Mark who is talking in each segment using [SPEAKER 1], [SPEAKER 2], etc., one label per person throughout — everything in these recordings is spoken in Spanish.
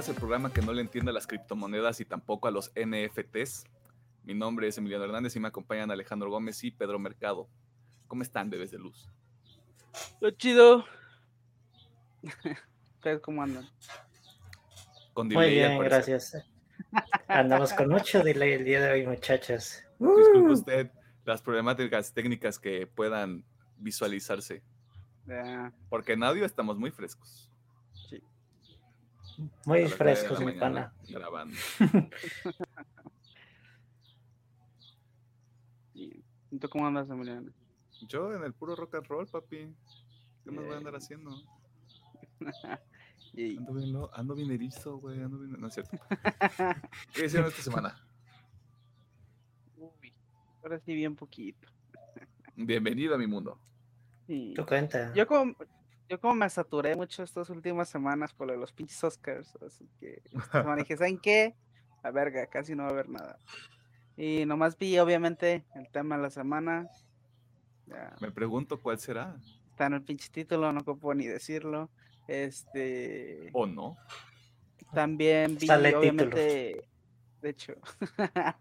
[SPEAKER 1] más, el programa que no le entiende a las criptomonedas y tampoco a los NFTs. Mi nombre es Emiliano Hernández y me acompañan Alejandro Gómez y Pedro Mercado. ¿Cómo están, bebés de luz?
[SPEAKER 2] Lo chido. ¿Ustedes cómo andan?
[SPEAKER 1] Con
[SPEAKER 3] Muy
[SPEAKER 1] delay, al
[SPEAKER 3] bien, gracias. Andamos con mucho delay el día de hoy, muchachos.
[SPEAKER 1] Disculpe
[SPEAKER 3] Uh,
[SPEAKER 1] usted las problemáticas técnicas que puedan visualizarse,
[SPEAKER 2] Ya,
[SPEAKER 1] porque en audio estamos muy frescos.
[SPEAKER 3] Muy
[SPEAKER 1] la
[SPEAKER 3] mi pana.
[SPEAKER 1] Grabando.
[SPEAKER 2] y- ¿y ¿Tú cómo andas, Emiliano?
[SPEAKER 1] Yo en el puro rock and roll, papi. ¿Qué más voy a andar haciendo? Ando bien, lo- ando bien erizo, güey. Ando bien... No es cierto. ¿Qué hicieron esta semana?
[SPEAKER 2] Uy, ahora sí bien poquito.
[SPEAKER 1] Bienvenido a mi mundo.
[SPEAKER 2] Y
[SPEAKER 3] Tu cuenta.
[SPEAKER 2] yo como yo como me saturé mucho estas últimas semanas por lo de los pinches Oscars, así que esta dije, ¿saben qué? La verga, casi no va a haber nada. Y nomás vi obviamente el tema de la semana. Ya,
[SPEAKER 1] Me pregunto cuál será.
[SPEAKER 2] está en el pinche título, no puedo ni decirlo. Este
[SPEAKER 1] ¿O no?
[SPEAKER 2] También vi,
[SPEAKER 3] Sale título.
[SPEAKER 2] obviamente, de hecho,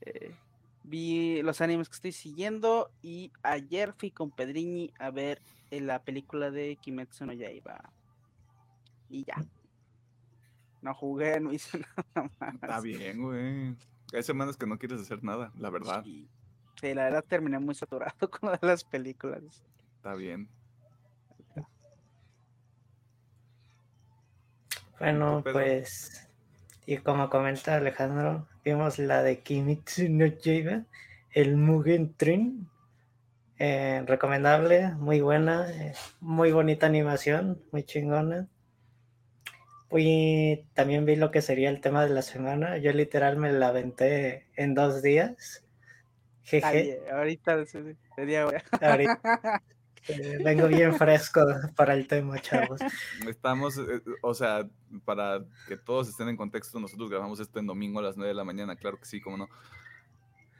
[SPEAKER 2] eh, vi los animes que estoy siguiendo y ayer fui con Pedriñi a ver eh, la película de Kimetsu no Yaiba. Y ya. No jugué, no hice nada más.
[SPEAKER 1] Está bien, güey. Hay semanas que no quieres hacer nada, la verdad.
[SPEAKER 2] Sí, sí, la verdad terminé muy saturado con las películas.
[SPEAKER 1] Está bien.
[SPEAKER 3] Bueno, pues, y como comenta Alejandro, vimos la de Kimitsu no Yaiba, el Mugen Train. Eh, recomendable, muy buena, eh, muy bonita animación, muy chingona. Y también vi lo que sería el tema de la semana. Yo literal me la aventé en dos días. Jeje.
[SPEAKER 2] Ay, ahorita se- sería.
[SPEAKER 3] Ahorita, eh, vengo bien fresco para el tema, chavos.
[SPEAKER 1] Estamos, eh, o sea, para que todos estén en contexto, nosotros grabamos esto en domingo a las 9 de la mañana, claro que sí, cómo no.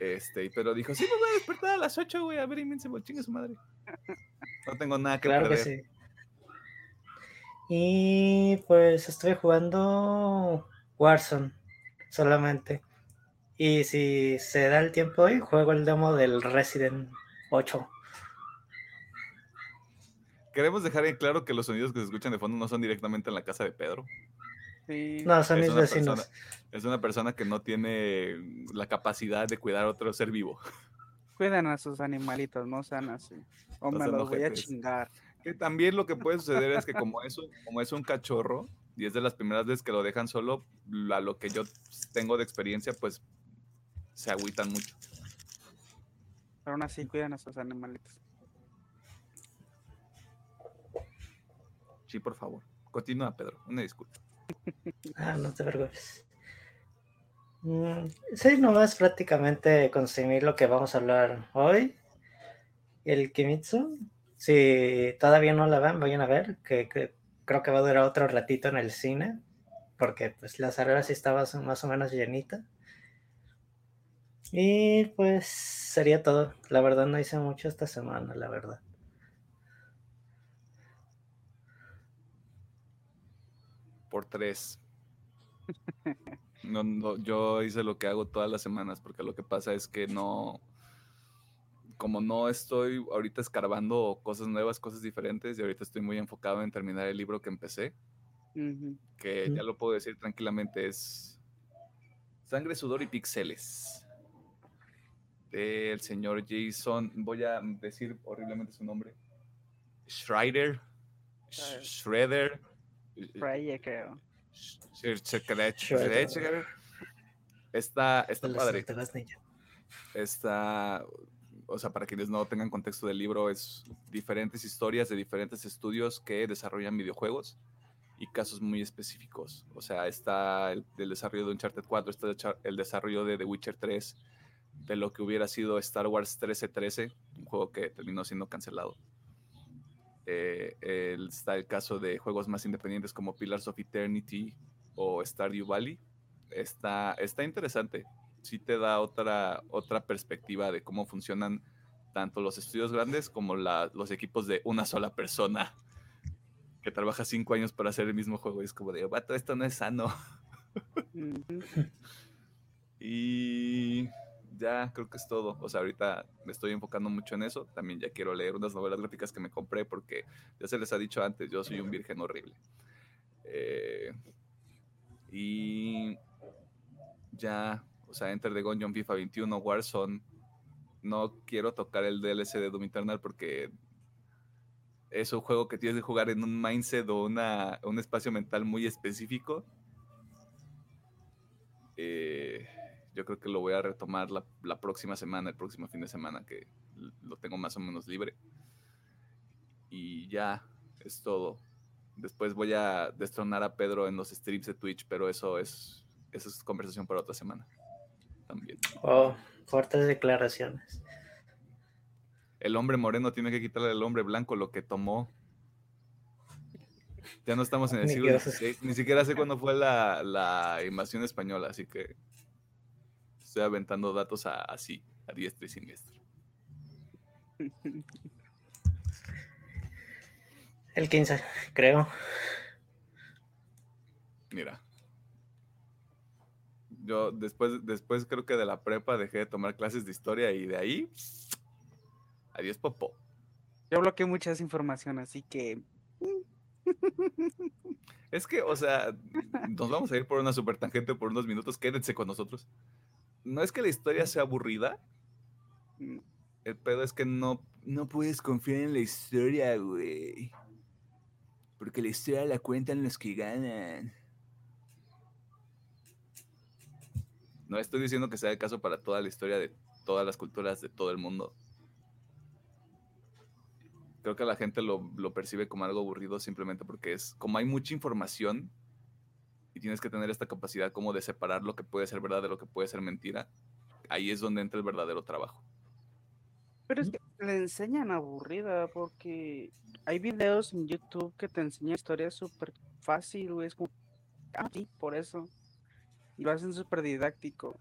[SPEAKER 1] Este, pero dijo, sí, me voy a despertar a las 8, güey, a ver Invincible, chingue su madre. No tengo nada que
[SPEAKER 3] Claro que sí. Y pues estuve jugando Warzone solamente. Y si se da el tiempo hoy, juego el demo del Resident 8.
[SPEAKER 1] Queremos dejar en claro que los sonidos que se escuchan de fondo no son directamente en la casa de Pedro.
[SPEAKER 2] Sí.
[SPEAKER 3] No, son
[SPEAKER 1] Es
[SPEAKER 3] mis vecinos.
[SPEAKER 1] persona- Es una persona que no tiene la capacidad de cuidar a otro ser vivo.
[SPEAKER 2] Cuiden a sus animalitos, no sean así. O
[SPEAKER 1] No
[SPEAKER 2] me los voy a chingar.
[SPEAKER 1] Que también lo que puede suceder es que como es, un- como es un cachorro y es de las primeras veces que lo dejan solo, a lo que yo tengo de experiencia, pues se agüitan mucho.
[SPEAKER 2] Pero aún así, cuiden a sus animalitos.
[SPEAKER 1] Sí, por favor. Continúa, Pedro. Una disculpa.
[SPEAKER 3] Ah, no te preocupes. Mm, Sí, nomás prácticamente consumir lo que vamos a hablar hoy. El Kimitsu. Si todavía no la ven, vayan a ver, que, creo que va a durar otro ratito en el cine, porque pues la sala sí estaba más o menos llenita. Y pues sería todo. La verdad no hice mucho esta semana, la verdad.
[SPEAKER 1] Por tres. No, no, yo hice lo que hago todas las semanas, porque lo que pasa es que no, como no estoy ahorita escarbando cosas nuevas, cosas diferentes, y ahorita estoy muy enfocado en terminar el libro que empecé, que ya lo puedo decir tranquilamente, es Sangre, Sudor y Pixeles. Del señor Jason, voy a decir horriblemente su nombre. Schreider. Sh-.
[SPEAKER 2] Fraye, creo.
[SPEAKER 1] Schroeder. Está, está padre. Está, o sea, para quienes no tengan contexto del libro, es diferentes historias de diferentes estudios que desarrollan videojuegos y casos muy específicos. O sea, está el, el desarrollo de Uncharted 4, está el desarrollo de The Witcher 3, de lo que hubiera sido Star Wars 1313, un juego que terminó siendo cancelado. Eh, el- está el caso de juegos más independientes como Pillars of Eternity o Stardew Valley. Está, está interesante. Sí te da otra, otra perspectiva de cómo funcionan tanto los estudios grandes como la- los equipos de una sola persona. que trabaja cinco años para hacer el mismo juego. Y es como de, vato, esto no es sano. Y ya creo que es todo. O sea, ahorita me estoy enfocando mucho en eso. También ya quiero leer unas novelas gráficas que me compré porque ya se les ha dicho antes, yo soy un virgen horrible. Eh, y ya, o sea, Enter the Gungeon, FIFA 21, Warzone. No quiero tocar el DLC de Doom Eternal porque es un juego que tienes que jugar en un mindset o una, un espacio mental muy específico. Yo creo que lo voy a retomar la, la próxima semana, el próximo fin de semana, que lo tengo más o menos libre. Y ya, es todo. Después voy a destronar a Pedro en los streams de Twitch, pero eso es, eso es conversación para otra semana. También.
[SPEAKER 3] Oh, fuertes declaraciones.
[SPEAKER 1] El hombre moreno tiene que quitarle al hombre blanco lo que tomó. Ya no estamos en el siglo XVI. Ni siquiera sé cuándo fue la, la invasión española, así que estoy aventando datos a- así, a diestra y siniestra.
[SPEAKER 3] El 15, creo.
[SPEAKER 1] Mira. Yo después, después creo que de la prepa dejé de tomar clases de historia y de ahí. Adiós, popó.
[SPEAKER 2] Yo bloqueé mucha esa información, así que
[SPEAKER 1] Es que, o sea, nos vamos a ir por una super tangente por unos minutos. Quédense con nosotros. No es que la historia sea aburrida.
[SPEAKER 2] mm,
[SPEAKER 1] El pedo es que no, no puedes confiar en la historia, güey. Porque la historia la cuentan los que ganan. No estoy diciendo que sea el caso para toda la historia de todas las culturas de todo el mundo. Creo que la gente lo, lo percibe como algo aburrido simplemente porque es como hay mucha información y tienes que tener esta capacidad como de separar lo que puede ser verdad de lo que puede ser mentira. Ahí es donde entra el verdadero trabajo.
[SPEAKER 2] Pero es que le enseñan aburrida porque hay videos en YouTube que te enseñan historias súper fácil, güey. Es como, ah, sí, por eso. Y lo hacen súper didáctico.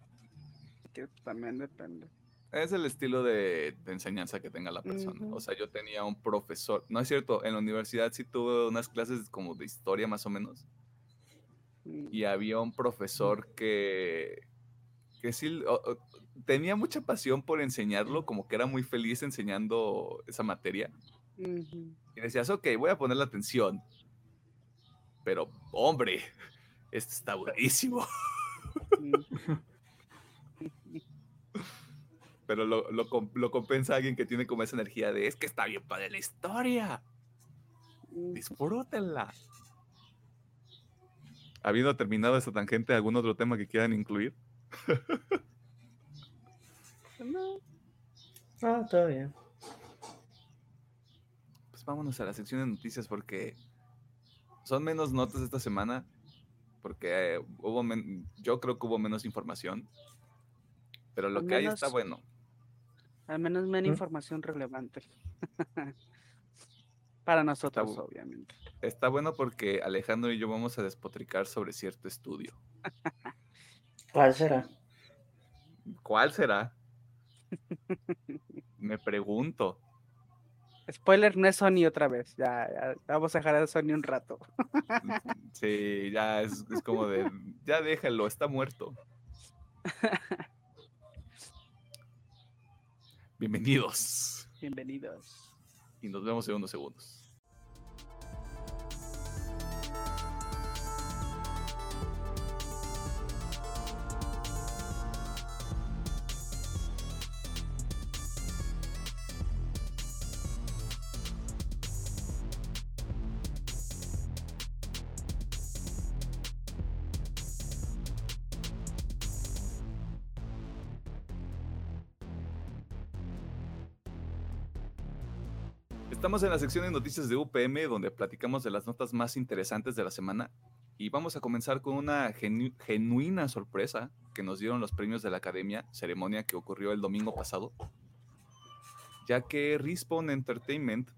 [SPEAKER 2] Que también depende.
[SPEAKER 1] Es el estilo de, de enseñanza que tenga la persona. O sea, yo tenía un profesor, no es cierto, en la universidad sí tuve unas clases como de historia más o menos. Y había un profesor que, que sí o- o- tenía mucha pasión por enseñarlo, como que era muy feliz enseñando esa materia. Y decías, ok, voy a ponerle atención. Pero, hombre, esto está buenísimo. Pero lo, lo lo compensa alguien que tiene como esa energía de, es que está bien padre la historia. Disfrútenla. Habiendo terminado esta tangente, ¿algún otro tema que quieran incluir?
[SPEAKER 2] No,
[SPEAKER 3] Ah, todo bien.
[SPEAKER 1] Pues vámonos a la sección de noticias porque son menos notas esta semana. Porque eh, hubo men- yo creo que hubo menos información. Pero lo
[SPEAKER 2] Al
[SPEAKER 1] que hay está bueno.
[SPEAKER 2] al menos menos
[SPEAKER 3] ¿Mm?
[SPEAKER 2] información relevante. Para nosotros, obviamente.
[SPEAKER 1] Está bueno porque Alejandro y yo vamos a despotricar sobre cierto estudio.
[SPEAKER 3] ¿Cuál será?
[SPEAKER 1] ¿Cuál será? Me pregunto.
[SPEAKER 2] Spoiler, no es Sony otra vez. Ya, ya, vamos a dejar a Sony un rato.
[SPEAKER 1] Sí, ya es, es como de, ya déjalo, está muerto. Bienvenidos.
[SPEAKER 2] Bienvenidos.
[SPEAKER 1] Y nos vemos en unos segundos. Estamos en la sección de noticias de UPM donde platicamos de las notas más interesantes de la semana y vamos a comenzar con una genu- genuina sorpresa que nos dieron los premios de la Academia, ceremonia que ocurrió el domingo pasado, ya que Respawn Entertainment,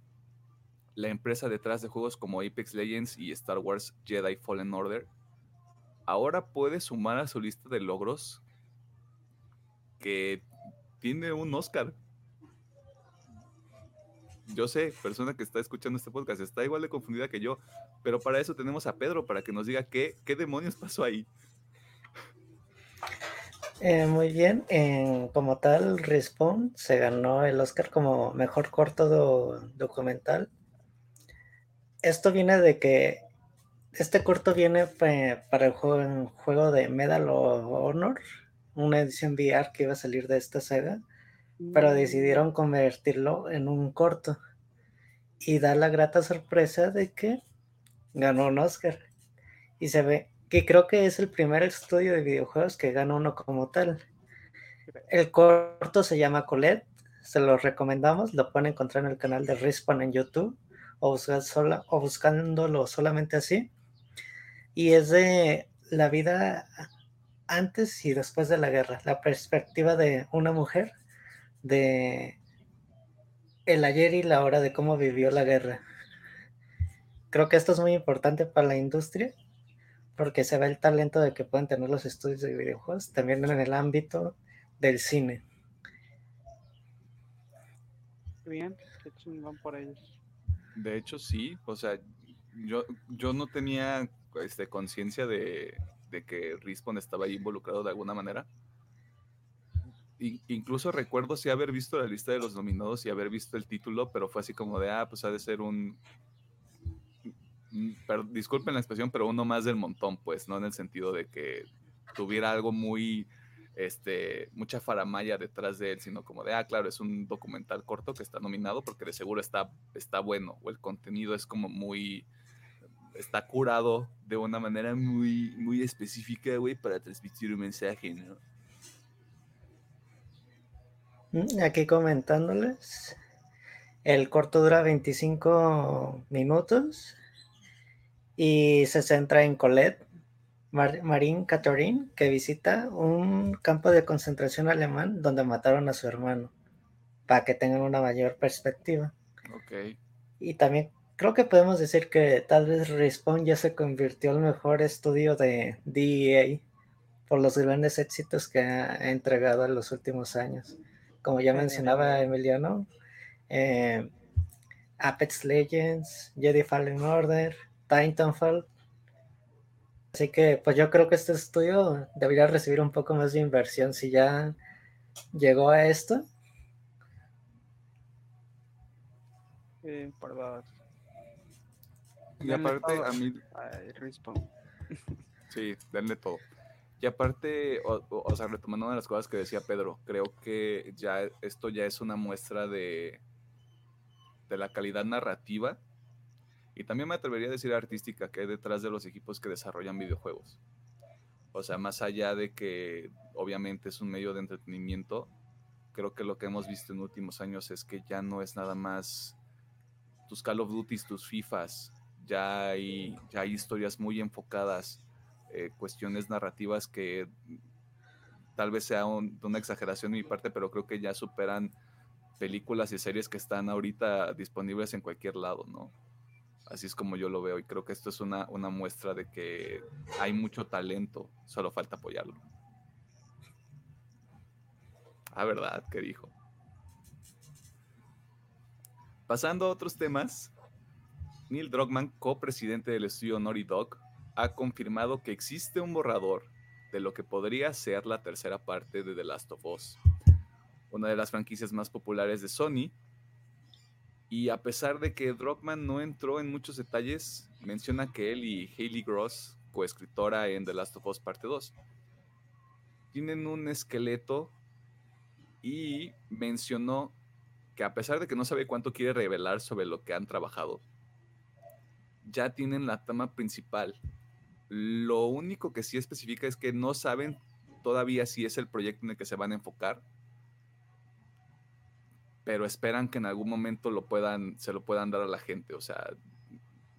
[SPEAKER 1] la empresa detrás de juegos como Apex Legends y Star Wars Jedi Fallen Order, ahora puede sumar a su lista de logros que tiene un Oscar yo sé, persona que está escuchando este podcast, está igual de confundida que yo, pero para eso tenemos a Pedro, para que nos diga qué, qué demonios pasó ahí.
[SPEAKER 3] Eh, muy bien, como tal, Respawn se ganó el Oscar como mejor corto documental. Esto viene de que este corto viene para el juego, juego de Medal of Honor, una edición VR que iba a salir de esta saga, pero mm. decidieron convertirlo en un corto y da la grata sorpresa de que ganó un Oscar. Y se ve que creo que es el primer estudio de videojuegos que gana uno como tal. El corto se llama Colette, se lo recomendamos, lo pueden encontrar en el canal de Respawn en YouTube o, sola, o buscándolo solamente así. Y es de la vida antes y después de la guerra, la perspectiva de una mujer, de el ayer y la hora de cómo vivió la guerra. Creo que esto es muy importante para la industria porque se ve el talento de que pueden tener los estudios de videojuegos también en el ámbito del cine.
[SPEAKER 2] Bien, qué chingón por ellos.
[SPEAKER 1] De hecho, sí, o sea, yo, yo no tenía este, conciencia de, de que Respawn estaba ahí involucrado de alguna manera. Incluso recuerdo sí haber visto la lista de los nominados y haber visto el título, pero fue así como de, ah, pues ha de ser un... disculpen la expresión, pero uno más del montón, pues, no en el sentido de que tuviera algo muy, este, mucha faramaya detrás de él, sino como de, ah, claro, es un documental corto que está nominado porque de seguro está, está bueno, o el contenido es como muy, está curado de una manera muy, muy específica, güey, para transmitir un mensaje, ¿no?
[SPEAKER 3] Mm, aquí comentándoles, el corto dura 25 minutos y se centra en Colette, Marín Catherine, que visita un campo de concentración alemán donde mataron a su hermano, para que tengan una mayor perspectiva.
[SPEAKER 1] Ok.
[SPEAKER 3] Y también creo que podemos decir que tal vez Respawn ya se convirtió en el mejor estudio de DEA por los grandes éxitos que ha entregado en los últimos años. Como ya mencionaba Emiliano, eh, Apex Legends, Jedi Fallen Order, Titanfall. Así que pues yo creo que este estudio debería recibir un poco más de inversión si ya llegó a esto.
[SPEAKER 2] Eh,
[SPEAKER 1] y aparte, a mí. Sí, denle todo. Y aparte, o, sea, retomando una de las cosas que decía Pedro, creo que ya esto ya es una muestra de, de la calidad narrativa y también me atrevería a decir artística que hay detrás de los equipos que desarrollan videojuegos. O sea, más allá de que obviamente es un medio de entretenimiento, creo que lo que hemos visto en últimos años es que ya no es nada más tus Call of Duty, tus FIFAs, ya hay, ya hay historias muy enfocadas, eh, cuestiones narrativas que tal vez sea una exageración de mi parte, pero creo que ya superan películas y series que están ahorita disponibles en cualquier lado, ¿no? Así es como yo lo veo y creo que esto es una, muestra de que hay mucho talento, solo falta apoyarlo. Ah, verdad, ¿qué dijo? Pasando a otros temas, Neil Druckmann, copresidente del estudio Naughty Dog, ha confirmado que existe un borrador de lo que podría ser la tercera parte de The Last of Us, una de las franquicias más populares de Sony. Y a pesar de que Druckmann no entró en muchos detalles, menciona que él y Hayley Gross, coescritora en The Last of Us Parte 2, tienen un esqueleto y mencionó que a pesar de que no sabe cuánto quiere revelar sobre lo que han trabajado, ya tienen la trama principal. Lo único que sí especifica es que no saben todavía si es el proyecto en el que se van a enfocar, pero esperan que en algún momento lo puedan, se lo puedan dar a la gente. O sea,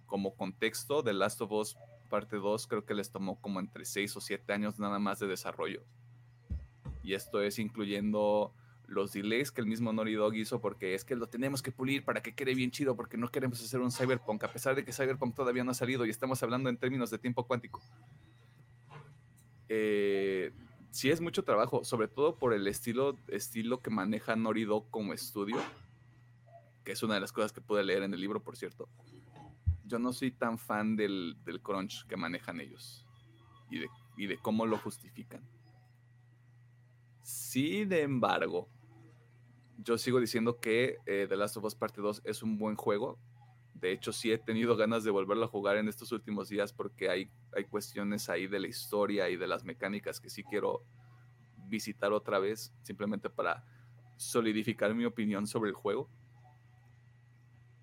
[SPEAKER 1] como contexto, The Last of Us parte 2 creo que les tomó como entre 6 o 7 años nada más de desarrollo. Y esto es incluyendo los delays que el mismo Naughty Dog hizo porque es que lo tenemos que pulir para que quede bien chido porque no queremos hacer un Cyberpunk a pesar de que Cyberpunk todavía no ha salido y estamos hablando en términos de tiempo cuántico. Eh, sí es mucho trabajo, sobre todo por el estilo, estilo que maneja Naughty Dog como estudio. que es una de las cosas que pude leer en el libro, por cierto, yo no soy tan fan del, del crunch que manejan ellos y de, y de cómo lo justifican. Sin embargo, yo sigo diciendo que eh, The Last of Us Parte 2 es un buen juego. De hecho, sí he tenido ganas de volverlo a jugar en estos últimos días porque hay, hay cuestiones ahí de la historia y de las mecánicas que sí quiero visitar otra vez, simplemente para solidificar mi opinión sobre el juego.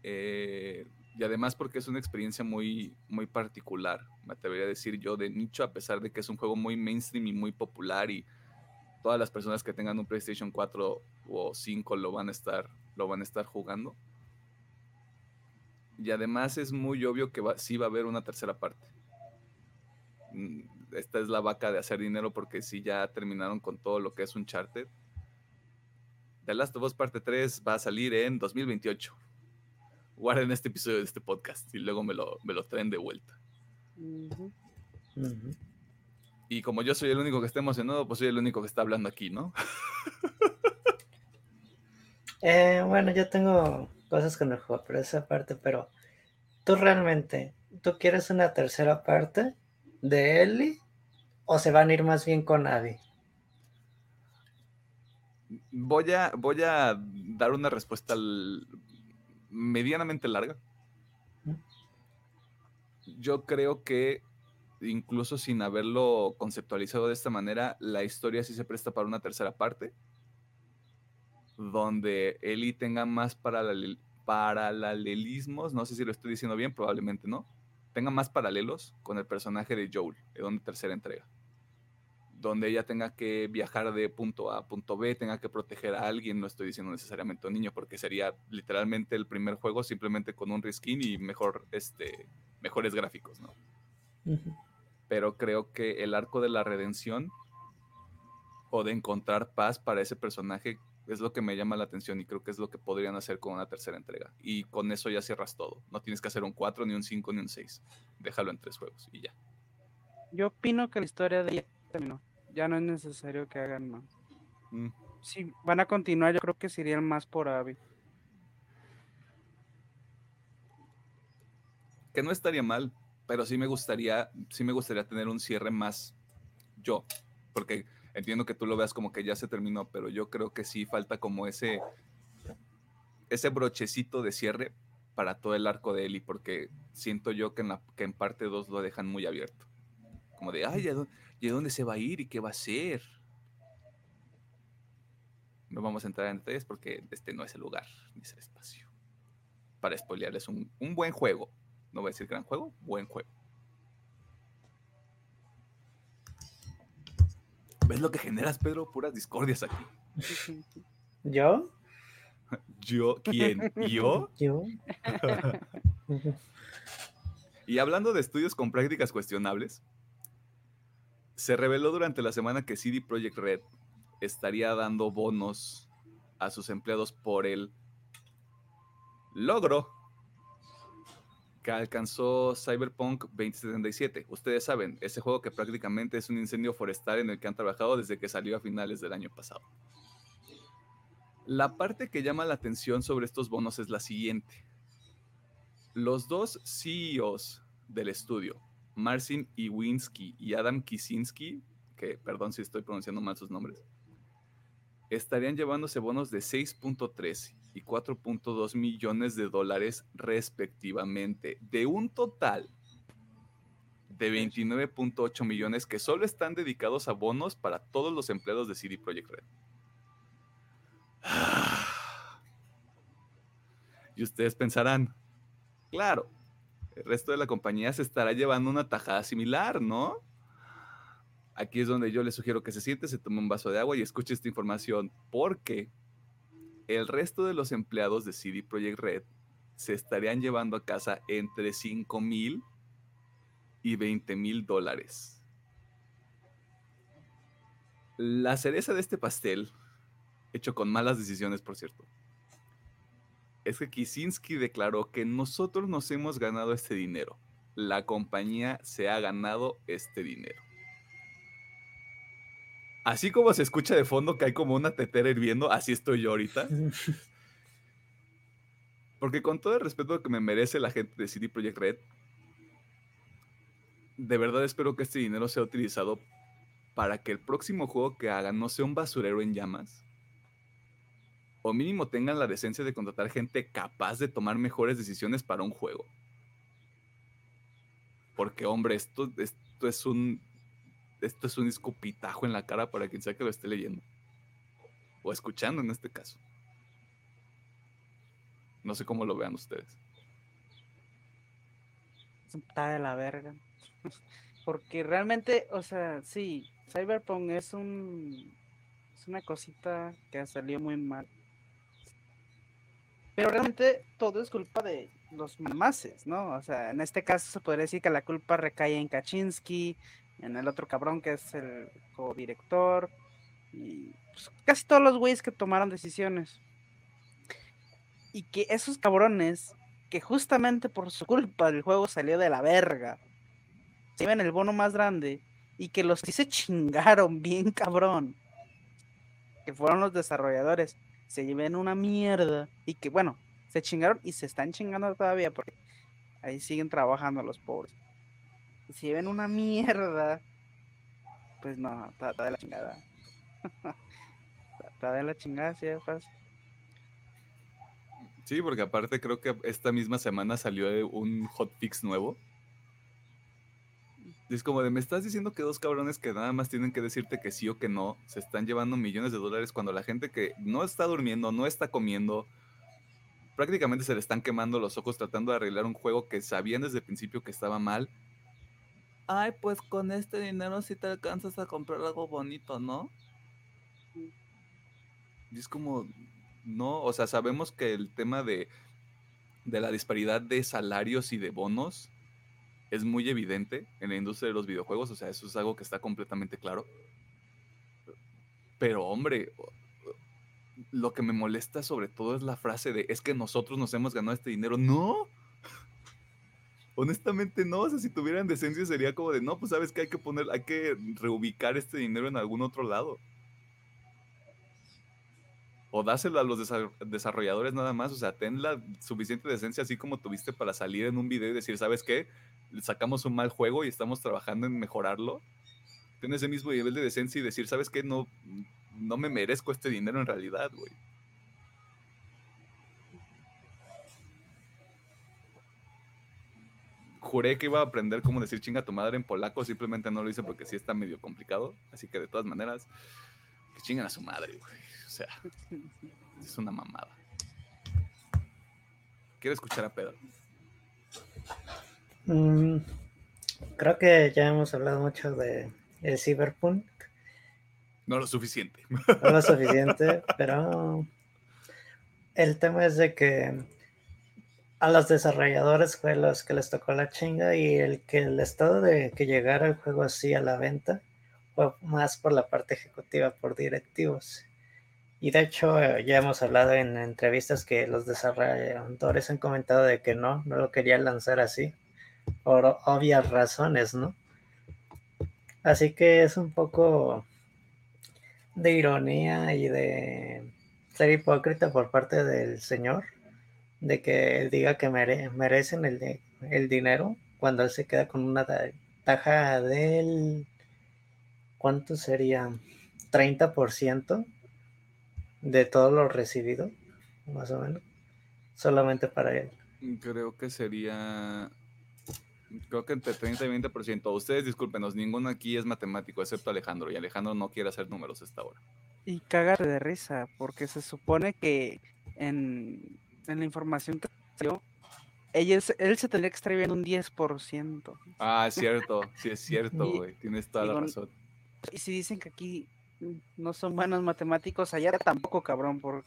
[SPEAKER 1] Eh, y además porque es una experiencia muy, muy particular, me atrevería a decir yo, de nicho, a pesar de que es un juego muy mainstream y muy popular y todas las personas que tengan un PlayStation 4 o 5 lo van a estar, lo van a estar jugando. Y además es muy obvio que sí va a haber una tercera parte. Mm, esta es la vaca de hacer dinero porque si ya terminaron con todo lo que es un charter. The Last of Us parte 3 va a salir en 2028 guarden este episodio de este podcast y luego me lo, me lo traen de vuelta. Y como yo soy el único que está emocionado, pues soy el único que está hablando aquí, ¿no?
[SPEAKER 3] Eh, bueno, yo tengo cosas con el juego, pero esa parte, pero tú realmente, ¿tú quieres una tercera parte de Ellie o se van a ir más bien con Abby?
[SPEAKER 1] Voy a, voy a dar una respuesta al, medianamente larga. Yo creo que incluso sin haberlo conceptualizado de esta manera, la historia sí se presta para una tercera parte, donde Ellie tenga más paralelismos, no sé si lo estoy diciendo bien, probablemente no, tenga más paralelos con el personaje de Joel, en una tercera entrega. Donde ella tenga que viajar de punto A a punto B, tenga que proteger a alguien, no estoy diciendo necesariamente a un niño, porque sería literalmente el primer juego simplemente con un reskin y mejor, este, mejores gráficos, ¿no? Pero creo que el arco de la redención o de encontrar paz para ese personaje es lo que me llama la atención y creo que es lo que podrían hacer con una tercera entrega. Y con eso ya cierras todo. No tienes que hacer un 4, ni un 5, ni un 6. Déjalo en tres juegos y ya.
[SPEAKER 2] Yo opino que la historia de ella terminó ya no es necesario que hagan más. Mm. Si van a continuar, yo creo que serían más por Abby.
[SPEAKER 1] Que no estaría mal, pero sí me gustaría, sí me gustaría tener un cierre más yo, porque entiendo que tú lo veas como que ya se terminó, pero yo creo que sí falta como ese ese brochecito de cierre para todo el arco de Eli, porque siento yo que en, la, que en parte 2 lo dejan muy abierto. Como de, ay, ¿Y a dónde se va a ir y qué va a hacer? No vamos a entrar en detalles porque este no es el lugar ni es el espacio. Para spoilearles un, un buen juego. No voy a decir gran juego, buen juego. ¿Ves lo que generas, Pedro? Puras discordias aquí.
[SPEAKER 3] ¿Yo?
[SPEAKER 1] ¿Yo? ¿Quién? ¿Yo?
[SPEAKER 3] ¿Yo?
[SPEAKER 1] y hablando de estudios con prácticas cuestionables, se reveló durante la semana que CD Projekt Red estaría dando bonos a sus empleados por el logro que alcanzó Cyberpunk 2077. Ustedes saben, ese juego que prácticamente es un incendio forestal en el que han trabajado desde que salió a finales del año pasado. La parte que llama la atención sobre estos bonos es la siguiente. Los dos CEOs del estudio, Marcin Iwinski y Adam Kisinski, que perdón si estoy pronunciando mal sus nombres, estarían llevándose bonos de 6.3 y 4.2 millones de dólares respectivamente, de un total de 29.8 millones que solo están dedicados a bonos para todos los empleados de CD Projekt Red. Y ustedes pensarán, claro, el resto de la compañía se estará llevando una tajada similar, ¿no? Aquí es donde yo le sugiero que se siente, se tome un vaso de agua y escuche esta información, porque el resto de los empleados de CD Projekt Red se estarían llevando a casa entre 5 mil y 20 mil dólares. La cereza de este pastel, hecho con malas decisiones, por cierto, es que Kisinski declaró que nosotros nos hemos ganado este dinero. La compañía se ha ganado este dinero. Así como se escucha de fondo que hay como una tetera hirviendo, así estoy yo ahorita. Porque con todo el respeto que me merece la gente de CD Projekt Red, de verdad espero que este dinero sea utilizado para que el próximo juego que hagan no sea un basurero en llamas. O mínimo tengan la decencia de contratar gente capaz de tomar mejores decisiones para un juego. Porque, hombre, esto, esto es un. Esto es un escupitajo en la cara para quien sea que lo esté leyendo. O escuchando en este caso. No sé cómo lo vean ustedes.
[SPEAKER 2] Está de la verga. Porque realmente, o sea, sí, Cyberpunk es un. Es una cosita que salió muy mal. Pero realmente todo es culpa de los mamaces, ¿no? O sea, en este caso se podría decir que la culpa recae en Kaczynski, en el otro cabrón que es el co-director, y pues, casi todos los güeyes que tomaron decisiones. Y que esos cabrones, que justamente por su culpa el juego salió de la verga, se llevan el bono más grande y que los sí se chingaron bien cabrón, que fueron los desarrolladores, se lleven una mierda y que bueno, se chingaron y se están chingando todavía porque ahí siguen trabajando los pobres. Si ven una mierda, pues no, está, de la chingada. está de la chingada, sí,
[SPEAKER 1] Sí, porque aparte creo que esta misma semana salió un hotfix nuevo. Y es como de, me estás diciendo que dos cabrones que nada más tienen que decirte que sí o que no, se están llevando millones de dólares cuando la gente que no está durmiendo, no está comiendo, prácticamente se le están quemando los ojos tratando de arreglar un juego que sabían desde el principio que estaba mal. Ay, pues con este dinero sí te alcanzas a comprar algo bonito, ¿no? Y es como, no, o sea, sabemos que el tema de, de la disparidad de salarios y de bonos es muy evidente en la industria de los videojuegos, o sea, eso es algo que está completamente claro. Pero hombre, lo que me molesta sobre todo es la frase de es que nosotros nos hemos ganado este dinero. No. Honestamente no, o sea, si tuvieran decencia sería como de, no, pues sabes que hay que poner, hay que reubicar este dinero en algún otro lado. O dáselo a los desarrolladores nada más, o sea, ten la suficiente decencia así como tuviste para salir en un video y decir, ¿sabes qué? Sacamos un mal juego y estamos trabajando en mejorarlo. Ten ese mismo nivel de decencia y decir, ¿sabes qué? No, no me merezco este dinero en realidad, güey. Juré que iba a aprender cómo decir chinga tu madre en polaco, simplemente no lo hice porque sí está medio complicado. Así que de todas maneras, que chingan a su madre, güey. O sea, es una mamada. Quiero escuchar a Pedro.
[SPEAKER 3] Mm, creo que ya hemos hablado mucho de el Cyberpunk.
[SPEAKER 1] No lo suficiente.
[SPEAKER 3] No lo suficiente, pero el tema es de que a los desarrolladores fue los que les tocó la chinga y el que el estado de que llegara el juego así a la venta fue más por la parte ejecutiva, por directivos. Y de hecho ya hemos hablado en entrevistas que los desarrolladores han comentado de que no, no lo querían lanzar así, por obvias razones, ¿no? Así que es un poco de ironía y de ser hipócrita por parte del Señor, de que él diga que merecen el, el dinero cuando él se queda con una taja del, ¿cuánto sería? 30% de todo lo recibido, más o menos, solamente para él.
[SPEAKER 1] Creo que sería Creo que entre 30 y 20%. Ustedes discúlpenos, ninguno aquí es matemático, excepto Alejandro, y Alejandro no quiere hacer números esta hora.
[SPEAKER 2] Y cagar de risa, porque se supone que en, la información que salió, él, él se tendría que estar viendo un 10%.
[SPEAKER 1] Ah, es cierto, sí es cierto, güey, tienes toda la razón.
[SPEAKER 2] Y si dicen que aquí no son buenos matemáticos, allá tampoco, cabrón, por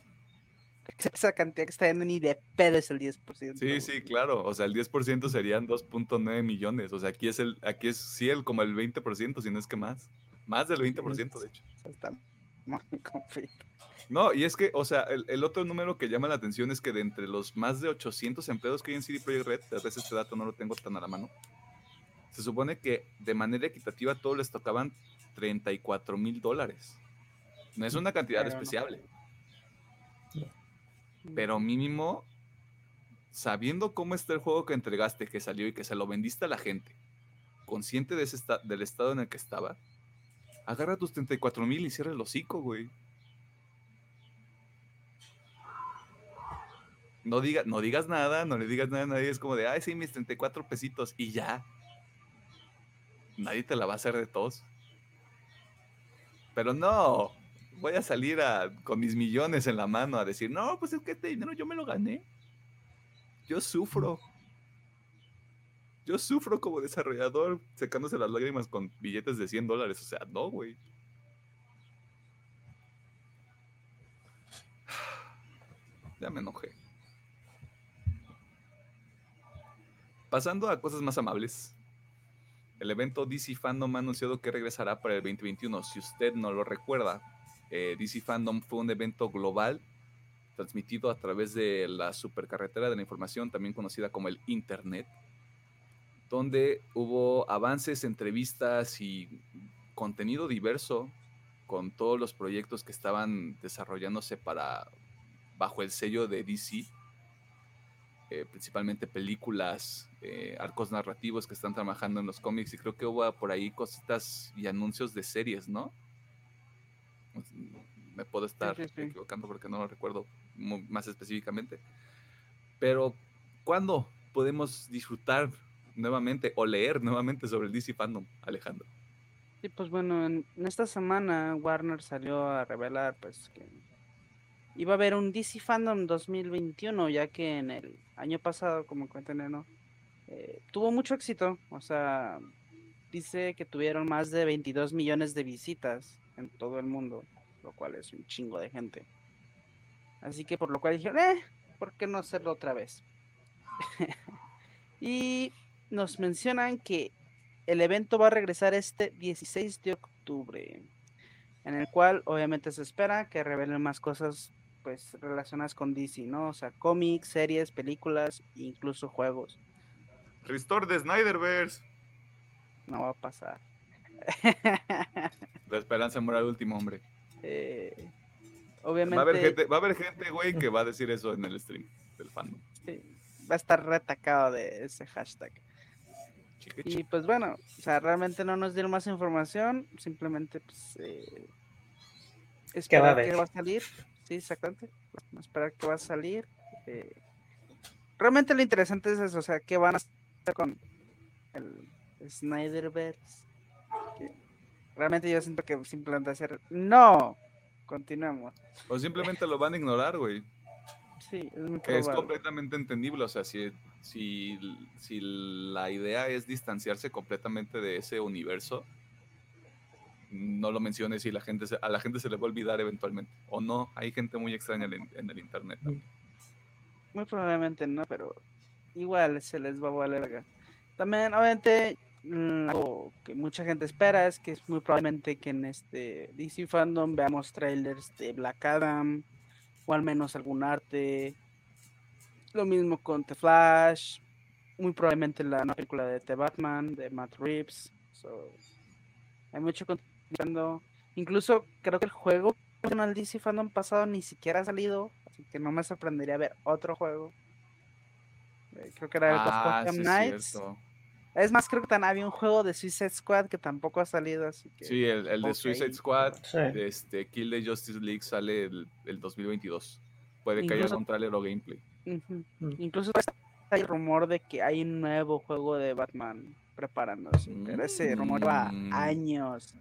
[SPEAKER 2] esa cantidad que está yendo ni de pedo es el 10%.
[SPEAKER 1] Sí, sí, claro. O sea, el 10% serían 2.9 millones. O sea, aquí es el, aquí es sí el como el 20%, si no es que más. Más del 20%, de hecho. Está No, y es que, o sea, el, otro número que llama la atención es que de entre los más de 800 empleados que hay en CD Projekt Red, tal vez este dato no lo tengo tan a la mano, se supone que de manera equitativa todos les tocaban 34 mil dólares. No es una cantidad despreciable. Pero mínimo, sabiendo cómo está el juego que entregaste, que salió y que se lo vendiste a la gente, consciente de ese del estado en el que estaba, agarra tus 34 mil y cierra el hocico, güey. No, diga, no digas nada, no le digas nada a nadie. Es como de, ay, sí, mis 34 pesitos y ya. Nadie te la va a hacer de tos. Pero no, voy a salir con mis millones en la mano a decir, no, pues es que este dinero yo me lo gané. Yo sufro. Yo sufro como desarrollador secándose las lágrimas con billetes de 100 dólares. O sea, no, güey. Ya me enojé. Pasando a cosas más amables. El evento DC Fandom ha anunciado que regresará para el 2021. Si usted no lo recuerda, eh, DC Fandom fue un evento global transmitido a través de la supercarretera de la información, también conocida como el Internet, donde hubo avances, entrevistas y contenido diverso con todos los proyectos que estaban desarrollándose para bajo el sello de DC eh, principalmente películas, eh, arcos narrativos que están trabajando en los cómics y creo que hubo por ahí cositas y anuncios de series, ¿no? Me puedo estar equivocando porque no lo recuerdo más específicamente. Pero, ¿cuándo podemos disfrutar nuevamente o leer nuevamente sobre el DC Fandom, Alejandro?
[SPEAKER 2] Sí, pues bueno, en, esta semana Warner salió a revelar pues que iba a haber un DC Fandom 2021, ya que en el año pasado, como cuenta Neno, eh, tuvo mucho éxito. O sea, dice que tuvieron más de 22 millones de visitas en todo el mundo, lo cual es un chingo de gente. Así que por lo cual dijeron, eh, ¿por qué no hacerlo otra vez? y nos mencionan que el evento va a regresar este 16 de octubre, en el cual obviamente se espera que revelen más cosas pues relacionadas con DC, ¿no? O sea, cómics, series, películas, incluso juegos.
[SPEAKER 1] Restore de Snyderverse.
[SPEAKER 2] No va a pasar.
[SPEAKER 1] La esperanza muere al último hombre.
[SPEAKER 2] Eh, obviamente.
[SPEAKER 1] Va a, haber gente, va a haber gente, güey, que va a decir eso en el stream del fandom.
[SPEAKER 2] va a estar retacado de ese hashtag. Y pues bueno, o sea, realmente no nos dieron más información, simplemente pues eh, esperar que va a salir sí, exactamente. Vamos a esperar que va a salir. Eh, realmente lo interesante es eso, o sea, qué van a hacer con el Snyderverse. Realmente yo siento que simplemente hacer, no, continuemos.
[SPEAKER 1] O simplemente lo van a ignorar, güey.
[SPEAKER 2] Sí, es,
[SPEAKER 1] es completamente entendible, o sea, si, si, si la idea es distanciarse completamente de ese universo, no lo menciones y la gente a la gente se le va a olvidar eventualmente. O no, hay gente muy extraña en, el internet
[SPEAKER 2] Muy probablemente no, pero igual se les va a valer. También, obviamente, algo que mucha gente espera es que es muy probablemente que en este DC Fandom veamos trailers de Black Adam o al menos algún arte. Lo mismo con The Flash, muy probablemente la película de The Batman de Matt Reeves. hay mucho contenido Incluso creo que el juego el DC Fandom pasado ni siquiera ha salido, así que no me sorprendería ver otro juego. Eh, creo que era el
[SPEAKER 1] ah, Knights.
[SPEAKER 2] Es más, creo que también había un juego de Suicide Squad que tampoco ha salido, así que...
[SPEAKER 1] Sí, el, de Suicide Squad, este, Kill the Justice League sale el, 2022. Puede que haya un trailer o gameplay.
[SPEAKER 2] Mm. Incluso hay rumor de que hay un nuevo juego de Batman preparándose. Pero ese rumor va mm. años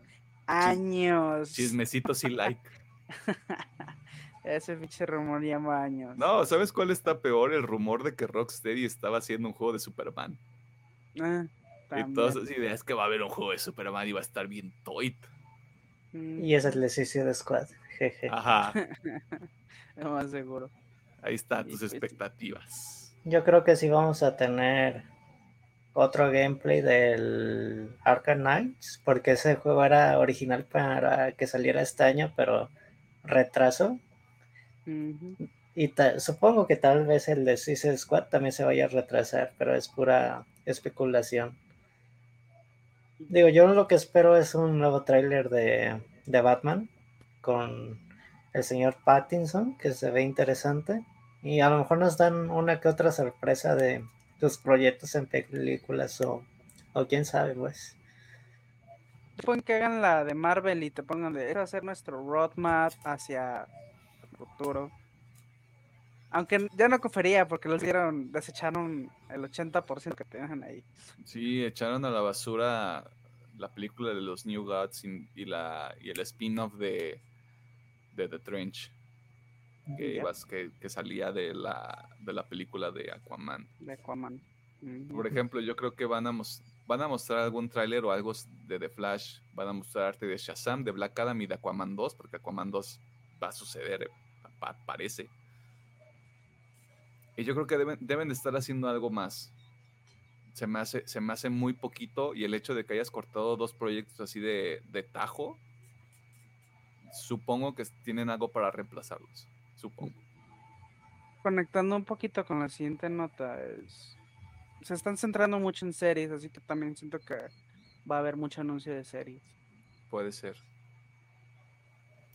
[SPEAKER 2] años.
[SPEAKER 1] Chismecitos y like.
[SPEAKER 2] Ese pinche rumor llama años.
[SPEAKER 1] No, ¿sabes cuál está peor? El rumor de que Rocksteady estaba haciendo un juego de Superman.
[SPEAKER 2] Ah,
[SPEAKER 1] y todas esas ideas que va a haber un juego de Superman y va a estar bien toit.
[SPEAKER 3] Mm. Y es el de de Squad. Jeje.
[SPEAKER 1] Ajá.
[SPEAKER 2] Lo más seguro.
[SPEAKER 1] Ahí están tus pues expectativas.
[SPEAKER 3] Yo creo que sí vamos a tener otro gameplay del Arkham Knights, porque ese juego era original para que saliera este año, pero retraso. Y supongo que tal vez el de Suicide Squad también se vaya a retrasar, pero es pura especulación. Digo, yo lo que espero es un nuevo tráiler de, de Batman con el señor Pattinson, que se ve interesante. Y a lo mejor nos dan una que otra sorpresa de tus proyectos en películas o, o quién sabe, pues.
[SPEAKER 2] Pueden que hagan la de Marvel y te pongan de eso hacer nuestro roadmap hacia el futuro. Aunque ya no confería porque los dieron, desecharon el 80% que tenían ahí.
[SPEAKER 1] Sí, echaron a la basura la película de los New Gods y, la, y el spin-off de, de The Trench. Que, que, salía de la, de la película de Aquaman.
[SPEAKER 2] De Aquaman.
[SPEAKER 1] Por ejemplo, yo creo que van a, van a mostrar algún tráiler o algo de The Flash. Van a mostrar arte de Shazam, de Black Adam y de Aquaman 2, porque Aquaman 2 va a suceder, parece. Y yo creo que deben, deben de estar haciendo algo más. Se me, hace, se me hace muy poquito y el hecho de que hayas cortado dos proyectos así de, de tajo, supongo que tienen algo para reemplazarlos. Supongo.
[SPEAKER 2] Conectando un poquito con la siguiente nota, es, se están centrando mucho en series, así que también siento que va a haber mucho anuncio de series.
[SPEAKER 1] Puede ser.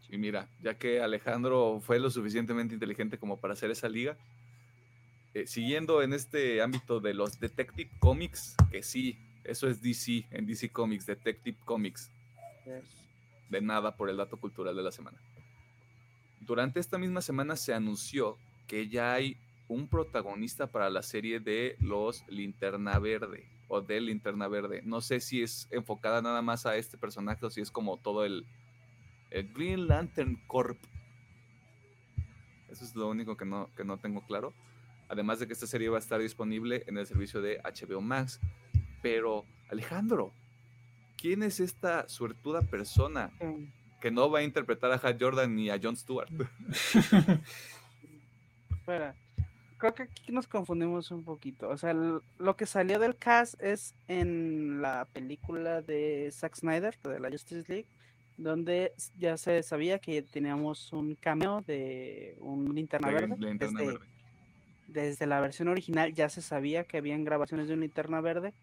[SPEAKER 1] Y mira, ya que Alejandro fue lo suficientemente inteligente como para hacer esa liga, eh, siguiendo en este ámbito de los Detective Comics, que sí, eso es DC, en DC Comics, Detective Comics. De nada por el dato cultural de la semana. Durante esta misma semana se anunció que ya hay un protagonista para la serie de los Linterna Verde o de Linterna Verde. No sé si es enfocada nada más a este personaje o si es como todo el, el Green Lantern Corp. Eso es lo único que no, que no tengo claro. Además de que esta serie va a estar disponible en el servicio de HBO Max. Pero, Alejandro, ¿quién es esta suertuda persona que no va a interpretar a Hal Jordan ni a Jon Stewart?
[SPEAKER 2] Espera, creo que aquí nos confundimos un poquito. O sea, lo que salió del cast es en la película de Zack Snyder, de la Justice League, donde ya se sabía que teníamos un cameo de un linterna verde. verde desde la versión original ya se sabía que habían grabaciones de una linterna verde.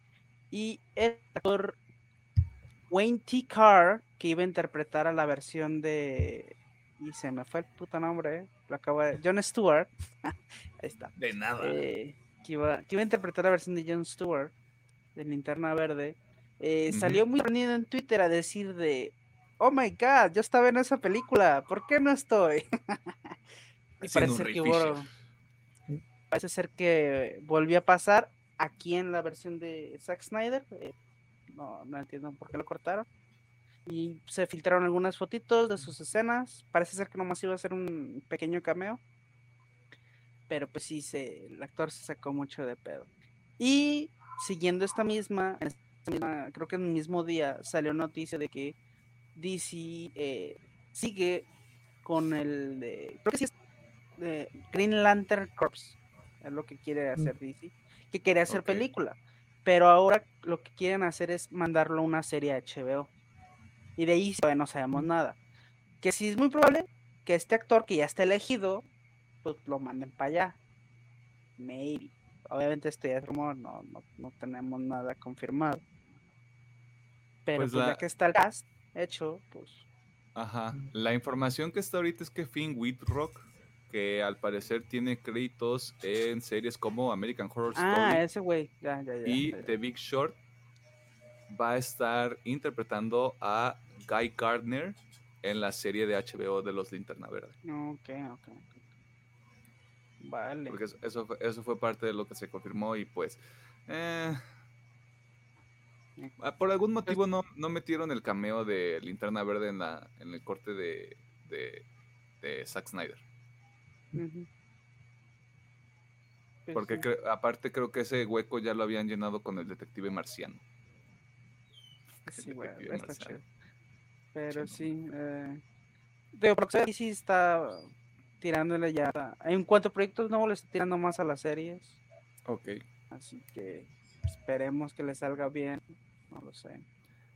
[SPEAKER 2] Y el actor Wayne T. Carr, que iba a interpretar a la versión de. Y se me fue el puto nombre, eh, lo acabo de. John Stewart. Ahí está.
[SPEAKER 1] De nada.
[SPEAKER 2] Eh, que, iba, que, iba, a interpretar la versión de John Stewart, de Linterna Verde. Eh, salió muy reunido en Twitter a decir de. Oh my god, yo estaba en esa película, ¿por qué no estoy? y parece que hubo, parece ser que volvió a pasar aquí en la versión de Zack Snyder. Eh, no, no entiendo por qué lo cortaron. Y se filtraron algunas fotitos de sus escenas. Parece ser que nomás iba a ser un pequeño cameo. Pero pues sí, se, el actor se sacó mucho de pedo. Y siguiendo esta misma, creo que en el mismo día salió noticia de que DC eh, sigue con el de, creo que sí es de Green Lantern Corps es lo que quiere hacer DC, que quiere hacer película, pero ahora lo que quieren hacer es mandarlo a una serie HBO. Y de ahí no sabemos nada. Que sí es muy probable que este actor que ya está elegido, pues lo manden para allá. Maybe. Obviamente esto ya es rumor, no, no, tenemos nada confirmado. Pero pues pues ya que está el cast hecho, pues.
[SPEAKER 1] Ajá. La información que está ahorita es que Finn Whitrock que al parecer tiene créditos en series como American Horror
[SPEAKER 2] ah,
[SPEAKER 1] Story.
[SPEAKER 2] Ah, ese güey.
[SPEAKER 1] y The Big Short va a estar interpretando a Guy Gardner en la serie de HBO de los Linterna Verde.
[SPEAKER 2] Ok, ok. Vale.
[SPEAKER 1] Porque eso, eso fue parte de lo que se confirmó y pues... Eh, por algún pues motivo no, no metieron el cameo de Linterna Verde en, la, en el corte de, de, de Zack Snyder. Pues Porque aparte creo que ese hueco ya lo habían llenado con el detective marciano.
[SPEAKER 2] Sí, Pero sí, eh, porque sí está tirándole ya. En cuanto a proyectos nuevos, le está tirando más a las series.
[SPEAKER 1] Ok.
[SPEAKER 2] Así que esperemos que le salga bien. No lo sé.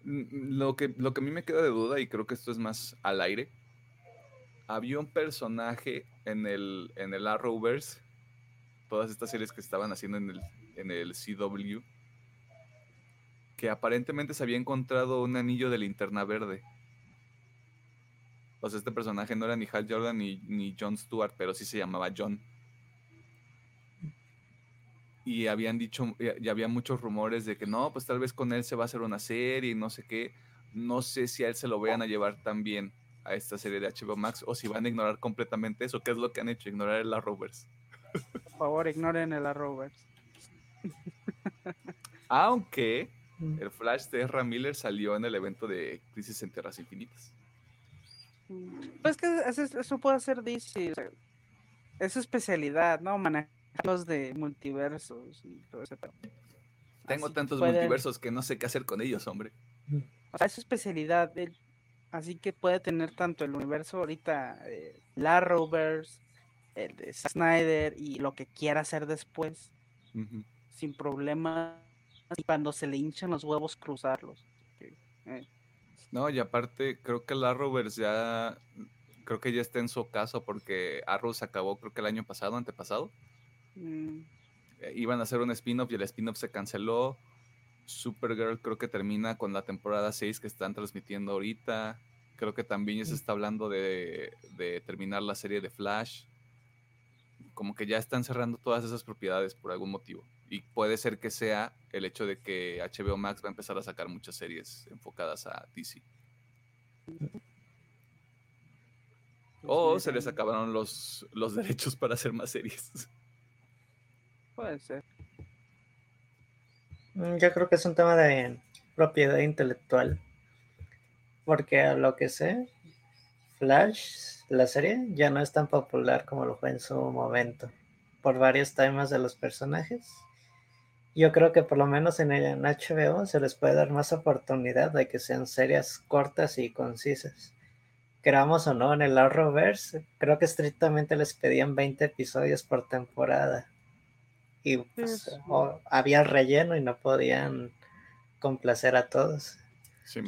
[SPEAKER 1] Lo que, lo que a mí me queda de duda, y creo que esto es más al aire, había un personaje en el, en el Arrowverse, todas estas series que estaban haciendo en el, en el CW, que aparentemente se había encontrado un anillo de linterna verde. O sea, este personaje no era ni Hal Jordan ni, ni John Stewart, pero sí se llamaba John. y habían dicho, ya había muchos rumores de que no, pues tal vez con él se va a hacer una serie y no sé qué. No sé si a él se lo vayan a llevar también a esta serie de HBO Max o si van a ignorar completamente eso. ¿Qué es lo que han hecho? Ignorar el Rovers.
[SPEAKER 2] Por favor, ignoren el Rovers.
[SPEAKER 1] Aunque mm. el Flash de Ezra Miller salió en el evento de Crisis en Tierras Infinitas.
[SPEAKER 2] Pues que eso puede ser DC. es su especialidad, ¿no? Manejarlos de multiversos y todo eso.
[SPEAKER 1] Tengo tantos multiversos que no sé qué hacer con ellos, hombre.
[SPEAKER 2] O sea, es su especialidad. Así que puede tener tanto el universo ahorita, eh, la Rovers, el de Snyder y lo que quiera hacer después, sin problema. Y cuando se le hinchan los huevos, cruzarlos. Eh.
[SPEAKER 1] No, y aparte, creo que la Rovers ya. Creo que ya está en su caso porque Arrow se acabó, creo que el año pasado, antepasado. Mm. Eh, iban a hacer un spin-off y el spin-off se canceló. Supergirl creo que termina con la temporada 6 que están transmitiendo ahorita. Creo que también ya se está hablando de, de terminar la serie de Flash. Como que ya están cerrando todas esas propiedades por algún motivo. Y puede ser que sea el hecho de que HBO Max va a empezar a sacar muchas series enfocadas a DC. Pues o se les acabaron los, los derechos para hacer más series.
[SPEAKER 2] Puede ser.
[SPEAKER 3] Mm, yo creo que es un tema de propiedad intelectual. Porque a lo que sé, Flash, la serie, ya no es tan popular como lo fue en su momento. Por varios temas de los personajes yo creo que por lo menos en, en HBO se les puede dar más oportunidad de que sean series cortas y concisas. Queramos o no, en el Arrowverse, creo que estrictamente les pedían 20 episodios por temporada. Y pues, había relleno y no podían complacer a todos.
[SPEAKER 2] Sí,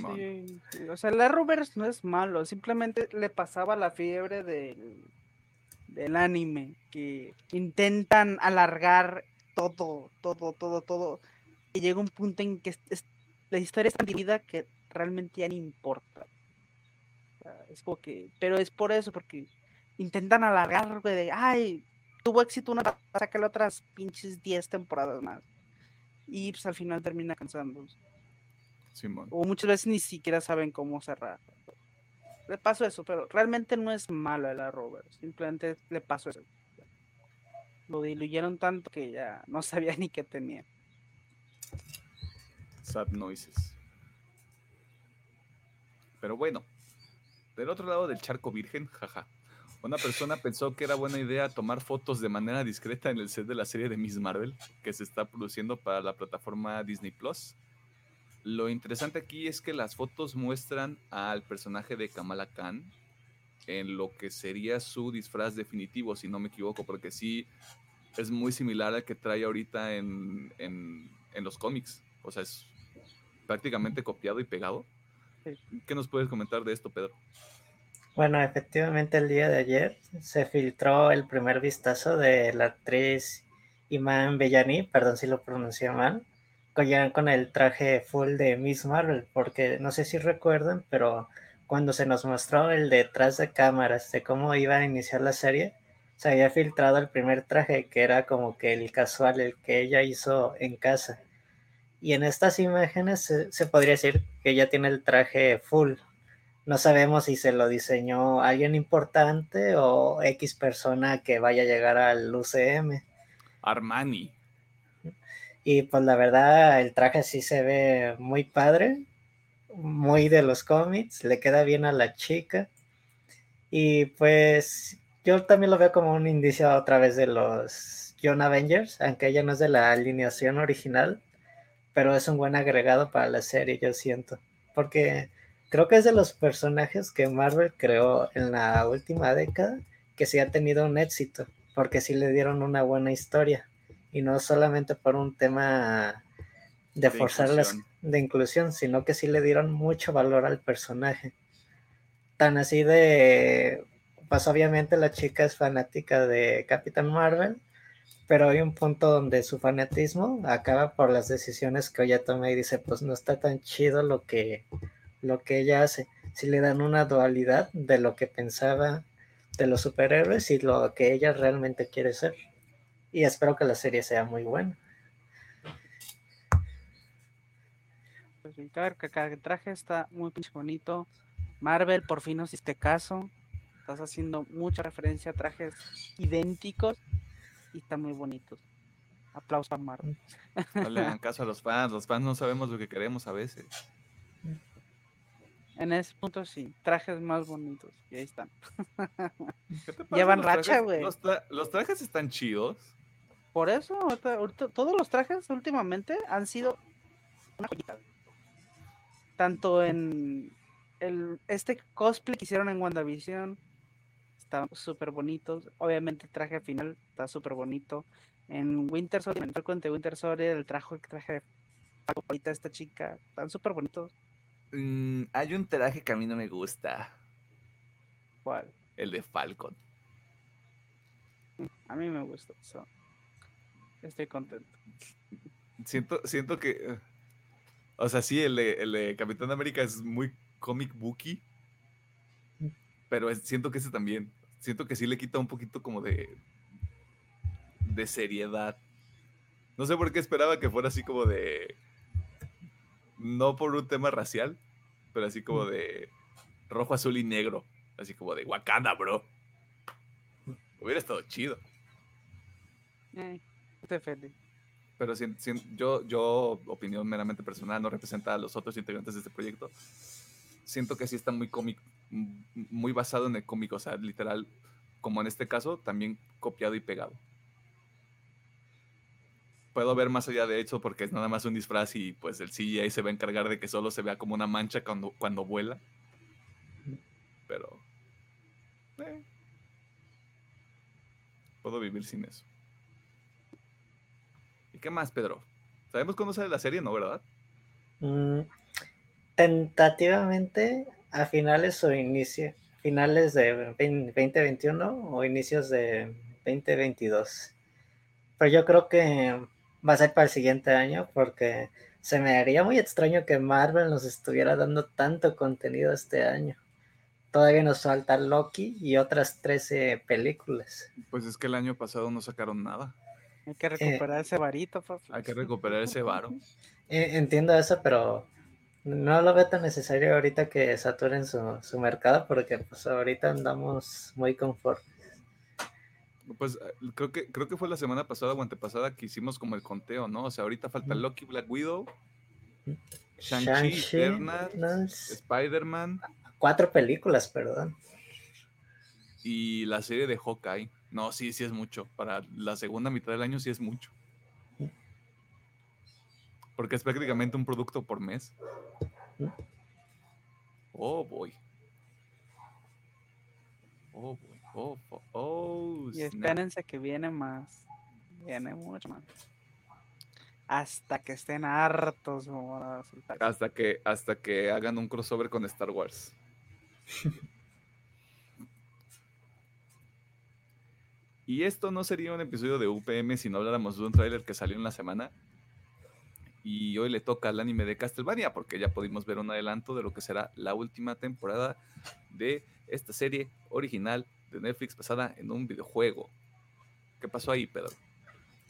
[SPEAKER 2] o sea, el Arrowverse no es malo, simplemente le pasaba la fiebre del, del anime, que intentan alargar todo, todo, todo, todo. Y llega un punto en que la historia es tan dividida que realmente ya no importa. es como que, pero es por eso, porque intentan alargar, de, ay, tuvo éxito una para sacarle otras pinches 10 temporadas más. Y pues al final termina cansándose. O muchas veces ni siquiera saben cómo cerrar. Le pasó eso, pero realmente no es malo el Robert, simplemente le pasó eso lo diluyeron tanto que ya no sabía ni qué tenía.
[SPEAKER 1] Sad noises. Pero bueno, del otro lado del charco virgen, jaja. Una persona pensó que era buena idea tomar fotos de manera discreta en el set de la serie de Miss Marvel que se está produciendo para la plataforma Disney Plus. Lo interesante aquí es que las fotos muestran al personaje de Kamala Khan en lo que sería su disfraz definitivo, si no me equivoco, porque sí es muy similar al que trae ahorita en, los cómics. O sea, es prácticamente copiado y pegado. ¿Qué nos puedes comentar de esto, Pedro?
[SPEAKER 3] Bueno, efectivamente el día de ayer se filtró el primer vistazo de la actriz Iman Bellani, perdón si lo pronuncié mal, con el traje full de Miss Marvel, porque no sé si recuerdan, pero cuando se nos mostró el detrás de cámaras de cómo iba a iniciar la serie, se había filtrado el primer traje, que era como que el casual, el que ella hizo en casa. Y en estas imágenes se, podría decir que ella tiene el traje full. No sabemos si se lo diseñó alguien importante o X persona que vaya a llegar al UCM.
[SPEAKER 1] Armani.
[SPEAKER 3] Y pues la verdad, el traje sí se ve muy padre, muy de los cómics, le queda bien a la chica. Y pues yo también lo veo como un indicio otra vez de los John Avengers, aunque ella no es de la alineación original, pero es un buen agregado para la serie, yo siento. Porque creo que es de los personajes que Marvel creó en la última década que sí ha tenido un éxito, porque sí le dieron una buena historia y no solamente por un tema de, forzar las de inclusión, sino que sí le dieron mucho valor al personaje. Tan así de pues obviamente la chica es fanática de Capitán Marvel, pero hay un punto donde su fanatismo acaba por las decisiones que ella toma y dice, pues no está tan chido lo que, lo que ella hace. Si le dan una dualidad de lo que pensaba de los superhéroes y lo que ella realmente quiere ser. Y espero que la serie sea muy buena.
[SPEAKER 2] Sí. Cada, cada traje está muy pinche bonito. Marvel, por fin nos hiciste caso. Estás haciendo mucha referencia a trajes idénticos y están muy bonitos. Aplausos a Marvel.
[SPEAKER 1] No le hagan caso a los fans. Los fans no sabemos lo que queremos a veces.
[SPEAKER 2] En ese punto sí, trajes más bonitos. Y ahí están.
[SPEAKER 1] ¿Qué te pasa?
[SPEAKER 2] Llevan
[SPEAKER 1] Los
[SPEAKER 2] racha, güey.
[SPEAKER 1] Los, tra- los trajes están chidos.
[SPEAKER 2] Por eso, ahorita- ahorita todos los trajes últimamente han sido una joyita. Tanto en el, este cosplay que hicieron en WandaVision, están súper bonitos. Obviamente el traje final está súper bonito. En Winter Soldier, en Falcon de Winter Soldier, el traje, el traje ahorita esta chica, están súper bonitos.
[SPEAKER 1] Mm, hay un traje que a mí no me gusta.
[SPEAKER 2] ¿Cuál?
[SPEAKER 1] El de Falcon.
[SPEAKER 2] A mí me gusta. so, Estoy contento.
[SPEAKER 1] Siento, siento que. O sea, sí, el de, el de Capitán América es muy comic booky. Pero es- siento que ese también. Siento que sí le quita un poquito como de. de seriedad. No sé por qué esperaba que fuera así como de. No por un tema racial, pero así como de rojo, azul y negro. Así como de Wakanda, bro. Hubiera estado chido.
[SPEAKER 2] Eh, estoy feliz.
[SPEAKER 1] Pero yo, yo, opinión meramente personal, no representa a los otros integrantes de este proyecto. Siento que sí está muy cómic, m- muy basado en el cómic, o sea, literal, como en este caso, también copiado y pegado. Puedo ver más allá de eso porque es nada más un disfraz y pues el CGI se va a encargar de que solo se vea como una mancha cuando, cuando vuela. Pero... eh, puedo vivir sin eso. ¿Y qué más, Pedro? ¿Sabemos cuándo sale la serie, no, verdad?
[SPEAKER 3] Mm, tentativamente a finales o inicio, finales de 20- 2021 o inicios de 2022. Pero yo creo que va a ser para el siguiente año porque se me haría muy extraño que Marvel nos estuviera dando tanto contenido este año. Todavía nos falta Loki y otras 13 películas.
[SPEAKER 1] Pues es que el año pasado no sacaron nada.
[SPEAKER 2] Hay que recuperar ese varito, papi.
[SPEAKER 1] Hay que recuperar ese varo.
[SPEAKER 3] Eh, Entiendo eso, pero no lo veo tan necesario ahorita que saturen su, su mercado porque pues ahorita andamos muy confort.
[SPEAKER 1] Pues eh, creo que, creo que fue la semana pasada o antepasada que hicimos como el conteo, ¿no? O sea, ahorita falta. Loki, Black Widow, Shang-Chi, Eternals,
[SPEAKER 3] unas
[SPEAKER 1] Spider-Man
[SPEAKER 3] cuatro películas, perdón.
[SPEAKER 1] y la serie de Hawkeye. No, sí, sí es mucho. Para la segunda mitad del año sí es mucho. Porque es prácticamente un producto por mes. Oh, boy. Oh, boy. Oh, oh, oh,
[SPEAKER 2] Y espérense que viene más. Viene mucho más. Hasta que estén hartos.
[SPEAKER 1] Hasta que, hasta que hagan un crossover con Star Wars. y esto no sería un episodio de UPM si no habláramos de un tráiler que salió en la semana. Y hoy le toca al anime de Castlevania, porque ya pudimos ver un adelanto de lo que será la última temporada de esta serie original de Netflix basada en un videojuego. ¿Qué pasó ahí, Pedro?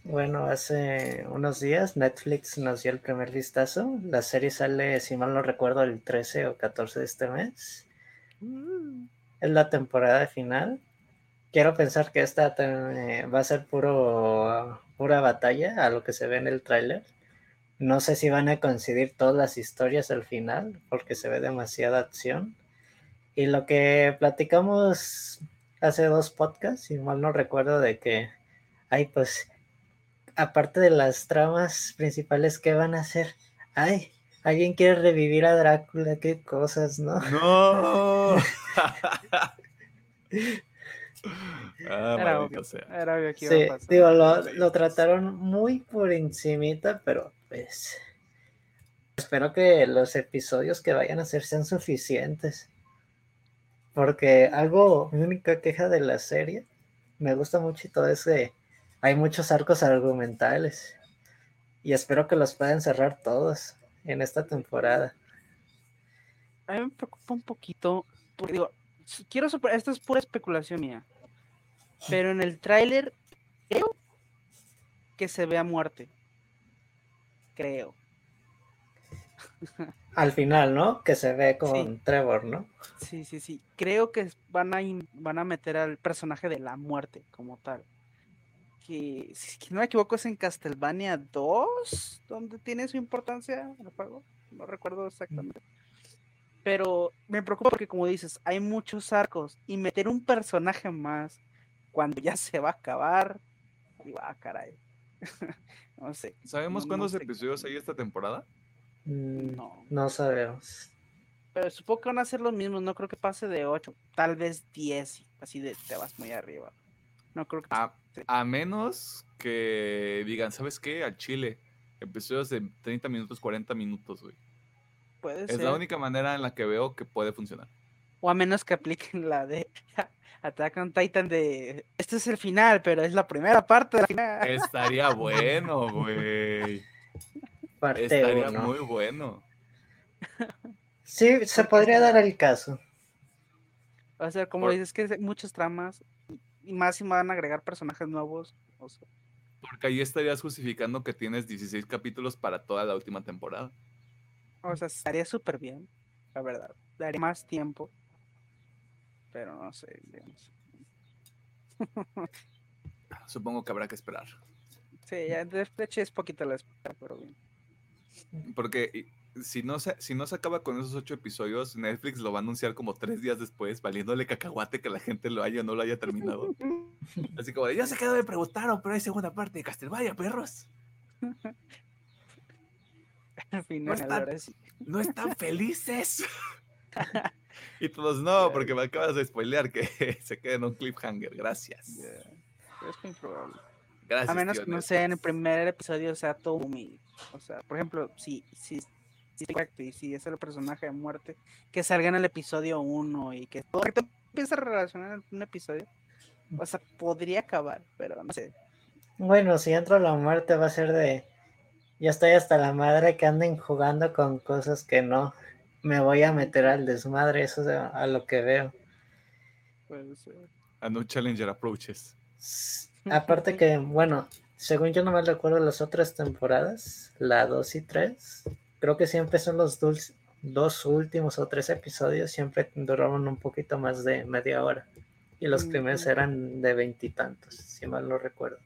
[SPEAKER 3] Bueno, hace unos días Netflix nos dio el primer vistazo. La serie sale, si mal no recuerdo, el 13 o 14 de este mes. Es la temporada final. Quiero pensar que esta te- va a ser puro, pura batalla a lo que se ve en el tráiler. No sé si van a coincidir todas las historias al final, porque se ve demasiada acción. Y lo que platicamos hace dos podcasts, si mal no recuerdo, de que hay pues, aparte de las tramas principales, ¿qué van a hacer? Ay, alguien quiere revivir a Drácula, qué cosas, ¿no?
[SPEAKER 1] ¡No! ah,
[SPEAKER 2] Era
[SPEAKER 1] maldito
[SPEAKER 2] obvio,
[SPEAKER 1] sea.
[SPEAKER 2] era obvio que
[SPEAKER 3] Sí,
[SPEAKER 2] iba a pasar.
[SPEAKER 3] digo, lo, lo trataron muy por encimita, pero pues espero que los episodios que vayan a hacer sean suficientes. Porque algo, mi única queja de la serie, me gusta mucho y todo es que hay muchos arcos argumentales. Y espero que los puedan cerrar todos en esta temporada.
[SPEAKER 2] A mí me preocupa un poquito, porque digo, quiero super, esto es pura especulación mía, pero en el tráiler creo que se vea muerte. Creo.
[SPEAKER 3] Al final, ¿no? Que se ve con Trevor, ¿no?
[SPEAKER 2] Sí, sí, sí. Creo que van a, van a meter al personaje de la muerte como tal. Que, si no me equivoco, es en Castlevania 2, donde tiene su importancia el juego. No recuerdo exactamente. Pero me preocupa porque, como dices, hay muchos arcos y meter un personaje más cuando ya se va a acabar, digo, ah, caray. no sé.
[SPEAKER 1] ¿Sabemos cuántos episodios hay esta temporada?
[SPEAKER 3] Mm, no. No sabemos.
[SPEAKER 2] Pero supongo que van a ser los mismos, no creo que pase de 8, tal vez 10, así de te vas muy arriba. No creo que...
[SPEAKER 1] A, a menos que digan, ¿sabes qué? Al Chile, episodios de 30 minutos, 40 minutos, güey. Puede es la única manera en la que veo que puede funcionar.
[SPEAKER 2] O a menos que apliquen la de Attack on Titan de este es el final, pero es la primera parte del final.
[SPEAKER 1] Estaría bueno, güey. Estaría muy bueno.
[SPEAKER 3] Sí, se podría dar el caso.
[SPEAKER 2] O sea, como dices que muchas tramas y más si van a agregar personajes nuevos.
[SPEAKER 1] Porque ahí estarías justificando que tienes 16 capítulos para toda la última temporada.
[SPEAKER 2] O sea, estaría súper bien, la verdad. Daría más tiempo pero no sé.
[SPEAKER 1] Supongo que habrá que esperar.
[SPEAKER 2] Sí, ya de hecho es poquito la espera, pero bien.
[SPEAKER 1] Porque si no, se, si no se acaba con esos ocho episodios, Netflix lo va a anunciar como tres días después, valiéndole cacahuate que la gente lo haya o no lo haya terminado. Así como, ya se quedó de preguntar, pero hay segunda parte de Castelvaya, perros.
[SPEAKER 2] Al final,
[SPEAKER 1] no están felices. Y todos, no, porque me acabas de spoilear que se quede en un cliffhanger. Gracias.
[SPEAKER 2] Es improbable. Gracias. A menos que no sea en el primer episodio, sea todo. O sea, por ejemplo, si, si, si, y si es el personaje de muerte, que salga en el episodio 1 y que todo empieza a relacionar en un episodio. O sea, podría acabar, pero no sé.
[SPEAKER 3] Bueno, si entra la muerte va a ser de. Ya estoy hasta la madre que anden jugando con cosas que no me voy a meter al desmadre, eso es a, lo que veo.
[SPEAKER 1] Puede ser. A no challenger approaches.
[SPEAKER 3] Aparte que, bueno, según yo no me recuerdo las otras temporadas, la 2 y 3, creo que siempre son los dos últimos o tres episodios, siempre duraban un poquito más de media hora. Y los primeros eran de veintitantos, si mal no recuerdo.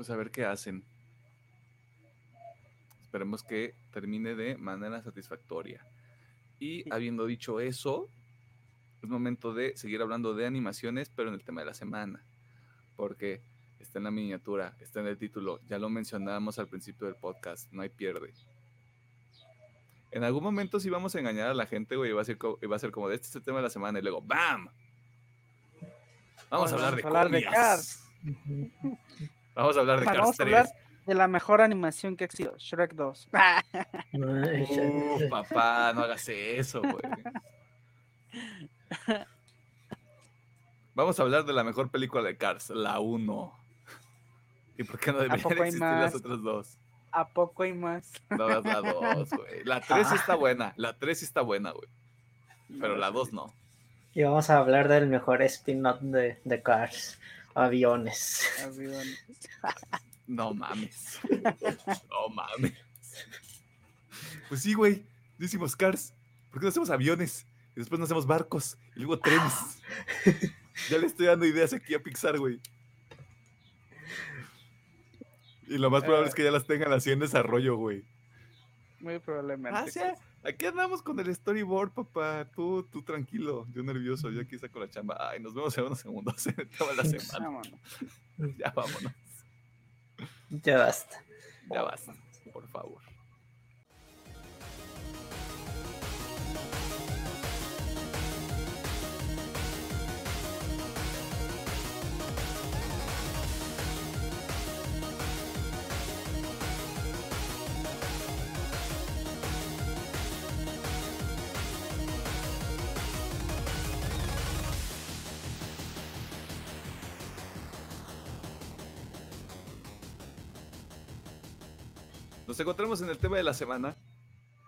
[SPEAKER 1] Pues a ver qué hacen. Esperemos que termine de manera satisfactoria. Y habiendo dicho eso, es momento de seguir hablando de animaciones, pero en el tema de la semana. Porque está en la miniatura, está en el título, ya lo mencionábamos al principio del podcast, no hay pierde. En algún momento sí vamos a engañar a la gente, güey, y va a ser, va a ser como de este es el tema de la semana, y luego ¡BAM! Vamos a hablar de, Cars. Vamos a hablar de Cars 3
[SPEAKER 2] de la mejor animación que ha existido, Shrek 2.
[SPEAKER 1] papá, no hagas eso, güey. Vamos a hablar de la mejor película de Cars, la 1. ¿Y por qué no deberían existir las otras dos?
[SPEAKER 2] ¿A poco hay más?
[SPEAKER 1] No, la 2, güey. La 3 está buena, la 3 está buena, güey. Pero la 2 no.
[SPEAKER 3] Y vamos a hablar del mejor spin-off de, de Cars, aviones.
[SPEAKER 2] Aviones.
[SPEAKER 1] No mames. No mames. Pues sí, güey. Decimos cars. ¿Por qué no hacemos aviones? Y después no hacemos barcos. Y luego trenes. ya le estoy dando ideas aquí a Pixar, güey. Y lo más probable es que ya las tengan así en desarrollo, güey.
[SPEAKER 2] Muy probablemente.
[SPEAKER 1] Ah, sí. Aquí andamos con el storyboard, papá. Tú, tú tranquilo. Yo nervioso. Yo aquí saco la chamba. Ay, nos vemos en unos segundos. Toda la semana. Ya vámonos.
[SPEAKER 3] Ya basta.
[SPEAKER 1] Ya basta, por favor. Encontramos en el tema de la semana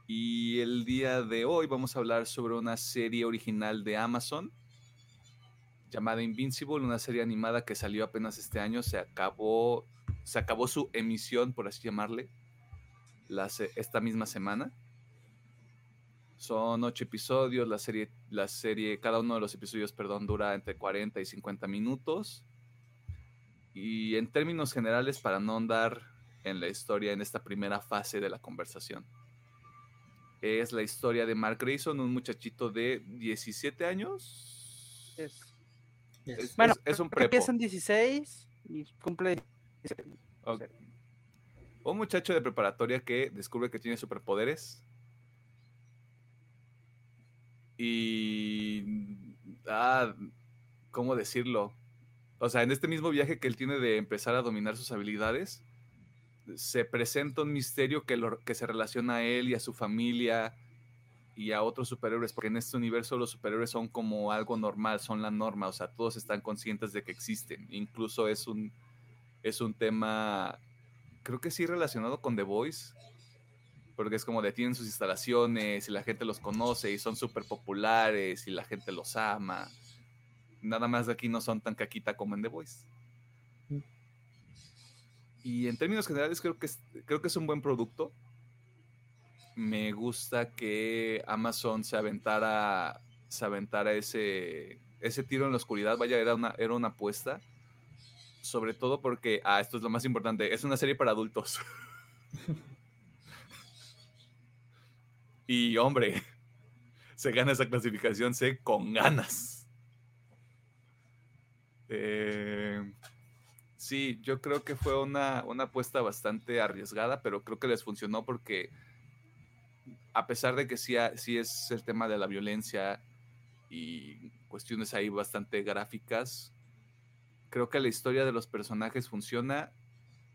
[SPEAKER 1] y el día de hoy vamos a hablar sobre una serie original de Amazon llamada Invincible, una serie animada que salió apenas este año, se acabó se acabó su emisión, por así llamarle, esta misma semana. Son ocho episodios, la serie, la serie, cada uno de los episodios, perdón, dura entre 40 y 50 minutos. Y en términos generales, para no andar en la historia en esta primera fase de la conversación, es la historia de Mark Grayson, un muchachito de 17 años.
[SPEAKER 2] Es, bueno, es, un prepo. Empieza en 16 y cumple.
[SPEAKER 1] Un muchacho de preparatoria que descubre que tiene superpoderes. Y. Ah, ¿cómo decirlo? O sea, en este mismo viaje que él tiene de empezar a dominar sus habilidades, se presenta un misterio que, lo, que se relaciona a él y a su familia y a otros superhéroes, porque en este universo los superhéroes son como algo normal, son la norma, o sea, todos están conscientes de que existen. Incluso es un, es un tema, creo que sí relacionado con The Voice, porque es como de tienen sus instalaciones y la gente los conoce y son súper populares y la gente los ama nada más de aquí no son tan caquita como en The Voice. Y en términos generales creo que es, creo que es un buen producto. Me gusta que Amazon se aventara, se aventara ese, ese tiro en la oscuridad. Vaya, era una, era una apuesta. Sobre todo porque, ah, esto es lo más importante, es una serie para adultos. y hombre, se gana esa clasificación C con ganas. Eh, sí, yo creo que fue una, apuesta bastante arriesgada, pero creo que les funcionó porque a pesar de que sí, sí es el tema de la violencia y cuestiones ahí bastante gráficas, creo que la historia de los personajes funciona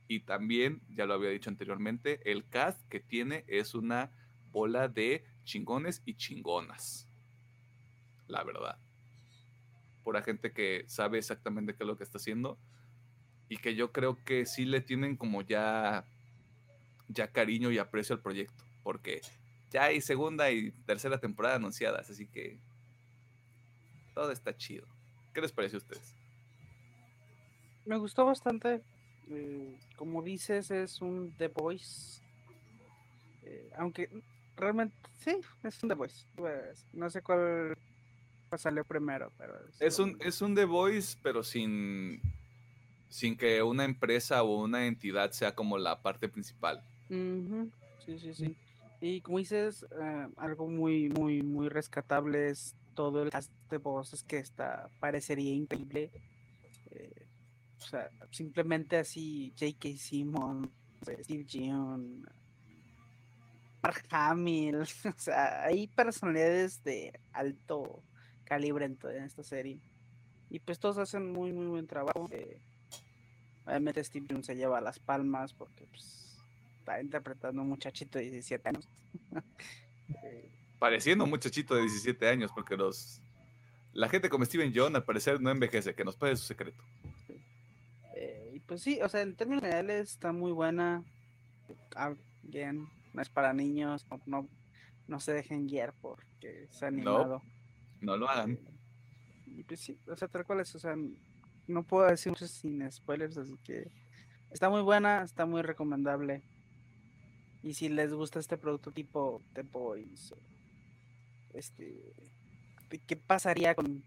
[SPEAKER 1] y también, ya lo había dicho anteriormente, el cast que tiene es una bola de chingones y chingonas. La verdad por gente que sabe exactamente qué es lo que está haciendo y que yo creo que sí le tienen como ya, ya cariño y aprecio al proyecto, porque ya hay segunda y tercera temporada anunciadas, así que todo está chido. ¿Qué les parece a ustedes?
[SPEAKER 2] Me gustó bastante. Eh, como dices, es un The Voice. Eh, aunque realmente sí, es un The Voice. Pues, no sé cuál salió primero, pero...
[SPEAKER 1] Es un, es un The Voice, pero sin, sin que una empresa o una entidad sea como la parte principal.
[SPEAKER 2] Sí, sí, sí. Y como dices, eh, algo muy, muy, muy rescatable es todo el cast de voces que está, parecería increíble. Eh, o sea, simplemente así, J.K. Simon, Steve Jeon, Mark Hamill, o sea, hay personalidades de alto calibre en, esta serie. Y pues todos hacen muy, muy buen trabajo. Eh, obviamente Steve Jones se lleva las palmas porque pues, está interpretando un muchachito de 17 años.
[SPEAKER 1] Eh, Pareciendo un muchachito de 17 años, porque los la gente como Steven Jones al parecer no envejece, que nos puede su secreto.
[SPEAKER 2] Eh, y pues sí, o sea, en términos generales está muy buena. Bien, no es para niños, no, no, se dejen guiar porque se ha animado.
[SPEAKER 1] No lo hagan.
[SPEAKER 2] Y pues sí, o sea, tal cual es, o sea, no puedo decir mucho sin spoilers, así que está muy buena, está muy recomendable. Y si les gusta este producto tipo The Boys, este, ¿qué pasaría con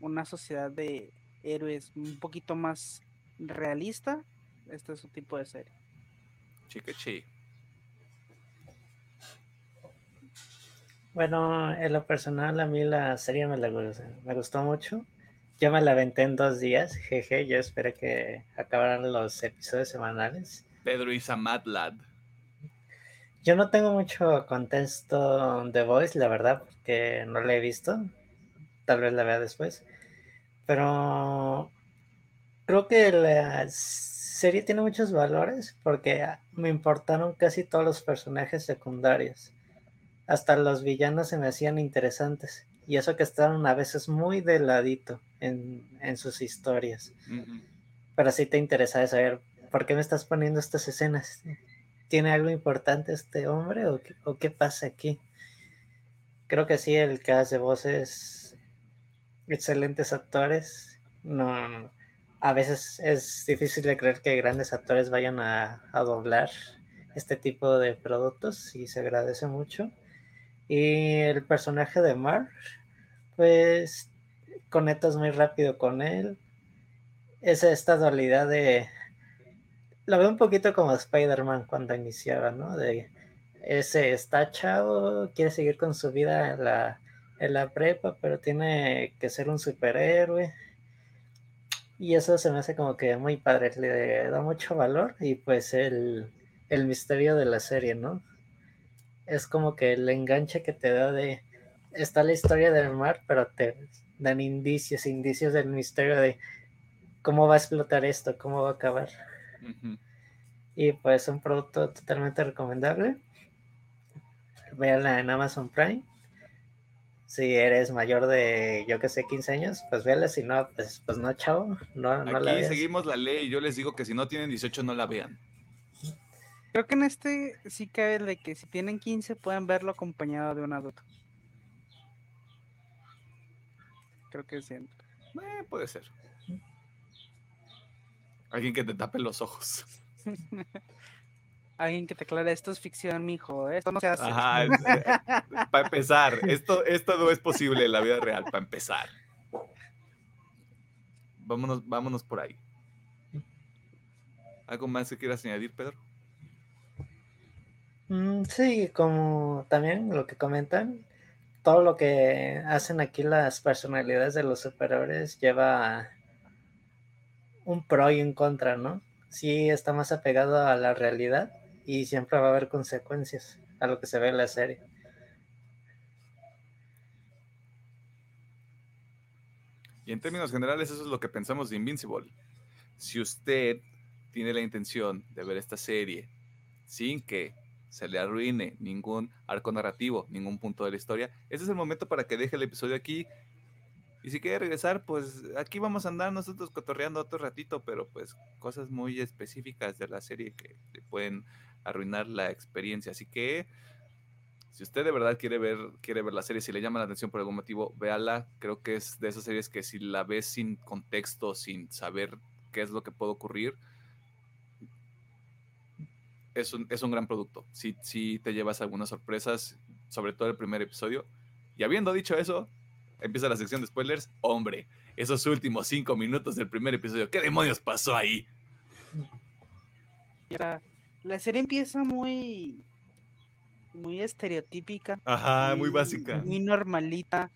[SPEAKER 2] una sociedad de héroes un poquito más realista? Este es su tipo de serie.
[SPEAKER 1] Chique chi.
[SPEAKER 3] Bueno, en lo personal a mí la serie me, la, me gustó mucho. Yo me la aventé en dos días, jeje, yo esperé que acabaran los episodios semanales.
[SPEAKER 1] Pedro y Samad Lad.
[SPEAKER 3] Yo no tengo mucho contexto de Voice, la verdad, porque no la he visto. Tal vez la vea después. Pero creo que la serie tiene muchos valores porque me importaron casi todos los personajes secundarios hasta los villanos se me hacían interesantes. Y eso que estaban a veces muy de ladito en, sus historias. Pero sí te interesa saber por qué me estás poniendo estas escenas. ¿Tiene algo importante este hombre o qué, pasa aquí? Creo que sí, el cast de voces, excelentes actores. No, a veces es difícil de creer que grandes actores vayan a, a doblar este tipo de productos y se agradece mucho. Y el personaje de Mark, pues conectas muy rápido con él. Es esta dualidad de... Lo veo un poquito como Spider-Man cuando iniciaba, ¿no? De ese está chavo, quiere seguir con su vida en la, en la prepa, pero tiene que ser un superhéroe. Y eso se me hace como que muy padre, le da mucho valor y pues el, el misterio de la serie, ¿no? Es como que el enganche que te da de... Está la historia del mar, pero te dan indicios, indicios del misterio de cómo va a explotar esto, cómo va a acabar. Y pues un producto totalmente recomendable. Véanla en Amazon Prime. Si eres mayor de, yo que sé, 15 años, pues véala. Si no, pues, pues no, chavo. No, no
[SPEAKER 1] Aquí seguimos la ley. Yo les digo que si no tienen 18, no la vean.
[SPEAKER 2] Creo que en este sí cabe de que si tienen 15 pueden verlo acompañado de un adulto. Creo que sí.
[SPEAKER 1] Eh, puede ser. Alguien que te tape los ojos.
[SPEAKER 2] Alguien que te aclare, esto es ficción, mijo, esto no se hace.
[SPEAKER 1] Ajá, para empezar, esto, esto no es posible en la vida real, para empezar. Vámonos, vámonos por ahí. ¿Algo más que quieras añadir, Pedro?
[SPEAKER 3] Mm, sí, como también lo que comentan, todo lo que hacen aquí las personalidades de los superhéroes lleva un pro y un contra, ¿no? Sí está más apegado a la realidad y siempre va a haber consecuencias a lo que se ve en la serie.
[SPEAKER 1] Y en términos generales eso es lo que pensamos de Invincible. Si usted tiene la intención de ver esta serie sin que se le arruine ningún arco narrativo, ningún punto de la historia, ese es el momento para que deje el episodio aquí. Y si quiere regresar, pues aquí vamos a andar nosotros cotorreando otro ratito, pero pues cosas muy específicas de la serie que le pueden arruinar la experiencia. Así que si usted de verdad quiere ver, quiere ver la serie, si le llama la atención por algún motivo, véala. Creo que es de esas series que si la ves sin contexto, sin saber qué es lo que puede ocurrir, es un, es un gran producto. Si, si te llevas algunas sorpresas, sobre todo el primer episodio. Y habiendo dicho eso, empieza la sección de spoilers. Hombre, esos últimos cinco minutos del primer episodio, ¿qué demonios pasó ahí?
[SPEAKER 2] La, serie empieza muy muy estereotípica.
[SPEAKER 1] Ajá, muy, básica.
[SPEAKER 2] Muy normalita.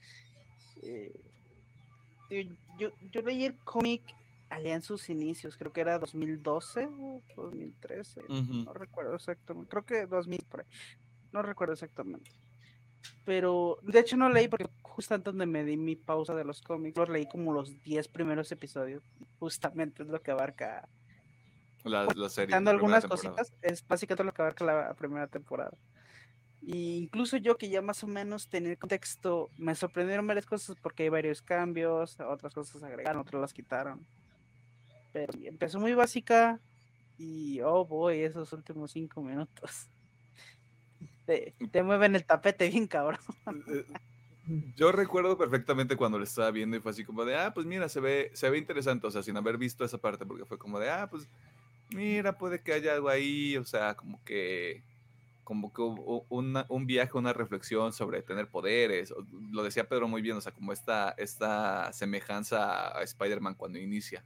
[SPEAKER 2] Eh, yo, yo leí el cómic en sus inicios, creo que era 2012 o 2013, no recuerdo exactamente, creo que 2000 por ahí, no recuerdo exactamente. Pero de hecho no leí porque justo antes de me di mi pausa de los cómics, los leí como los 10 primeros episodios, justamente es lo que abarca
[SPEAKER 1] la, la serie.
[SPEAKER 2] Dando algunas cositas, es básicamente lo que abarca la primera temporada. Y incluso yo que ya más o menos tenía el contexto, me sorprendieron varias cosas porque hay varios cambios, otras cosas agregaron, otras las quitaron. Pero empezó muy básica y oh voy, esos últimos cinco minutos. Te, mueven el tapete bien cabrón. Eh,
[SPEAKER 1] yo recuerdo perfectamente cuando lo estaba viendo y fue así como de, ah, pues mira, se ve, se ve interesante, o sea, sin haber visto esa parte, porque fue como de, ah, pues mira, puede que haya algo ahí, o sea, como que como que un viaje, una reflexión sobre tener poderes. Lo decía Pedro muy bien, o sea, como esta, esta semejanza a Spider-Man cuando inicia.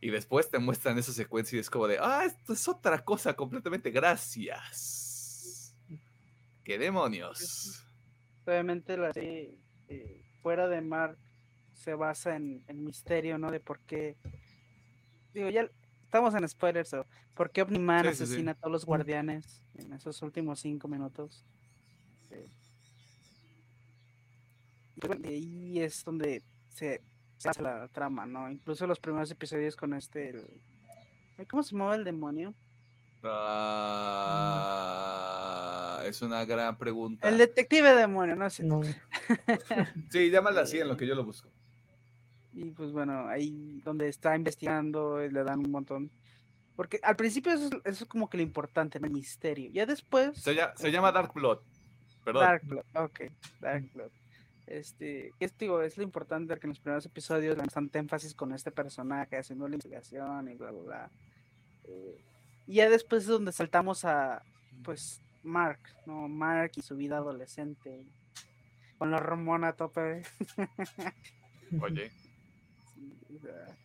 [SPEAKER 1] Y después te muestran esa secuencia y es como de, ah, esto es otra cosa completamente, gracias. ¿Qué demonios?
[SPEAKER 2] Obviamente la serie eh, fuera de Mark se basa en el misterio, ¿no? De por qué. Digo, ya estamos en spoilers, ¿o? ¿por qué Omniman asesina a todos los guardianes en esos últimos cinco minutos? Y ahí es donde se hace la trama, ¿no? Incluso los primeros episodios con este... ¿Cómo se llama el demonio?
[SPEAKER 1] Ah, es una gran pregunta.
[SPEAKER 2] El detective demonio, no sé. No.
[SPEAKER 1] sí, llámala así en lo que yo lo busco.
[SPEAKER 2] Y pues bueno, ahí donde está investigando, le dan un montón. Porque al principio eso, es como que lo importante, el misterio. Ya después.
[SPEAKER 1] Se, llama, se llama Dark Blood. Perdón.
[SPEAKER 2] Dark Blood, ok. Dark Blood. Este, es, digo, es lo importante que en los primeros episodios dan bastante énfasis con este personaje, haciendo la investigación y bla, bla, bla. Eh, y ya después es donde saltamos a, pues, Mark, ¿no? Mark y su vida adolescente, con la hormona a tope.
[SPEAKER 1] Oye.
[SPEAKER 2] Sí, o sea,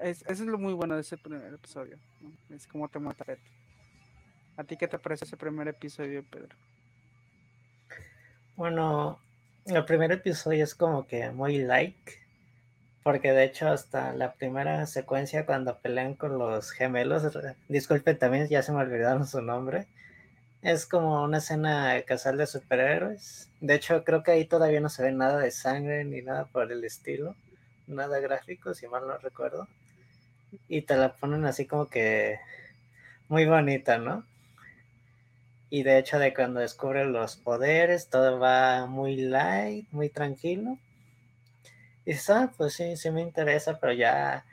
[SPEAKER 2] es, eso es lo muy bueno de ese primer episodio, ¿no? Es como te mata ¿A ti qué te parece ese primer episodio, Pedro?
[SPEAKER 3] Bueno, el primer episodio es como que muy like, porque de hecho hasta la primera secuencia cuando pelean con los gemelos, disculpen también ya se me olvidaron su nombre, es como una escena de casal de superhéroes. De hecho creo que ahí todavía no se ve nada de sangre ni nada por el estilo, nada gráfico si mal no recuerdo. Y te la ponen así como que muy bonita, ¿no? Y de hecho de cuando descubre los poderes, todo va muy light, muy tranquilo. Y dices, ah, pues sí, sí me interesa, pero ya,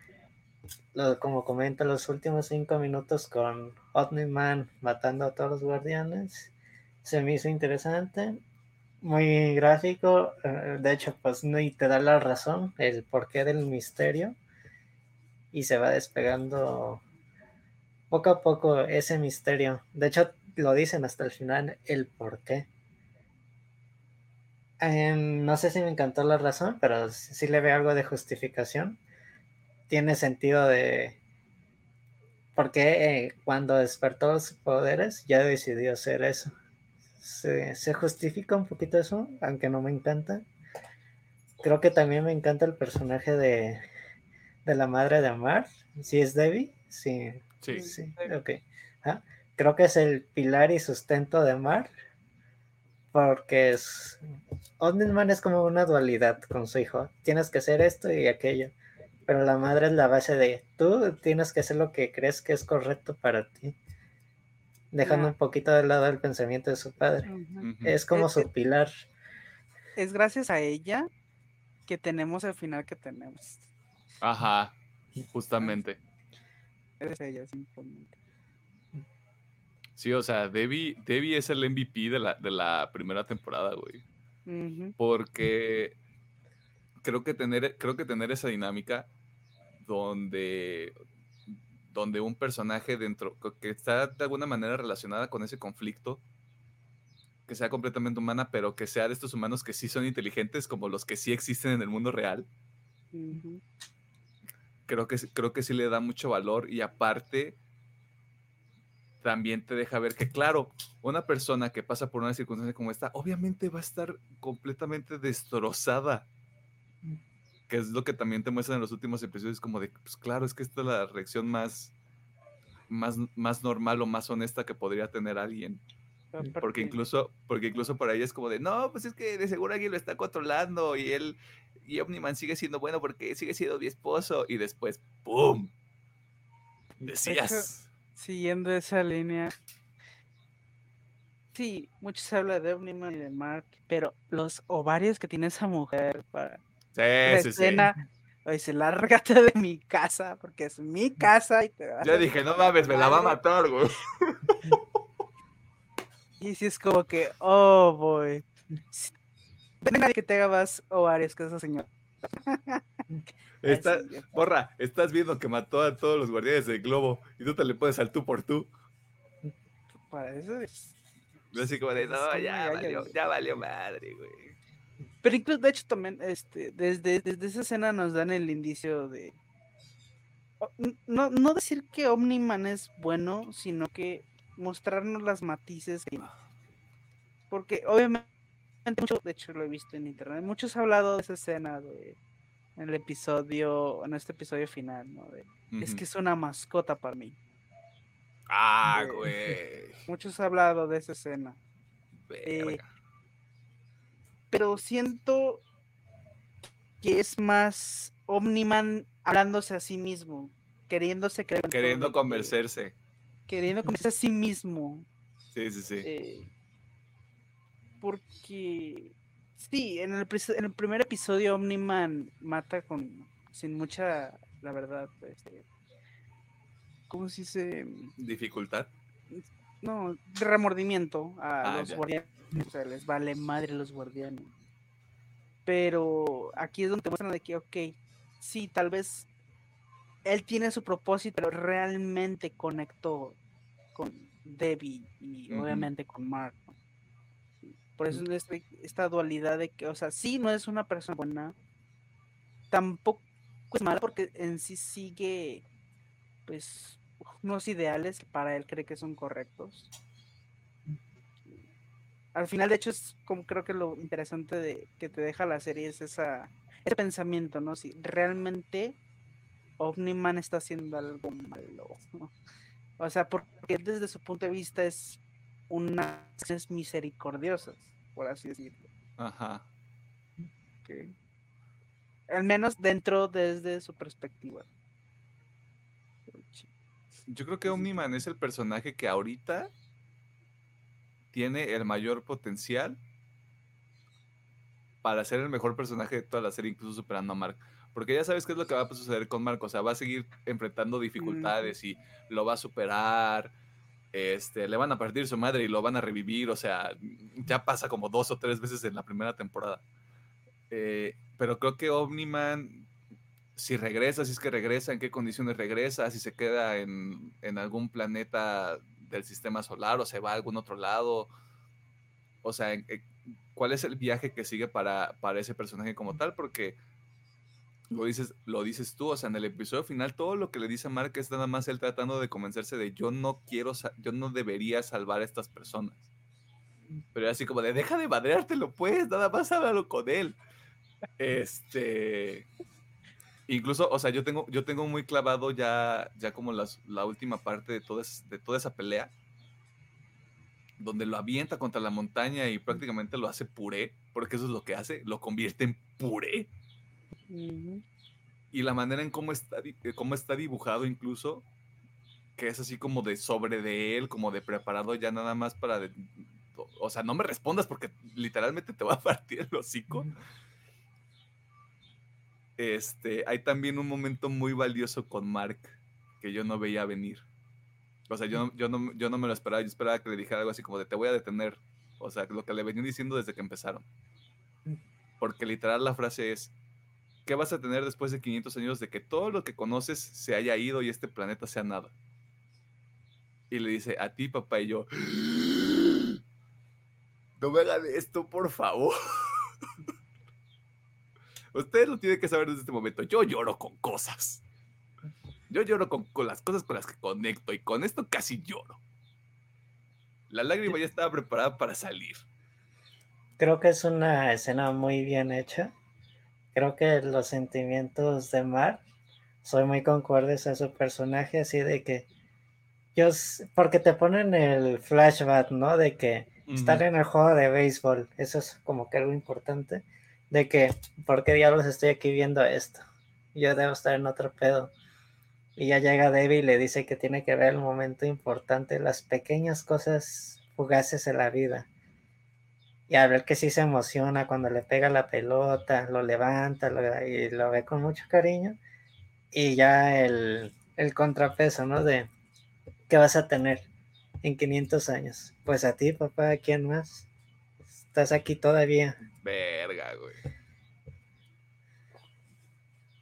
[SPEAKER 3] lo, como comenta, los últimos cinco minutos con Omni-Man matando a todos los guardianes, se me hizo interesante, muy gráfico, eh, de hecho, pues y te da la razón, el porqué del misterio, y se va despegando poco a poco ese misterio. De hecho, lo dicen hasta el final el por qué. Em, no sé si me encantó la razón, pero sí le veo algo de justificación. Tiene sentido de por qué eh, cuando despertó sus poderes ya decidió hacer eso. Se, se, justifica un poquito eso, aunque no me encanta. Creo que también me encanta el personaje de, de la madre de Amar. ¿Sí es Debbie? Sí.
[SPEAKER 1] Sí.
[SPEAKER 3] sí. Ok. ¿Ah? Creo que es el pilar y sustento de Mar, porque es Man es como una dualidad con su hijo. Tienes que hacer esto y aquello, pero la madre es la base de tú tienes que hacer lo que crees que es correcto para ti, dejando un poquito de lado el pensamiento de su padre. Uh -huh. Es como es, su pilar.
[SPEAKER 2] Es gracias a ella que tenemos el final que tenemos.
[SPEAKER 1] Ajá, justamente.
[SPEAKER 2] Es ella, simplemente.
[SPEAKER 1] Sí, o sea, Debbie, Debbie es el MVP de la, de la primera temporada, güey. Uh -huh. Porque creo que, tener, creo que tener esa dinámica donde, donde un personaje dentro, que está de alguna manera relacionada con ese conflicto, que sea completamente humana, pero que sea de estos humanos que sí son inteligentes, como los que sí existen en el mundo real. Uh -huh. creo, que, creo que sí le da mucho valor y aparte también te deja ver que, claro, una persona que pasa por una circunstancia como esta, obviamente va a estar completamente destrozada. Que es lo que también te muestran en los últimos episodios, como de, pues claro, es que esta es la reacción más, más, más normal o más honesta que podría tener alguien. Porque incluso, porque incluso por ahí es como de, no, pues es que de seguro alguien lo está controlando y él, y Omniman sigue siendo bueno porque sigue siendo mi esposo. Y después, ¡pum! Decías
[SPEAKER 2] siguiendo esa línea. Sí, mucho se habla de Omniman y de Mark, pero los ovarios que tiene esa mujer para
[SPEAKER 1] sí,
[SPEAKER 2] la
[SPEAKER 1] sí,
[SPEAKER 2] escena,
[SPEAKER 1] sí.
[SPEAKER 2] dice, lárgate de mi casa, porque es mi casa y te vas
[SPEAKER 1] Yo dije, no mames, me la va a matar, güey.
[SPEAKER 2] Y si es como que, oh boy. No nadie que te haga más ovarios que esa señora.
[SPEAKER 1] Está, porra, estás viendo que mató a todos los guardianes del globo y tú te le pones al tú por tú.
[SPEAKER 2] Para eso es.
[SPEAKER 1] Así como de, no, ya valió, ya valió madre, güey.
[SPEAKER 2] Pero incluso, de hecho, también, este, desde, desde esa escena nos dan el indicio de. No, no decir que Omniman es bueno, sino que mostrarnos las matices. Que, porque obviamente, mucho, de hecho lo he visto en internet, muchos han hablado de esa escena de en el episodio, en este episodio final, ¿no? De, uh -huh. Es que es una mascota para mí.
[SPEAKER 1] Ah, de, güey.
[SPEAKER 2] Muchos han hablado de esa escena. Eh, pero siento que es más Omniman hablándose a sí mismo, queriéndose creer.
[SPEAKER 1] Queriendo convencerse.
[SPEAKER 2] Queriendo convencerse a sí mismo.
[SPEAKER 1] Sí, sí, sí.
[SPEAKER 2] Eh, porque Sí, en el, en el, primer episodio Omniman mata con sin mucha, la verdad, este, ¿cómo se dice?
[SPEAKER 1] Dificultad.
[SPEAKER 2] No, remordimiento a ah, los ya. guardianes. O sea, les vale madre los guardianes. Pero aquí es donde te muestran de que, ok, sí, tal vez él tiene su propósito, pero realmente conectó con Debbie y obviamente con Mark. ¿no? Por eso es este- esta dualidad de que, o sea, sí no es una persona buena, tampoco es mala porque en sí sigue, pues, unos ideales para él cree que son correctos. Al final, de hecho, es como creo que lo interesante de que te deja la serie es esa, ese pensamiento, ¿no? Si realmente Omniman está haciendo algo malo. O sea, porque desde su punto de vista es unas acciones misericordiosas, por así decirlo.
[SPEAKER 1] Ajá.
[SPEAKER 2] ¿ok? Al menos dentro desde su perspectiva.
[SPEAKER 1] Yo creo que Omniman es el personaje que ahorita tiene el mayor potencial para ser el mejor personaje de toda la serie, incluso superando a Mark. Porque ya sabes qué es lo que va a suceder con Mark. O sea, va a seguir enfrentando dificultades y lo va a superar. Este, le van a partir su madre y lo van a revivir. O sea, ya pasa como dos o tres veces en la primera temporada. Eh, pero creo que Omniman, si regresa, si es que regresa, en qué condiciones regresa, si se queda en, en algún planeta del sistema solar o se va a algún otro lado. O sea, ¿cuál es el viaje que sigue para, para ese personaje como tal? Porque lo dices, lo dices tú, o sea, en el episodio final todo lo que le dice Mark es nada más él tratando de convencerse de yo no quiero, yo no debería salvar a estas personas. Pero así como de, deja de madreártelo pues, nada más háblalo con él. Este... Incluso, o sea, yo tengo, yo tengo muy clavado ya, ya como las, la última parte de, toda de toda esa pelea, donde lo avienta contra la montaña y prácticamente lo hace puré, porque eso es lo que hace, lo convierte en puré. Y la manera en cómo está, eh, cómo está dibujado incluso, que es así como de sobre de él, como de preparado ya nada más para... de- o sea, no me respondas porque literalmente te va a partir el hocico. Este, hay también un momento muy valioso con Mark que yo no veía venir. O sea, yo, yo, no, yo no me lo esperaba, yo esperaba que le dijera algo así como de te voy a detener. O sea, lo que le venía diciendo desde que empezaron. Porque literal la frase es, ¿qué vas a tener después de 500 años de que todo lo que conoces se haya ido y este planeta sea nada? Y le dice, a ti papá y yo, no me hagan esto, por favor. Ustedes lo tienen que saber desde este momento. Yo lloro con cosas. Yo lloro con, con las cosas con las que conecto y con esto casi lloro. La lágrima ya estaba preparada para salir.
[SPEAKER 3] Creo que es una escena muy bien hecha. Creo que los sentimientos de Mar son muy concordes a su personaje, así de que yo, porque te ponen el flashback, ¿no? De que estar en el juego de béisbol, eso es como que algo importante, de que, ¿por qué diablos estoy aquí viendo esto? Yo debo estar en otro pedo. Y ya llega Debbie y le dice que tiene que ver el momento importante, las pequeñas cosas fugaces de la vida. Y a ver que sí se emociona cuando le pega la pelota, lo levanta lo- y lo ve con mucho cariño. Y ya el, el contrapeso, ¿no? De qué vas a tener en 500 años. Pues a ti, papá, ¿a quién más? Estás aquí todavía.
[SPEAKER 1] Verga, güey.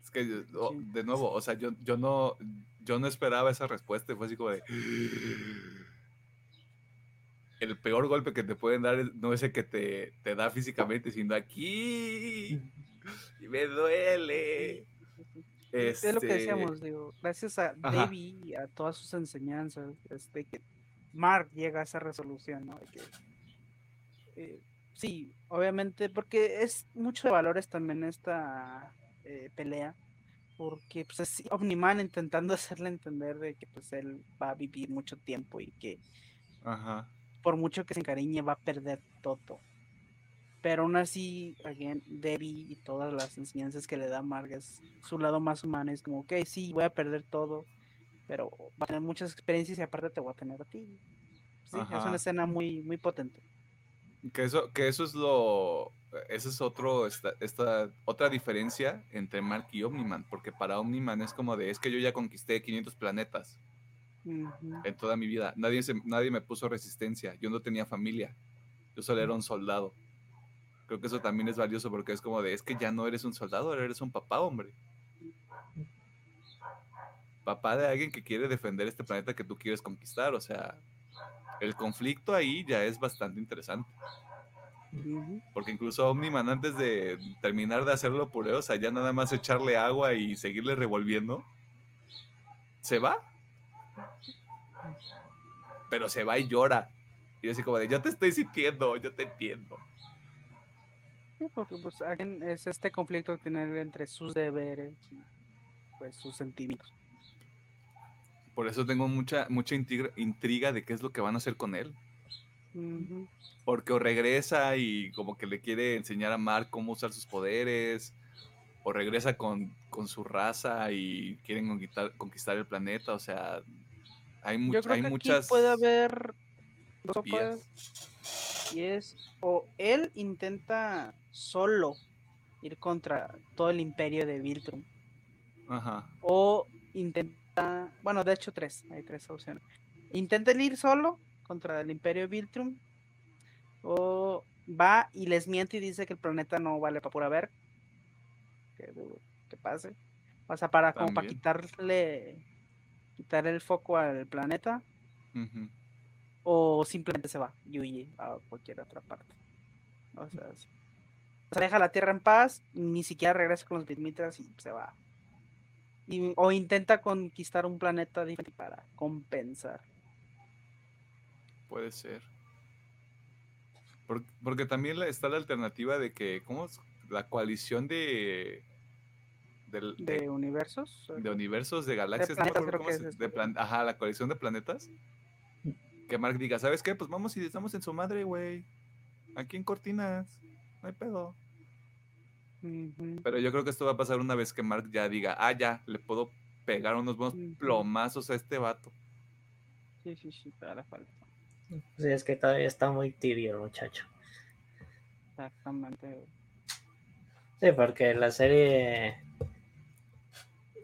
[SPEAKER 1] Es que, yo- de nuevo, o sea, yo, yo no yo no esperaba esa respuesta fue así como de... El peor golpe que te pueden dar no es el que te, te da físicamente, sino aquí. Y me duele.
[SPEAKER 2] Es lo que
[SPEAKER 1] Este,
[SPEAKER 2] decíamos, digo, gracias a. Debbie y a todas sus enseñanzas, este, que Mark llega a esa resolución, ¿no? Que, eh, sí, obviamente, porque es mucho de valores también esta eh, pelea, porque pues es Omniman intentando hacerle entender de que pues él va a vivir mucho tiempo y que
[SPEAKER 1] Ajá.
[SPEAKER 2] Por mucho que se encariñe va a perder todo. Pero aún así, again, Debbie y todas las enseñanzas que le da Mark es su lado más humano. Es como, ok, sí, voy a perder todo, pero va a tener muchas experiencias y aparte te voy a tener a ti. Sí, es una escena muy, muy potente.
[SPEAKER 1] Que eso, que eso es lo. Esa es otro, esta, esta otra diferencia entre Mark y Omniman. Porque para Omniman es como de es que yo ya conquisté 500 planetas En toda mi vida. Nadie, se- nadie me puso resistencia. Yo no tenía familia. Yo solo era un soldado. Creo que eso también es valioso porque es como de, es que ya no eres un soldado, ahora eres un papá, hombre. Papá de alguien que quiere defender este planeta que tú quieres conquistar. O sea, el conflicto ahí ya es bastante interesante. Porque incluso Omniman, antes de terminar de hacerlo puré, o sea, ya nada más echarle agua y seguirle revolviendo, se va. Pero se va y llora. Y así como de, yo te estoy sintiendo, yo te entiendo.
[SPEAKER 2] Sí, porque pues es este conflicto que tiene entre sus deberes y pues sus sentimientos.
[SPEAKER 1] Por eso tengo mucha, mucha intriga, intriga de qué es lo que van a hacer con él. Porque o regresa y como que le quiere enseñar a Mark cómo usar sus poderes, o regresa con, con su raza y quieren conquistar, conquistar el planeta. O sea, hay, mu-
[SPEAKER 2] Yo creo
[SPEAKER 1] hay
[SPEAKER 2] que
[SPEAKER 1] muchas
[SPEAKER 2] aquí puede haber dos
[SPEAKER 1] vías.
[SPEAKER 2] y es o él intenta solo ir contra todo el imperio de Viltrum
[SPEAKER 1] Ajá.
[SPEAKER 2] o intenta, bueno, de hecho tres, hay tres opciones. Intenta ir solo contra el imperio de Viltrum o va y les miente y dice que el planeta no vale para pura ver. Que, que pase. O sea, para como para quitarle quitar el foco al planeta o simplemente se va y huye a cualquier otra parte. O sea, sí. O sea, deja la Tierra en paz, ni siquiera regresa con los Bitmitras y se va. Y- o intenta conquistar un planeta diferente para compensar.
[SPEAKER 1] Puede ser. Por- Porque, también está la alternativa de que, ¿cómo es? La coalición de. Del-
[SPEAKER 2] De
[SPEAKER 1] de,
[SPEAKER 2] universos.
[SPEAKER 1] de universos, de galaxias, no me
[SPEAKER 2] planetas,
[SPEAKER 1] cómo se-
[SPEAKER 2] es
[SPEAKER 1] de plan- ajá, la coalición de planetas. Que Mark diga, ¿sabes qué? Pues vamos y estamos en su madre, güey. Aquí en Cortinas. No hay pedo. Pero yo creo que esto va a pasar una vez que Mark ya diga, ah, ya, le puedo pegar unos buenos plomazos a este vato.
[SPEAKER 2] Sí, sí, sí, para falta.
[SPEAKER 3] Sí, es que todavía está muy tibio el muchacho.
[SPEAKER 2] Exactamente.
[SPEAKER 3] Sí, porque la serie.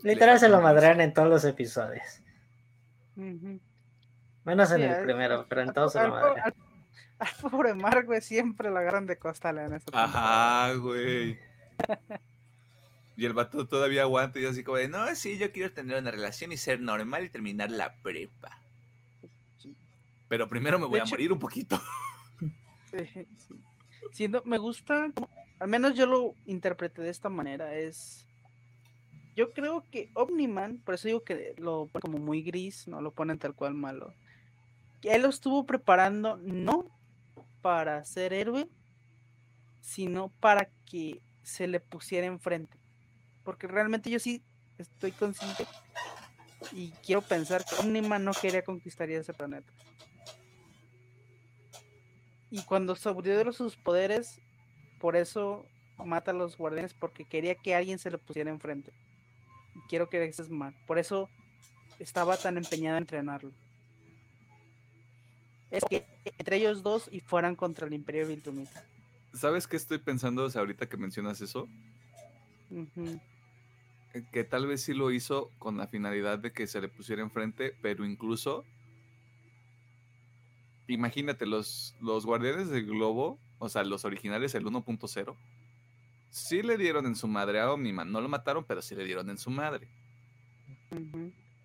[SPEAKER 3] Literal se lo madrean en todos los episodios. Menos en
[SPEAKER 2] Sí,
[SPEAKER 3] el primero, pero en todos se lo madrean.
[SPEAKER 2] al- al pobre Mark, güey, siempre la agarran de costal en esta.
[SPEAKER 1] Ajá, güey. Y el vato todavía aguanta y así como de, no, sí, yo quiero tener una relación y ser normal y terminar la prepa. Pero primero me voy
[SPEAKER 2] De
[SPEAKER 1] a
[SPEAKER 2] hecho-
[SPEAKER 1] morir un poquito.
[SPEAKER 2] Sí, sí. Siendo, me gusta, al menos yo lo interpreté de esta manera, es, yo creo que Omniman, por eso digo que lo ponen como muy gris, no lo ponen tal cual malo, él lo estuvo preparando no para ser héroe, sino para que se le pusiera enfrente, porque realmente yo sí estoy consciente y quiero pensar que Omniman no quería conquistar ese planeta. Y cuando se abrieron sus poderes, por eso mata a los guardianes, porque quería que alguien se le pusiera enfrente. Quiero que ese es Mark. Por eso estaba tan empeñado en entrenarlo. Es que entre ellos dos y fueran contra el Imperio Viltrumita.
[SPEAKER 1] ¿Sabes qué estoy pensando o sea, ahorita que mencionas eso? Que tal vez sí lo hizo con la finalidad de que se le pusiera enfrente, pero incluso, imagínate, los, los guardianes del globo, o sea, los originales, el 1.0, sí le dieron en su madre a Omniman. No lo mataron, pero sí le dieron en su madre.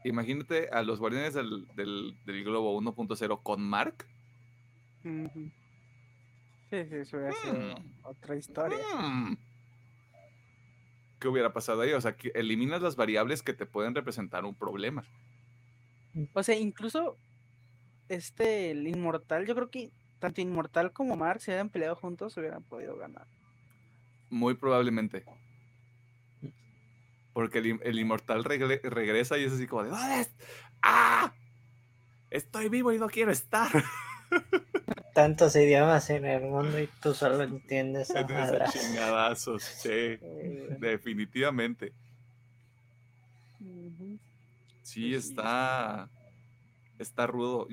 [SPEAKER 1] Imagínate a los guardianes del, del, del globo 1.0 con Mark.
[SPEAKER 2] Sí, sí, eso hubiera sido
[SPEAKER 1] Mm.
[SPEAKER 2] otra historia.
[SPEAKER 1] Mm. ¿Qué hubiera pasado ahí? O sea, que eliminas las variables que te pueden representar un problema.
[SPEAKER 2] O sea, incluso este, el inmortal, yo creo que tanto inmortal como Mark, si hubieran peleado juntos, hubieran podido ganar.
[SPEAKER 1] Muy probablemente. Porque el, in- el inmortal regresa y es así como de ¿Dónde es? ¡Ah! Estoy vivo y no quiero estar.
[SPEAKER 3] Tantos idiomas en el mundo y tú solo entiendes a
[SPEAKER 1] En chingadazos, sí. Definitivamente. Sí,
[SPEAKER 2] Pues sí.
[SPEAKER 1] está. Está rudo.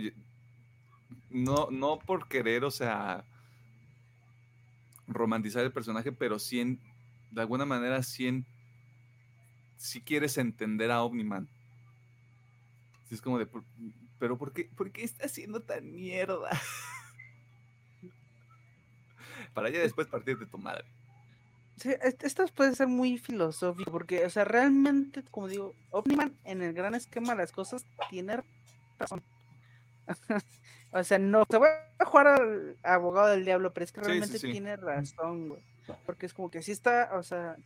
[SPEAKER 1] No, no por querer, o sea, romantizar el personaje, pero sí, en- de alguna manera, sí, en- sí quieres entender a Omniman. Sí, es como de, "Por- pero ¿por qué, ¿por qué está haciendo tan mierda? para ya después partir de tu madre.
[SPEAKER 2] Sí, esto puede ser muy filosófico, porque, o sea, realmente, como digo, Omniman en el gran esquema de las cosas tiene razón. o sea, no, se voy a jugar al abogado del diablo, pero es que realmente tiene razón, güey. Porque es como que si está, o sea,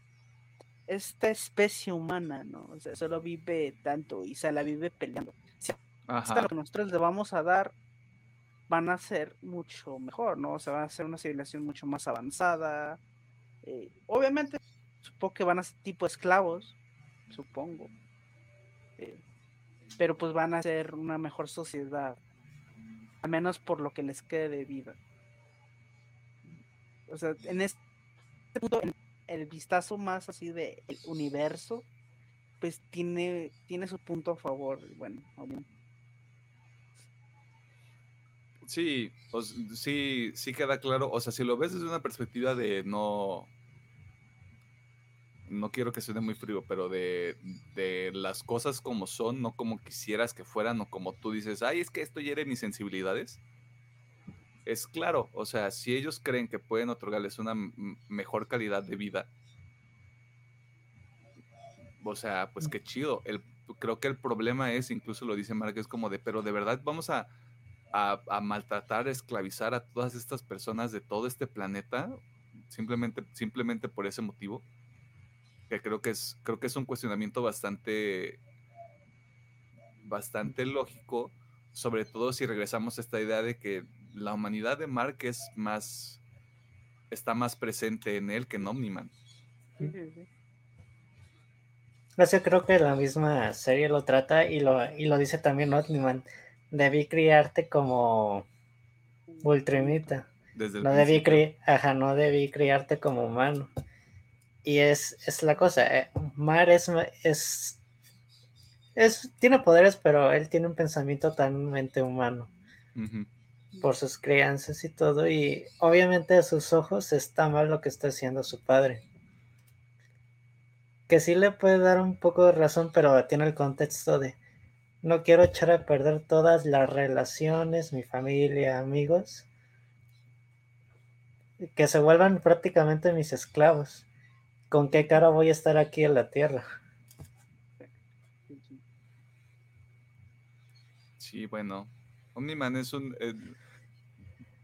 [SPEAKER 2] esta especie humana, ¿no? O sea, solo vive tanto y se la vive peleando. Si lo que nosotros le vamos a dar van a ser mucho mejor, ¿no? O sea, va a ser una civilización mucho más avanzada. Eh, obviamente, supongo que van a ser tipo esclavos, supongo. Eh, pero pues van a ser una mejor sociedad. Al menos por lo que les quede de vida. O sea, en este punto, el vistazo más así de el universo, pues tiene, tiene su punto a favor. Bueno, obviamente.
[SPEAKER 1] Sí, sí, sí queda claro. O sea, si lo ves desde una perspectiva de no. No quiero que suene muy frío, pero de, de las cosas como son, no como quisieras que fueran, o como tú dices, ay, es que esto hiere mis sensibilidades. Es claro, o sea, si ellos creen que pueden otorgarles una mejor calidad de vida, o sea, pues qué chido. El, creo que el problema es, incluso lo dice Mark, es como de, pero de verdad vamos a a, maltratar, a esclavizar a todas estas personas de todo este planeta, simplemente, simplemente por ese motivo. Que creo que es, creo que es un cuestionamiento bastante, bastante lógico, sobre todo si regresamos a esta idea de que la humanidad de Mark es más, está más presente en él que en Omniman.
[SPEAKER 3] Yo creo que la misma serie lo trata y lo, y lo dice también Omniman debí criarte como ultrimita. no debí Ajá, no debí criarte como humano. Y es, es la cosa, eh, Mar es, es, es, tiene poderes, pero él tiene un pensamiento totalmente humano. Por sus crianzas y todo. Y obviamente a sus ojos está mal lo que está haciendo su padre. Que sí le puede dar un poco de razón, pero tiene el contexto de no quiero echar a perder todas las relaciones, mi familia, amigos, que se vuelvan prácticamente mis esclavos. ¿Con qué cara voy a estar aquí en la tierra?
[SPEAKER 1] Sí, bueno, Omniman es un... Eh,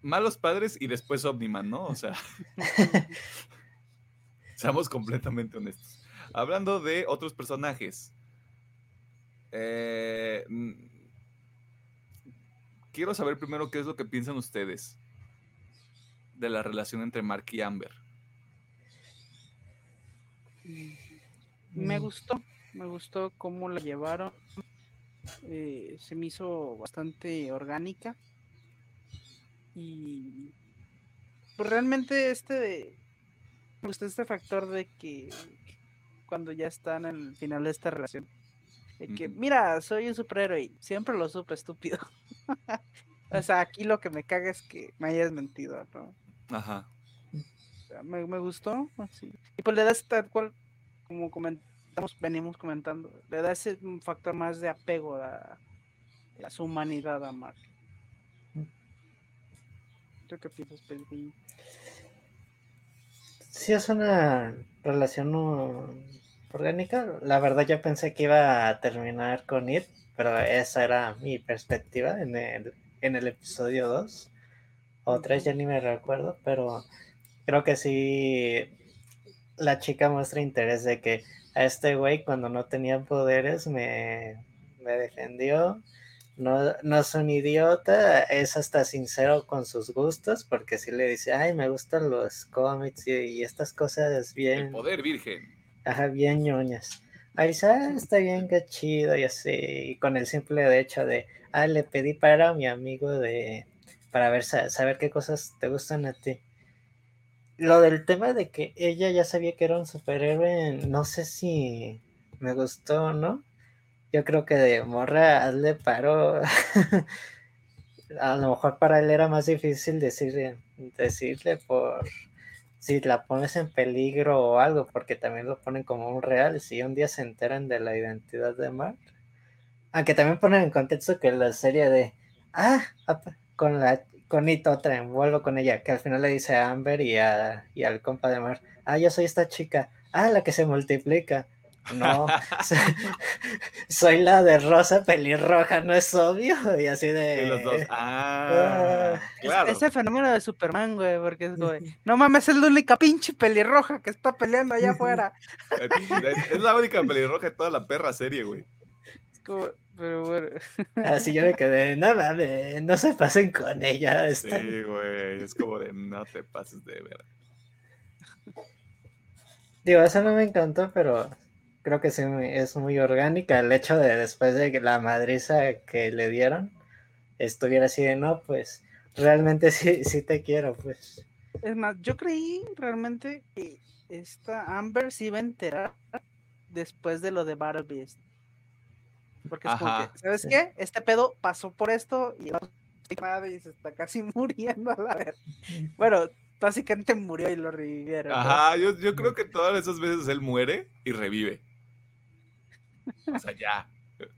[SPEAKER 1] malos padres y después Omniman, ¿no? O sea, seamos completamente honestos. Hablando de otros personajes, eh, mm, quiero saber primero qué es lo que piensan ustedes de la relación entre Mark y Amber.
[SPEAKER 2] Me gustó, me gustó cómo la llevaron. Eh, se me hizo bastante orgánica. Y pues realmente este me gustó este factor de que cuando ya están al final de esta relación que, mira, soy un superhéroe y siempre lo supe estúpido. o sea, aquí lo que me caga es que me hayas mentido, ¿no? Ajá. Me, gustó, Y pues le das tal cual, como comentamos, venimos comentando, le da ese factor más de apego a, su humanidad a Mark. ¿Tú qué piensas, Pedro?
[SPEAKER 3] Sí, es una relación orgánica. La verdad yo pensé que iba a terminar con It, pero esa era mi perspectiva en el, en el episodio 2 o 3, ya ni me recuerdo, pero creo que sí la chica muestra interés de que a este güey cuando no tenía poderes me, me defendió. No, no es un idiota, es hasta sincero con sus gustos, porque si le dice, ay, me gustan los cómics y, y estas cosas bien.
[SPEAKER 1] El poder virgen
[SPEAKER 3] Ajá, bien ñoñas. Ahí dice, ah, está bien, qué chido, y así, y con el simple hecho de, ah, le pedí para mi amigo de, para ver, saber qué cosas te gustan a ti. Lo del tema de que ella ya sabía que era un superhéroe, no sé si me gustó o no. Yo creo que de morra le paró. a lo mejor para él era más difícil decirle, decirle por si la pones en peligro o algo, porque también lo ponen como un real, si un día se enteran de la identidad de Mark. Aunque también ponen en contexto que la serie de, ah, con la, con It otra, vuelvo con ella, que al final le dice a Amber y, a, y al compa de Mar, ah, yo soy esta chica, ah, la que se multiplica. No, soy la de rosa pelirroja, ¿no es obvio? Y así de...
[SPEAKER 1] Y los dos, ah, claro.
[SPEAKER 2] Es, el fenómeno de Superman, güey, porque es güey, no mames, es la única pinche pelirroja que está peleando allá afuera.
[SPEAKER 1] Es la única pelirroja de toda la perra serie, güey.
[SPEAKER 2] Es como, pero bueno.
[SPEAKER 3] Así yo me quedé, nada, no se pasen con ella.
[SPEAKER 1] Sí, güey, es como de, no te pases de ver.
[SPEAKER 3] Digo, eso no me encantó, pero creo que sí es muy orgánica el hecho de después de que la madriza que le dieron estuviera así de no, pues realmente sí, sí te quiero, pues.
[SPEAKER 2] Es más, yo creí realmente que esta Amber se iba a enterar después de lo de Battle Beast. Porque es como que, ¿sabes qué? Este pedo pasó por esto y, y se está casi muriendo a la vez. Bueno, básicamente murió y lo revivieron.
[SPEAKER 1] Ajá, yo, yo creo que todas esas veces él muere y revive. O sea, ya.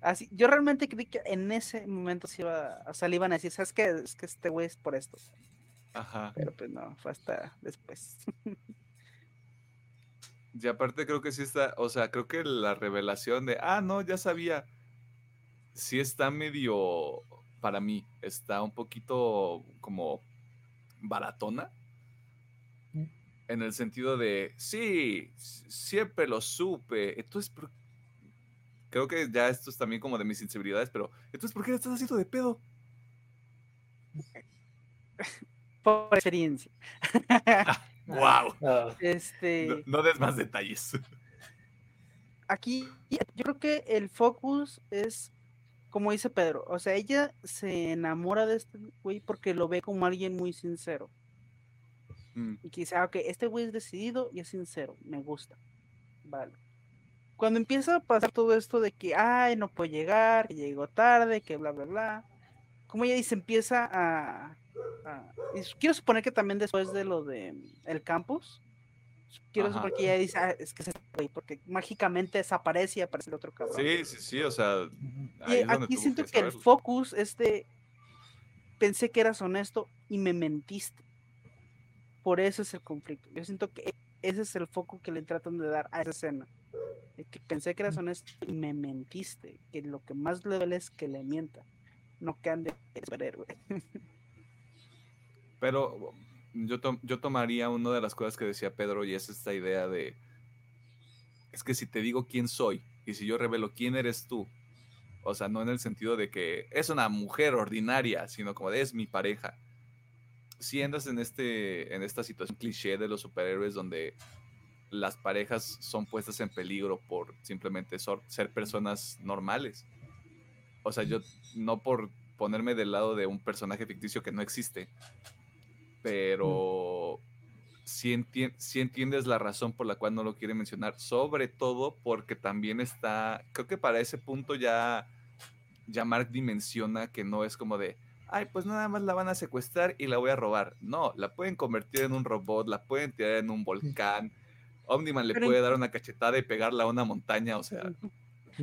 [SPEAKER 2] Así, yo realmente creí que en ese momento se iba, o sea, le iban a decir, ¿sabes qué? Es que este güey es por esto.
[SPEAKER 1] Ajá.
[SPEAKER 2] Pero pues no, fue hasta después.
[SPEAKER 1] Y aparte creo que sí está, o sea, creo que la revelación de, ah, no, ya sabía, sí está medio, para mí, está un poquito como baratona. Mm. En el sentido de, sí, siempre lo supe. Entonces, creo que ya esto es también como de mis inseguridades, pero entonces, ¿por qué le estás haciendo de pedo?
[SPEAKER 2] Por experiencia.
[SPEAKER 1] wow.
[SPEAKER 2] Ah. Este...
[SPEAKER 1] No, des más detalles.
[SPEAKER 2] Aquí yo creo que el focus es como dice Pedro, o sea, ella se enamora de este güey porque lo ve como alguien muy sincero.
[SPEAKER 1] Mm.
[SPEAKER 2] Y que dice, ah, ok, este güey es decidido y es sincero, me gusta. Vale cuando empieza a pasar todo esto de que, ay, no puedo llegar, que llegó tarde, que bla, bla, bla, como ella dice, empieza a, quiero suponer que también después de lo de el campus, quiero suponer que ella dice, ah, es que se fue, porque mágicamente desaparece y aparece el otro cabrón.
[SPEAKER 1] Sí, sí, sí, o sea.
[SPEAKER 2] Y aquí siento que, que el focus es de, pensé que eras honesto y me mentiste. Por eso es el conflicto. Yo siento que ese es el foco que le tratan de dar a esa escena que pensé que eras honesto y me mentiste, que lo que más le duele es que le mienta, no que ande superhéroe.
[SPEAKER 1] Pero yo, yo tomaría una de las cosas que decía Pedro y es esta idea de, es que si te digo quién soy y si yo revelo quién eres tú, o sea, no en el sentido de que es una mujer ordinaria, sino como de es mi pareja. Si andas en, este, en esta situación cliché de los superhéroes donde las parejas son puestas en peligro por simplemente ser personas normales. O sea, yo no por ponerme del lado de un personaje ficticio que no existe, pero si, entiendes la razón por la cual no lo quiere mencionar, sobre todo porque también está, creo que para ese punto ya, ya Mark dimensiona que no es como de, ay, pues nada más la van a secuestrar y la voy a robar. No, la pueden convertir en un robot, la pueden tirar en un volcán. Omniman le puede dar una cachetada y pegarla a una montaña, o sea.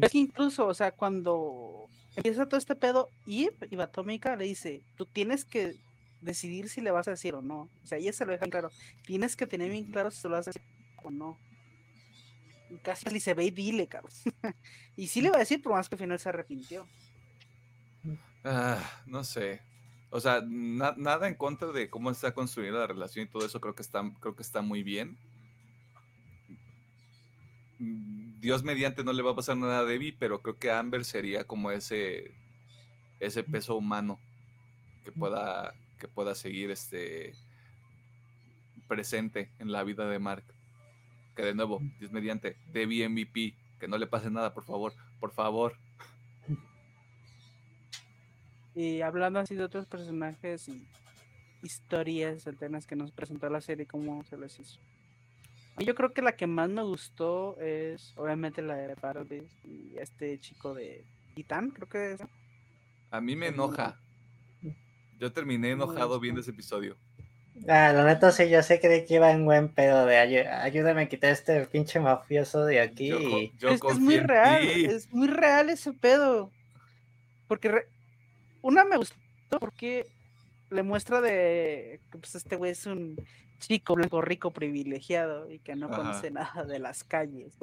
[SPEAKER 2] Es que incluso, o sea, cuando empieza todo este pedo, y Atómica le dice, tú tienes que decidir si le vas a decir o no. O sea, ella se lo deja claro. Tienes que tener bien claro si se lo vas a decir o no. Y casi le dice, ve y dile, Carlos. y sí le va a decir, por más que al final se arrepintió.
[SPEAKER 1] Ah, no sé. O sea, nada en contra de cómo está construida la relación y todo eso, creo que está, creo que está muy bien. Dios mediante no le va a pasar nada a Debbie, pero creo que Amber sería como ese, ese peso humano que pueda, que pueda seguir este presente en la vida de Mark. Que de nuevo, Dios mediante, Debbie MVP, que no le pase nada, por favor, por favor.
[SPEAKER 2] Y hablando así de otros personajes y historias alternas que nos presentó la serie, ¿cómo se les hizo? Yo creo que la que más me gustó es obviamente la de Paradise y este chico de Titán, creo que es.
[SPEAKER 1] A mí me enoja. Yo terminé enojado viendo ese episodio.
[SPEAKER 3] Ah, la neta sí, yo sé que iba en buen pedo de ayúdame a quitar este pinche mafioso de aquí.
[SPEAKER 2] es, muy real, es muy real ese pedo. Porque una me gustó porque le muestra de que pues este güey es un chico blanco rico privilegiado y que no conoce nada de las calles.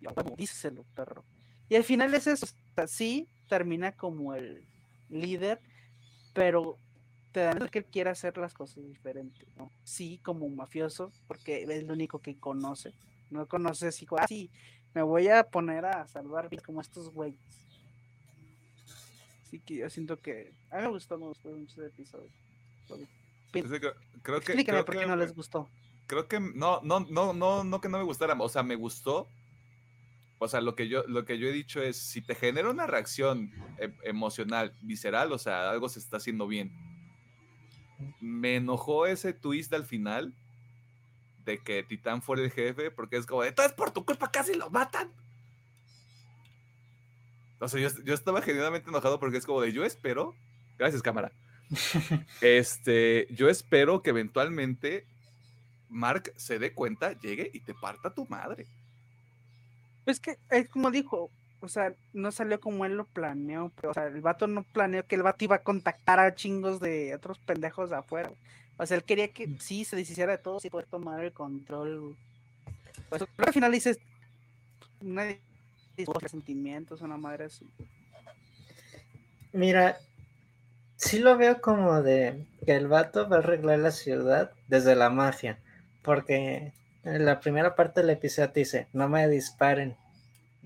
[SPEAKER 2] Yo, díselo, perro. Y al final es eso, sí, termina como el líder, pero te dan que él quiere hacer las cosas diferentes, ¿no? Sí, como un mafioso, porque es lo único que conoce. No conoce así, ah, sí, me voy a poner a salvar como estos güeyes. Así que yo siento que a mí me gustó, me gustó mucho el episodio.
[SPEAKER 1] Creo que,
[SPEAKER 2] Explícame por qué no les gustó.
[SPEAKER 1] Creo que no, no, no, no, no que no me gustara, o sea, me gustó. O sea, lo que yo, lo que yo he dicho es, si te genera una reacción e, emocional, visceral, o sea, algo se está haciendo bien. Me enojó ese twist al final de que Titán fuera el jefe, porque es como de, todo es por tu culpa, casi lo matan. O sea, yo, yo estaba genuinamente enojado porque es como de, yo espero, gracias cámara, este, yo espero que eventualmente Mark se dé cuenta, llegue y te parta tu madre.
[SPEAKER 2] Es que, es como dijo, o sea, no salió como él lo planeó, pero, o sea, el vato no planeó que el vato iba a contactar a chingos de otros pendejos de afuera. O sea, él quería que mm. sí se deshiciera de todo y poder tomar el control. Pues, pero al final dices, nadie sentimientos, una madre así.
[SPEAKER 3] Mira, sí lo veo como de que el vato va a arreglar la ciudad desde la mafia, porque en la primera parte del episodio dice, no me disparen,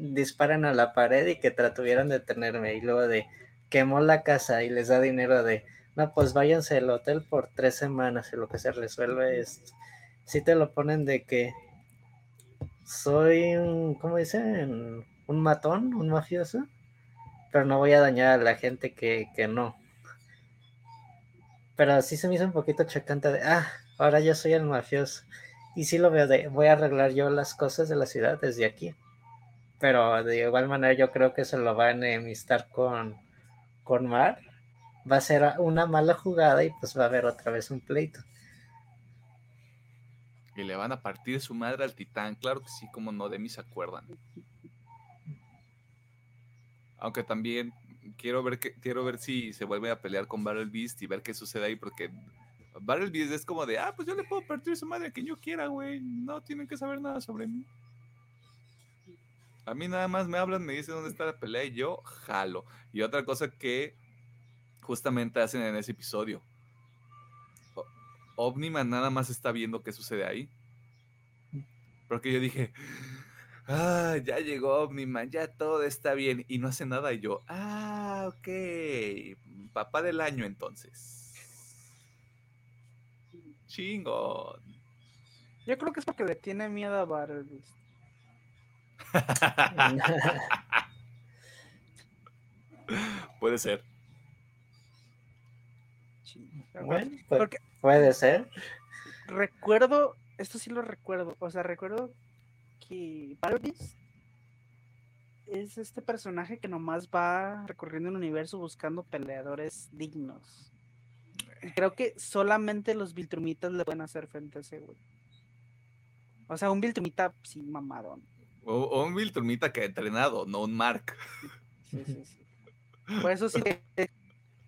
[SPEAKER 3] disparen a la pared y que tratuvieron de detenerme, y luego de quemó la casa y les da dinero de, no, pues váyanse al hotel por tres semanas y lo que se resuelve es, si te lo ponen de que soy un, ¿cómo dicen? Un matón, un mafioso, pero no voy a dañar a la gente que, que no pero sí se me hizo un poquito chocante de, ah, ahora yo soy el mafioso. Y sí lo veo de, voy a arreglar yo las cosas de la ciudad desde aquí. Pero de igual manera yo creo que se lo va a enemistar con, con Mar. Va a ser una mala jugada y pues va a haber otra vez un pleito.
[SPEAKER 1] Y le van a partir su madre al titán, claro que sí, como no, de mí se acuerdan. Aunque también quiero ver que, quiero ver si se vuelve a pelear con Battle Beast y ver qué sucede ahí, porque Battle Beast es como de, ah, pues yo le puedo partir su madre a quien yo quiera, güey. No tienen que saber nada sobre mí. A mí nada más me hablan, me dicen dónde está la pelea y yo jalo. Y otra cosa que justamente hacen en ese episodio. Omniman nada más está viendo qué sucede ahí. Porque yo dije, ah, ya llegó Omniman, ya todo está bien y no hace nada. Y yo, ah, ok, papá del año entonces. Chingón.
[SPEAKER 2] Yo creo que es porque le tiene miedo a Barbie.
[SPEAKER 1] puede ser.
[SPEAKER 3] puede ser.
[SPEAKER 2] Recuerdo, esto sí lo recuerdo, o sea, recuerdo que Barbies es este personaje que nomás va recorriendo el universo buscando peleadores dignos. Creo que solamente los Viltrumitas le pueden hacer frente a ese güey. O sea, un Viltrumita sí mamadón.
[SPEAKER 1] O, un Viltrumita que ha entrenado, no un Mark.
[SPEAKER 2] Sí, sí, sí. Por eso sí,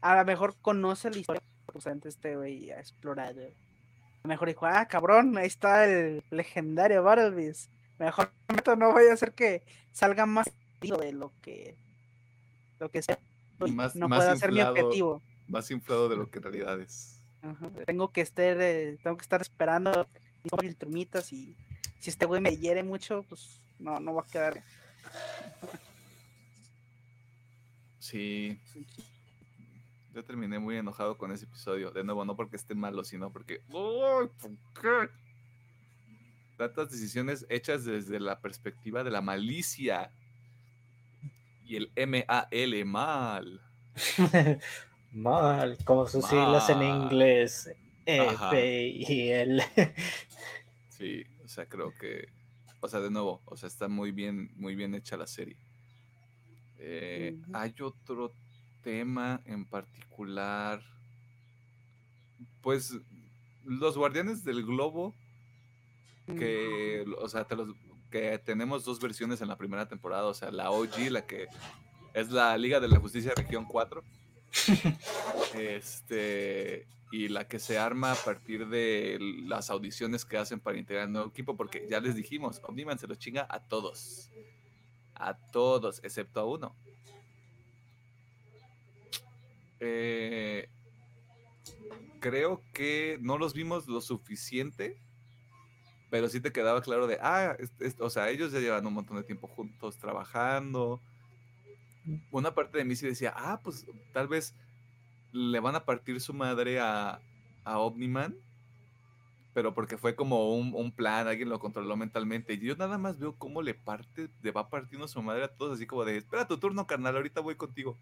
[SPEAKER 2] a lo mejor conoce la historia, pues antes este güey ha explorado. A lo mejor dijo, ah, cabrón, ahí está el legendario Barbies mejor no voy a hacer que salga más de lo que lo que sea. Más, no puedo ser mi objetivo.
[SPEAKER 1] Más inflado de lo que en realidad es.
[SPEAKER 2] Tengo que estar, eh, tengo que estar esperando mis y si este güey me hiere mucho, pues no, no va a quedar.
[SPEAKER 1] Sí. Yo terminé muy enojado con ese episodio. De nuevo, no porque esté malo, sino porque. ¿Por qué? tantas decisiones hechas desde la perspectiva de la malicia y el M-A-L, mal.
[SPEAKER 3] mal, como sus siglas en inglés, E, y L.
[SPEAKER 1] sí, o sea, creo que, o sea, de nuevo, o sea, está muy bien, muy bien hecha la serie. Eh, hay otro tema en particular, pues los guardianes del globo que, o sea, que tenemos dos versiones en la primera temporada, o sea, la OG, la que es la Liga de la Justicia Región 4. este, y la que se arma a partir de las audiciones que hacen para integrar el nuevo equipo, porque ya les dijimos, Omniman se los chinga a todos. A todos, excepto a uno. Eh, creo que no los vimos lo suficiente, pero sí te quedaba claro de, ah, o sea, ellos ya llevan un montón de tiempo juntos trabajando. Una parte de mí sí decía, ah, pues tal vez le van a partir su madre a, a Omniman, pero porque fue como un, plan, alguien lo controló mentalmente. Y yo nada más veo cómo le parte, le va partiendo su madre a todos, así como de, espera tu turno, carnal, ahorita voy contigo.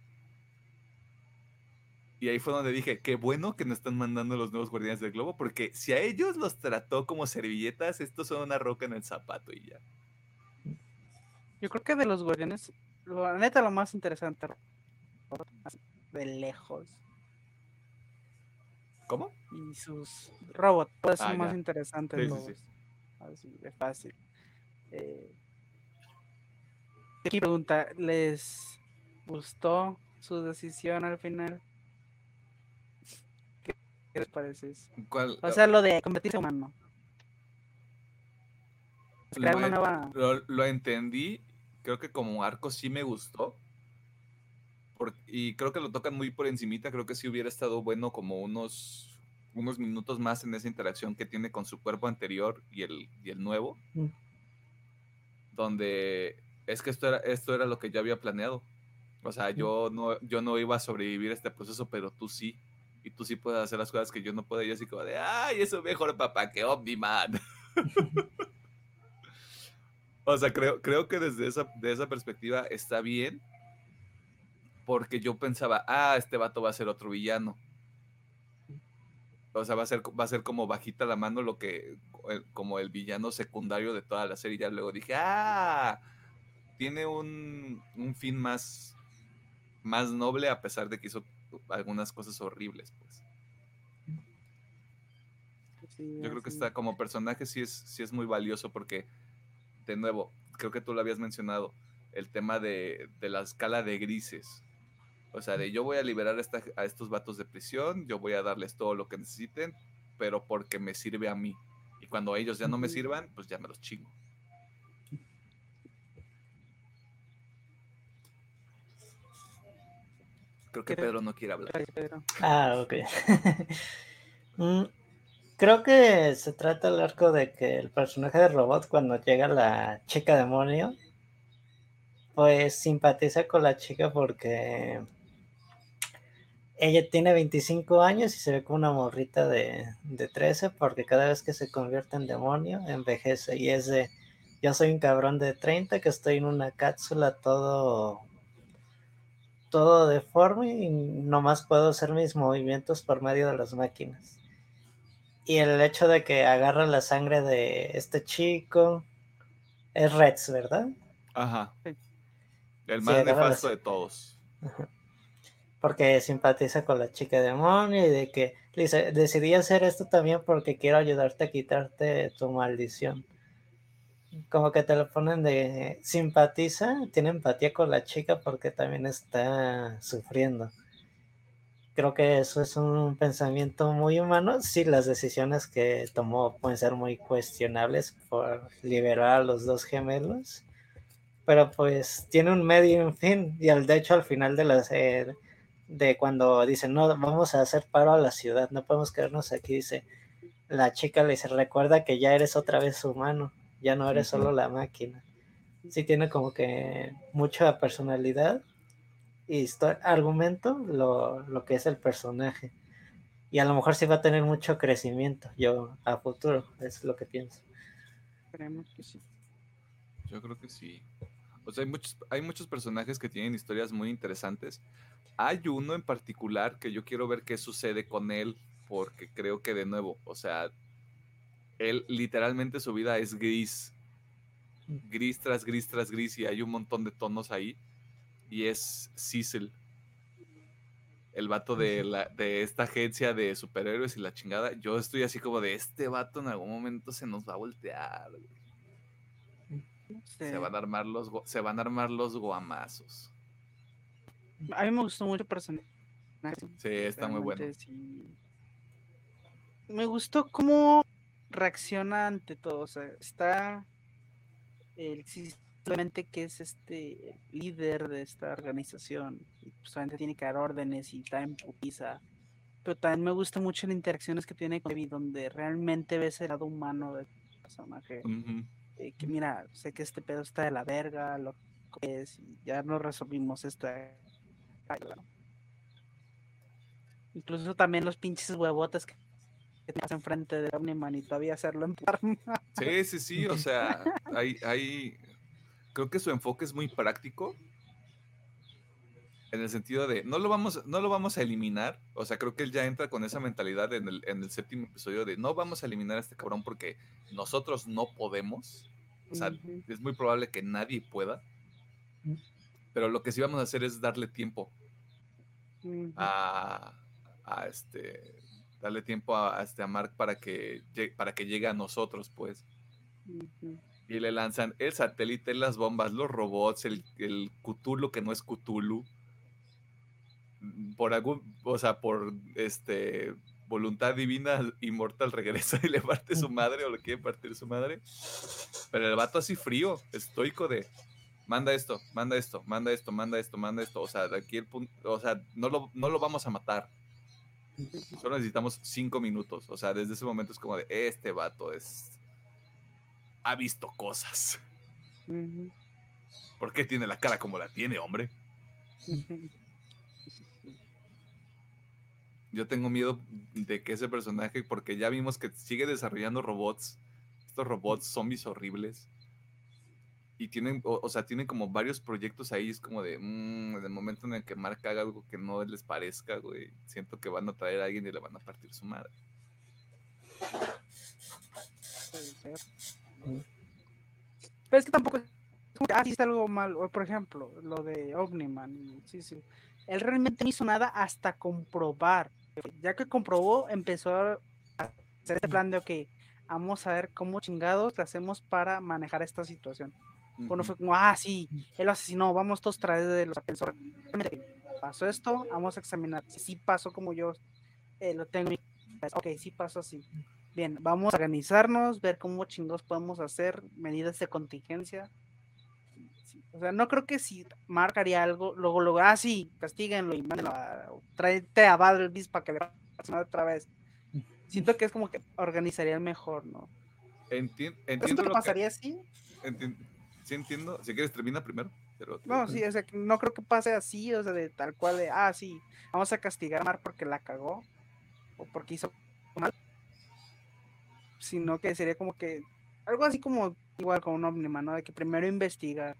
[SPEAKER 1] Y ahí fue donde dije, qué bueno que nos están mandando los nuevos guardianes del globo, porque si a ellos los trató como servilletas, estos son una roca en el zapato y ya.
[SPEAKER 2] Yo creo que de los guardianes, la neta lo más interesante, de lejos.
[SPEAKER 1] ¿Cómo?
[SPEAKER 2] Y sus robots, ser ah, más interesante sí, Así de fácil. Eh, aquí pregunta, ¿les gustó su decisión al final? ¿Qué les parece eso? O sea, lo de convertirse en humano.
[SPEAKER 1] Lo, entendí, creo que como arco sí me gustó. Y creo que lo tocan muy por encimita, creo que sí hubiera estado bueno como unos, unos minutos más en esa interacción que tiene con su cuerpo anterior y el, y el nuevo. Mm. Donde es que esto era, esto era lo que yo había planeado. O sea, mm. yo no, yo no iba a sobrevivir a este proceso, pero tú sí y tú sí puedes hacer las cosas que yo no puedo. Y así como de, ay, eso mejor papá que Omni-Man. o sea, creo, creo que desde esa, de esa perspectiva está bien. Porque yo pensaba, ah, este vato va a ser otro villano. O sea, va a ser, va a ser como bajita la mano lo que, como el villano secundario de toda la serie. Ya luego dije, ah, tiene un, un fin más, más noble a pesar de que hizo algunas cosas horribles, pues. Yo creo que está como personaje sí es, sí es muy valioso porque, de nuevo, creo que tú lo habías mencionado, el tema de, la escala de grises. O sea, de yo voy a liberar a estos vatos de prisión, yo voy a darles todo lo que necesiten, pero porque me sirve a mí. Y cuando ellos ya no me sirvan, pues ya me los chingo. Creo que Pedro no quiere hablar.
[SPEAKER 3] Ah, ok. Mm, creo que se trata el arco de que el personaje de robot, cuando llega la chica demonio, pues simpatiza con la chica porque ella tiene 25 años y se ve como una morrita de, de 13 porque cada vez que se convierte en demonio envejece y es de yo soy un cabrón de 30 que estoy en una cápsula todo todo deforme y nomás puedo hacer mis movimientos por medio de las máquinas. Y el hecho de que agarra la sangre de este chico es Reds, ¿verdad?
[SPEAKER 1] Ajá. El más nefasto de todos.
[SPEAKER 3] Porque simpatiza con la chica demonio y de que dice, decidí hacer esto también porque quiero ayudarte a quitarte tu maldición como que te lo ponen de simpatiza, tiene empatía con la chica porque también está sufriendo. Creo que eso es un pensamiento muy humano. Sí, las decisiones que tomó pueden ser muy cuestionables por liberar a los dos gemelos, pero pues tiene un medio un fin. Y al de hecho, al final de la de cuando dicen no, vamos a hacer paro a la ciudad, no podemos quedarnos aquí, dice la chica le dice recuerda que ya eres otra vez humano ya no eres solo la máquina. Sí tiene como que mucha personalidad y argumento lo, lo, que es el personaje. Y a lo mejor sí va a tener mucho crecimiento, yo a futuro, es lo que pienso.
[SPEAKER 2] Esperemos que sí.
[SPEAKER 1] Yo creo que sí. O sea, hay muchos, hay muchos personajes que tienen historias muy interesantes. Hay uno en particular que yo quiero ver qué sucede con él, porque creo que de nuevo, o sea, él literalmente su vida es gris. Gris tras gris tras gris y hay un montón de tonos ahí. Y es Cecil. El vato de, la, de esta agencia de superhéroes y la chingada. Yo estoy así como de este vato en algún momento se nos va a voltear. Se van a armar los se van a armar los guamazos.
[SPEAKER 2] A mí me gustó mucho el personaje.
[SPEAKER 1] Sí, está muy bueno.
[SPEAKER 2] me gustó cómo reacciona ante todo. O sea, está el simplemente que es este líder de esta organización. Y pues solamente tiene que dar órdenes y está en putiza. Pero también me gusta mucho las interacciones que tiene con Evi, donde realmente ves el lado humano del personaje. Eh, que mira, sé que este pedo está de la verga, lo que es, y ya no resolvimos esta. Incluso también los pinches huevotes que, que tenías enfrente de Omniman y todavía hacerlo en más.
[SPEAKER 1] Sí, sí, sí, o sea, hay, hay, creo que su enfoque es muy práctico, en el sentido de, no lo vamos, no lo vamos a eliminar, o sea, creo que él ya entra con esa mentalidad en el, en el séptimo episodio de, no vamos a eliminar a este cabrón porque nosotros no podemos, o sea, es muy probable que nadie pueda, pero lo que sí vamos a hacer es darle tiempo A, a este, darle tiempo a, a este, a Mark para que, para que llegue a nosotros, pues. Y le lanzan el satélite, las bombas, los robots, el, el Cthulhu que no es Cthulhu. Por algún, o sea, por este voluntad divina, Immortal regresa y le parte su madre o le quiere partir su madre. Pero el vato así frío, estoico de manda esto, manda esto, manda esto, manda esto, manda esto. O sea, de aquí el punto, o sea, no lo, no lo vamos a matar. Solo necesitamos cinco minutos. O sea, desde ese momento es como de este vato es. Ha visto cosas. ¿Por qué tiene la cara como la tiene, hombre? Yo tengo miedo de que ese personaje, porque ya vimos que sigue desarrollando robots, estos robots zombies horribles. Y tienen, o, o sea, tienen como varios proyectos ahí. Es como de, mm, en el momento en el que Mark haga algo que no les parezca, güey, siento que van a traer a alguien y le van a partir su madre.
[SPEAKER 2] Pero es que tampoco es que, ah, está algo mal. Por ejemplo, lo de Omniman. Sí, sí. Él realmente no hizo nada hasta comprobar. Ya que comprobó, empezó a hacer este plan de, ok, vamos a ver cómo chingados le hacemos para manejar esta situación. Bueno, fue como, ah, sí, él lo asesinó, vamos todos a través de los. Realmente, Pasó esto, vamos a examinar si sí pasó como yo eh, lo tengo. Ok, sí pasó así. Bien, vamos a organizarnos, ver cómo chingados podemos hacer, medidas de contingencia. Sí, O sea, no creo que si Mark haría algo, luego, luego, ah, sí, castíguenlo y mándenlo a, tráete a Badalvis para que le pase otra vez. Siento que es como que organizaría mejor, ¿no?
[SPEAKER 1] Enti-
[SPEAKER 2] ¿Pero
[SPEAKER 1] entiendo
[SPEAKER 2] que
[SPEAKER 1] lo
[SPEAKER 2] pasaría así?
[SPEAKER 1] que... enti- sí entiendo. Si quieres, termina primero. pero-
[SPEAKER 2] No, sí, o sea, no creo que pase así, o sea, de tal cual de, ah, sí, vamos a castigar a Mar porque la cagó o porque hizo mal, sino que sería como que algo así como igual con un Omniman, ¿no? De que primero investiga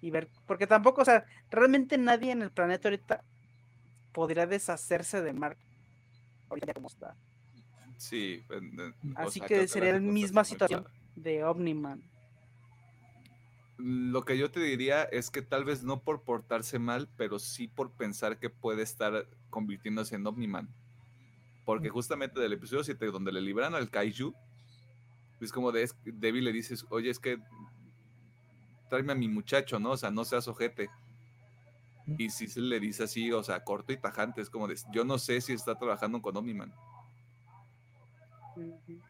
[SPEAKER 2] y ver, porque tampoco, o sea, realmente nadie en el planeta ahorita podría deshacerse de Mark ahorita como está,
[SPEAKER 1] Sí. en- en- o
[SPEAKER 2] Así que sería la misma situación.
[SPEAKER 1] clara.
[SPEAKER 2] de Omniman.
[SPEAKER 1] Lo que yo te diría es que tal vez no por portarse mal, pero sí por pensar que puede estar convirtiéndose en Omniman. Porque justamente del episodio 7, donde le libran al Kaiju, es como de es- Debbie le dices, oye, es que tráeme a mi muchacho, ¿no? O sea, no seas ojete. Y si se le dice así, o sea, corto y tajante, es como de, yo no sé si está trabajando con Omniman.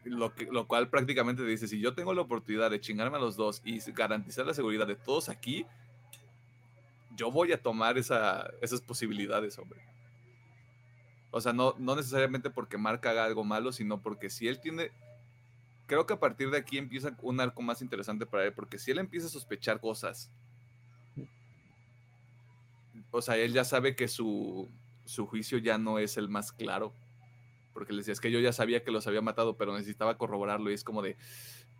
[SPEAKER 1] Lo, que, lo cual prácticamente dice, si yo tengo la oportunidad de chingarme a los dos y garantizar la seguridad de todos aquí, yo voy a tomar esa, esas posibilidades, hombre. O sea, no, no necesariamente porque Mark haga algo malo, sino porque si él tiene... Creo que a partir de aquí empieza un arco más interesante para él, porque si él empieza a sospechar cosas, o sea, él ya sabe que su, su juicio ya no es el más claro porque le decía, es que yo ya sabía que los había matado, pero necesitaba corroborarlo y es como de,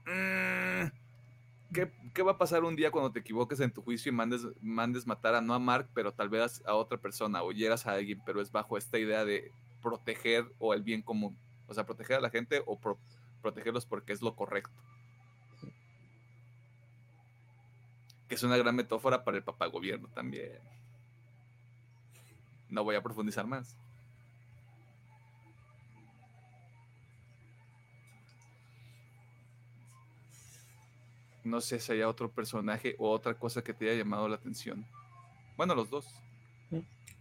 [SPEAKER 1] "Mm, ¿qué, qué va a pasar un día cuando te equivoques en tu juicio y mandes, mandes matar a no a Mark, pero tal vez a otra persona o hieras a alguien, pero es bajo esta idea de proteger o el bien común? O sea, proteger a la gente o pro- protegerlos porque es lo correcto. Que es una gran metáfora para el papagobierno también. No voy a profundizar más. No sé si haya otro personaje o otra cosa que te haya llamado la atención. Bueno, los dos.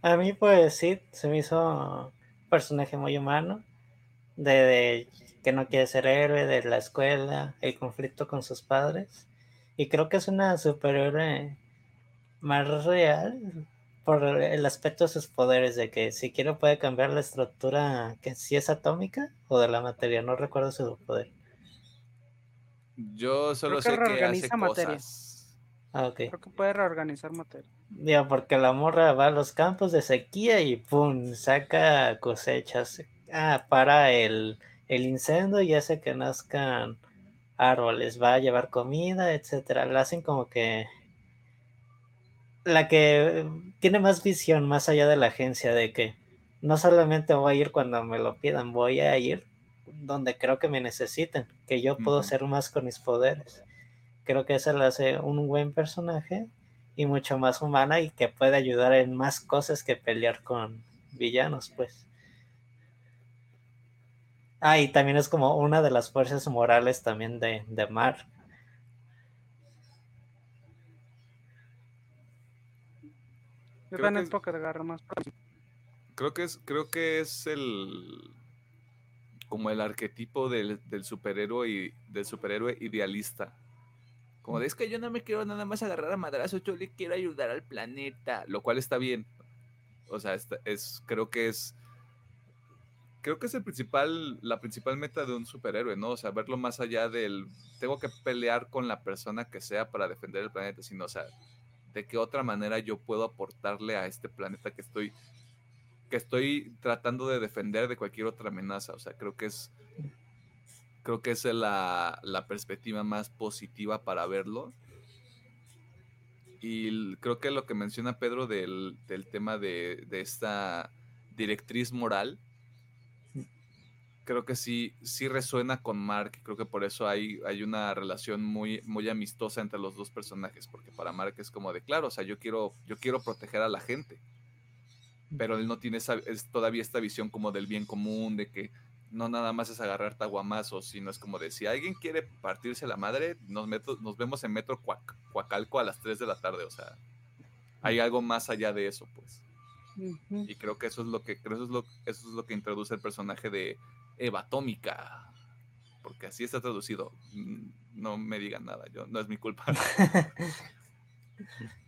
[SPEAKER 3] A mí, pues sí, se me hizo un personaje muy humano. de, que no quiere ser héroe, de la escuela, el conflicto con sus padres. Y creo que es una superhéroe más real por el aspecto de sus poderes, de que si quiere puede cambiar la estructura, que si es atómica o de la materia, no recuerdo su poder.
[SPEAKER 1] Yo solo
[SPEAKER 2] Creo que
[SPEAKER 1] sé que hace
[SPEAKER 2] reorganiza materia.
[SPEAKER 1] cosas.
[SPEAKER 3] Ah, ok.
[SPEAKER 2] Creo que puede reorganizar materia.
[SPEAKER 3] Digo, porque la morra va a los campos de sequía y pum, saca cosechas. Ah, para el, el incendio y hace que nazcan árboles, va a llevar comida, etcétera. La hacen como que la que tiene más visión más allá de la agencia de que no solamente voy a ir cuando me lo pidan, voy a ir donde creo que me necesiten, que yo puedo hacer más con mis poderes. Creo que eso le hace un buen personaje y mucho más humana y que puede ayudar en más cosas que pelear con villanos, pues. Ah, y también es como una de las fuerzas morales también de, de Mar.
[SPEAKER 2] Yo
[SPEAKER 1] Creo
[SPEAKER 2] también
[SPEAKER 1] que-
[SPEAKER 2] más.
[SPEAKER 1] Creo que es, creo que es el como el arquetipo del, del superhéroe del superhéroe idealista. Como de es que yo no me quiero nada más agarrar a madrazo, yo le quiero ayudar al planeta, lo cual está bien. O sea, es, creo que es creo que es el principal, la principal meta de un superhéroe, ¿no? O sea, verlo más allá del tengo que pelear con la persona que sea para defender el planeta, sino, o sea, de qué otra manera yo puedo aportarle a este planeta que estoy que estoy tratando de defender de cualquier otra amenaza. O sea, creo que es creo que es la, la perspectiva más positiva para verlo. Y creo que lo que menciona Pedro del, del tema de, de esta directriz moral, creo que sí, sí resuena con Mark. Creo que por eso hay, hay una relación muy, muy amistosa entre los dos personajes. Porque para Mark es como de claro, o sea, yo quiero, yo quiero proteger a la gente. Pero él no tiene esa, es todavía esta visión como del bien común, de que no nada más es agarrar taguamazos, sino es como de si alguien quiere partirse la madre, nos, meto- nos vemos en Metro Cuac- Coacalco a las 3 de la tarde. O sea, hay algo más allá de eso, pues. Y creo que eso es lo que creo eso es lo, eso es lo que introduce el personaje de Eva Atómica. Porque así está traducido. Mm, No me digan nada, yo no es mi culpa.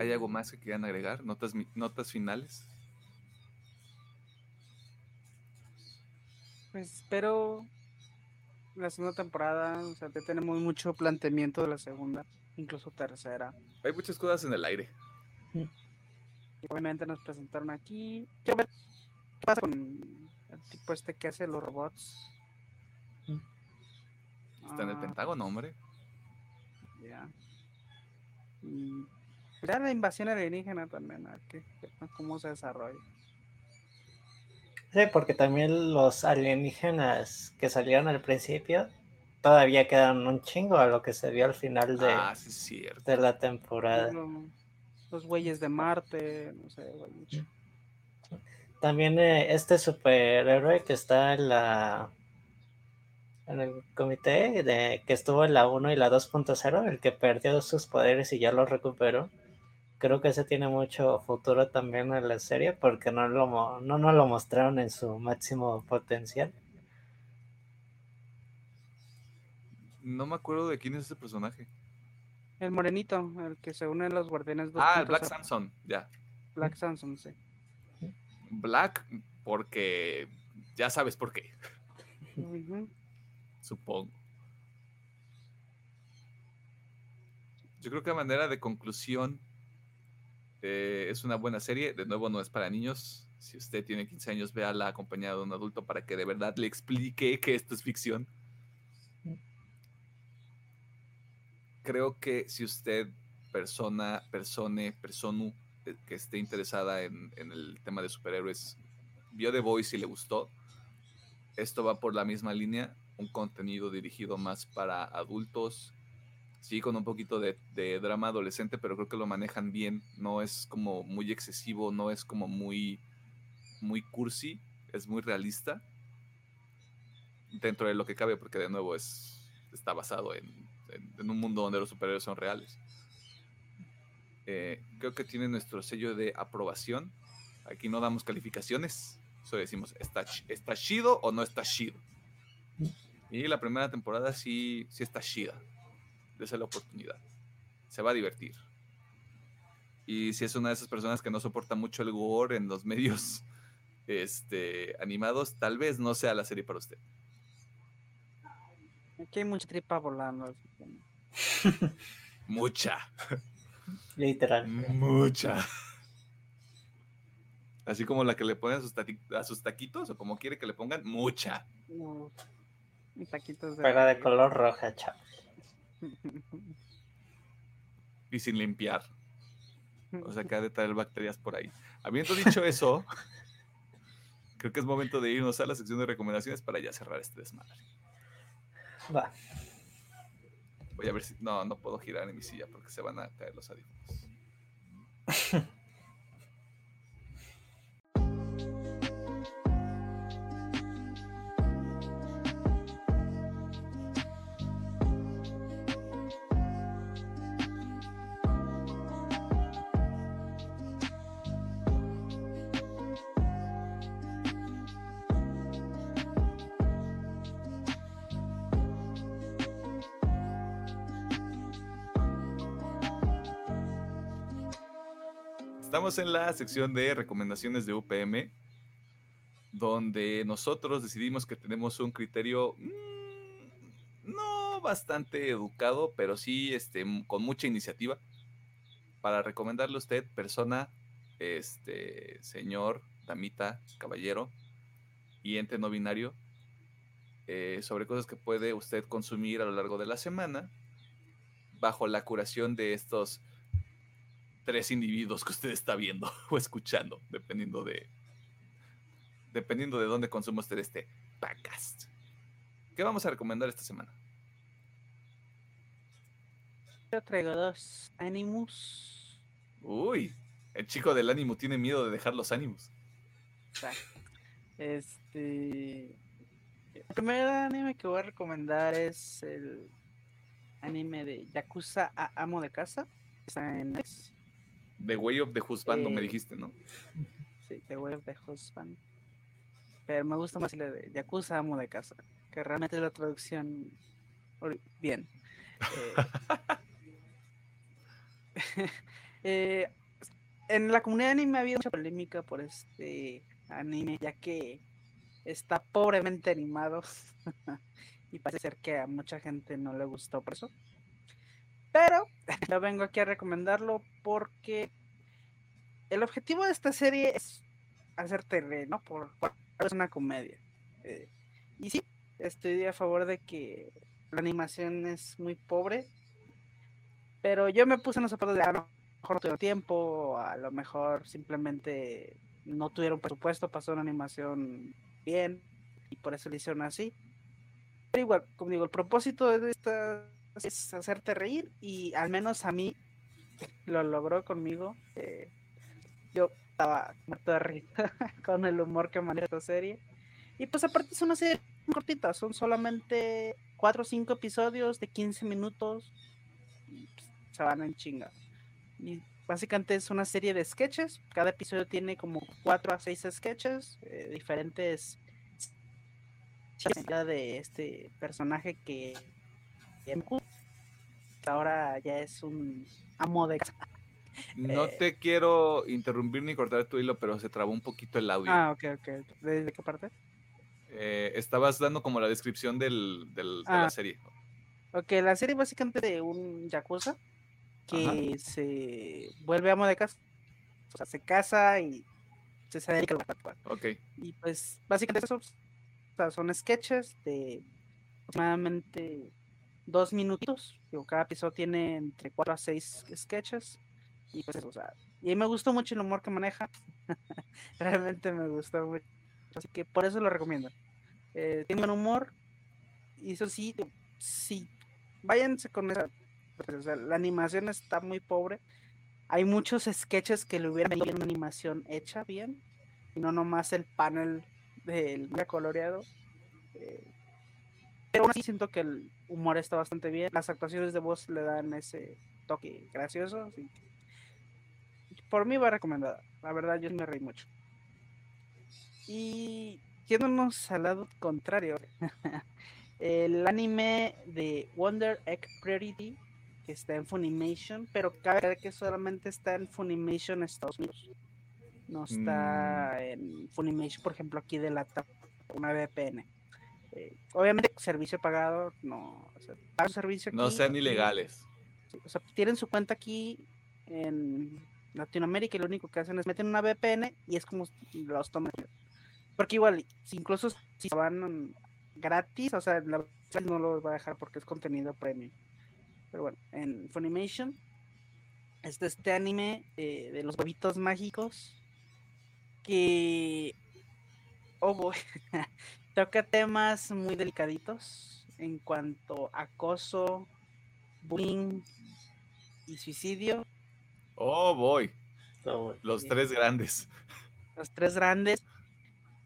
[SPEAKER 1] ¿Hay algo más que quieran agregar? ¿Notas, notas finales?
[SPEAKER 2] Pues espero la segunda temporada, o sea, ya tenemos mucho planteamiento de la segunda, incluso tercera.
[SPEAKER 1] Hay muchas cosas en el aire.
[SPEAKER 2] Y obviamente nos presentaron aquí. Qué pasa con el tipo este que hace los robots.
[SPEAKER 1] Está en el
[SPEAKER 2] Ah,
[SPEAKER 1] Pentágono, hombre.
[SPEAKER 2] Ya. Pues, ya la invasión alienígena también, a ver qué- qué- cómo se desarrolla.
[SPEAKER 3] Sí, porque también los alienígenas que salieron al principio todavía quedan un chingo a lo que se vio al final de,
[SPEAKER 1] Ah, sí es cierto.
[SPEAKER 3] de la temporada.
[SPEAKER 2] Lo- Los güeyes de Marte, no sé, güey, mucho.
[SPEAKER 3] También eh, este superhéroe que está en la en el comité de que estuvo en la 1 y la 2.0, el que perdió sus poderes y ya los recuperó. Creo que ese tiene mucho futuro también en la serie porque no lo mo- no nos lo mostraron en su máximo potencial.
[SPEAKER 1] No me acuerdo de quién es ese personaje.
[SPEAKER 2] El morenito, el que se une a los guardianes
[SPEAKER 1] Ah, el Black
[SPEAKER 2] 2.0.
[SPEAKER 1] Samson, ya.
[SPEAKER 2] Black Samson, sí.
[SPEAKER 1] Black, porque ya sabes por qué, supongo. Yo creo que a manera de conclusión eh, es una buena serie. De nuevo, no es para niños. Si usted tiene 15 años, véala acompañado de un adulto para que de verdad le explique que esto es ficción. Creo que si usted, persona, persone, personu, eh, que esté interesada en, en el tema de superhéroes, vio The Voice y le gustó, esto va por la misma línea, un contenido dirigido más para adultos, sí, con un poquito de, drama adolescente, pero creo que lo manejan bien, no es como muy excesivo, no es como muy, muy cursi, es muy realista, dentro de lo que cabe, porque de nuevo es, está basado en, en- un mundo donde los superhéroes son reales. Eh, creo que tiene nuestro sello de aprobación. Aquí no damos calificaciones, solo decimos, ¿está, está chido o no está chido? Y la primera temporada sí, sí está chida. Dese la oportunidad. Se va a divertir. Y si es una de esas personas que no soporta mucho el gore en los medios este, animados, tal vez no sea la serie para usted.
[SPEAKER 2] Aquí hay mucha tripa volando.
[SPEAKER 1] Mucha,
[SPEAKER 3] Literal.
[SPEAKER 1] mucha. Así como la que le ponen a sus, tati- a sus taquitos, o como quiere que le pongan, mucha.
[SPEAKER 2] No, taquitos de.
[SPEAKER 3] Pero de color roja, chavos.
[SPEAKER 1] Y sin limpiar. O sea, que ha de traer bacterias por ahí. Habiendo dicho eso, creo que es momento de irnos a la sección de recomendaciones para ya cerrar este desmadre.
[SPEAKER 3] Va.
[SPEAKER 1] Voy a ver si. No, no puedo girar en mi silla porque se van a caer los audífonos. En la sección de recomendaciones de UPM, donde nosotros decidimos que tenemos un criterio mm, no bastante educado, pero sí este, con mucha iniciativa para recomendarle a usted, persona, este, señor, damita, caballero y ente no binario, eh, sobre cosas que puede usted consumir a lo largo de la semana bajo la curación de estos tres individuos que usted está viendo o escuchando, dependiendo de dependiendo de dónde consuma usted este podcast. ¿Qué vamos a recomendar esta semana?
[SPEAKER 2] Yo traigo dos Animus.
[SPEAKER 1] Uy, el chico del ánimo tiene miedo de dejar los ánimos.
[SPEAKER 2] Este. El primer anime que voy a recomendar es el anime de Yakuza a Amo de Casa. Está en Netflix.
[SPEAKER 1] The Way of the Husband, me
[SPEAKER 2] Eh,
[SPEAKER 1] dijiste, ¿no?
[SPEAKER 2] Sí, The Way of the Husband. Pero me gusta más el de Yakuza Amo de Casa, que realmente es la traducción bien. Eh, eh, en la comunidad de anime ha habido mucha polémica por este anime, ya que está pobremente animado y parece ser que a mucha gente no le gustó por eso. Pero yo vengo aquí a recomendarlo porque el objetivo de esta serie es hacerte reír, ¿no? Por, es una comedia. Eh, y sí, estoy a favor de que la animación es muy pobre. Pero yo me puse en los zapatos de a lo mejor no tuvieron tiempo, a lo mejor simplemente no tuvieron presupuesto, pasó una animación bien y por eso lo hicieron así. Pero igual, como digo, el propósito de esta es hacerte reír y al menos a mí lo logró conmigo. eh, yo estaba muerto de risa con el humor que maneja esta serie. Y pues aparte es una serie cortita, son solamente 4 o 5 episodios de 15 minutos. Y pues, se van en chinga. Y básicamente es una serie de sketches. Cada episodio tiene como 4 a 6 sketches, eh, diferentes de este personaje que ahora ya es un amo de casa.
[SPEAKER 1] No
[SPEAKER 2] eh,
[SPEAKER 1] te quiero interrumpir ni cortar tu hilo, pero se trabó un poquito el audio.
[SPEAKER 2] Ah, ok, ok. ¿Desde qué parte?
[SPEAKER 1] Eh, estabas dando como la descripción del, del- de la
[SPEAKER 2] Ah.
[SPEAKER 1] serie.
[SPEAKER 2] Ok, la serie básicamente de un yakuza que se vuelve amo de casa. O sea, se casa y se, dedica a la.
[SPEAKER 1] Ok.
[SPEAKER 2] Y pues básicamente eso o sea, son sketches de aproximadamente dos minutitos. Digo, cada episodio tiene entre cuatro a seis sketches. Y pues o sea, y me gustó mucho el humor que maneja. Realmente me gustó mucho. Así que por eso lo recomiendo. Eh, tiene buen humor. Y eso sí, sí, váyanse con esa. pues, o sea, la animación está muy pobre. Hay muchos sketches que le hubieran venido una animación hecha bien. Y no nomás el panel del coloreado. eh, pero aún así siento que el humor está bastante bien. Las actuaciones de voz le dan ese toque gracioso. así que por mí va recomendada. La verdad, yo me reí mucho. Y yéndonos al lado contrario, el anime de Wonder Egg Priority, que está en Funimation, pero cabe que solamente está en Funimation Estados Unidos. No está
[SPEAKER 1] Mm.
[SPEAKER 2] en Funimation, por ejemplo, aquí de la una VPN. Eh, obviamente, servicio pagado, no. O sea, servicio
[SPEAKER 1] No sean ilegales.
[SPEAKER 2] O sea, tienen su cuenta aquí en Latinoamérica y lo único que hacen es meten una VPN y es como los toman. Porque igual, si incluso si van gratis, o sea, la no lo va a dejar porque es contenido premium. Pero bueno, en Funimation está este anime eh, de los huevitos mágicos que oh boy, toca temas muy delicaditos en cuanto a acoso, bullying y suicidio.
[SPEAKER 1] Oh, boy.
[SPEAKER 3] Oh,
[SPEAKER 1] Los tres grandes.
[SPEAKER 2] los tres grandes.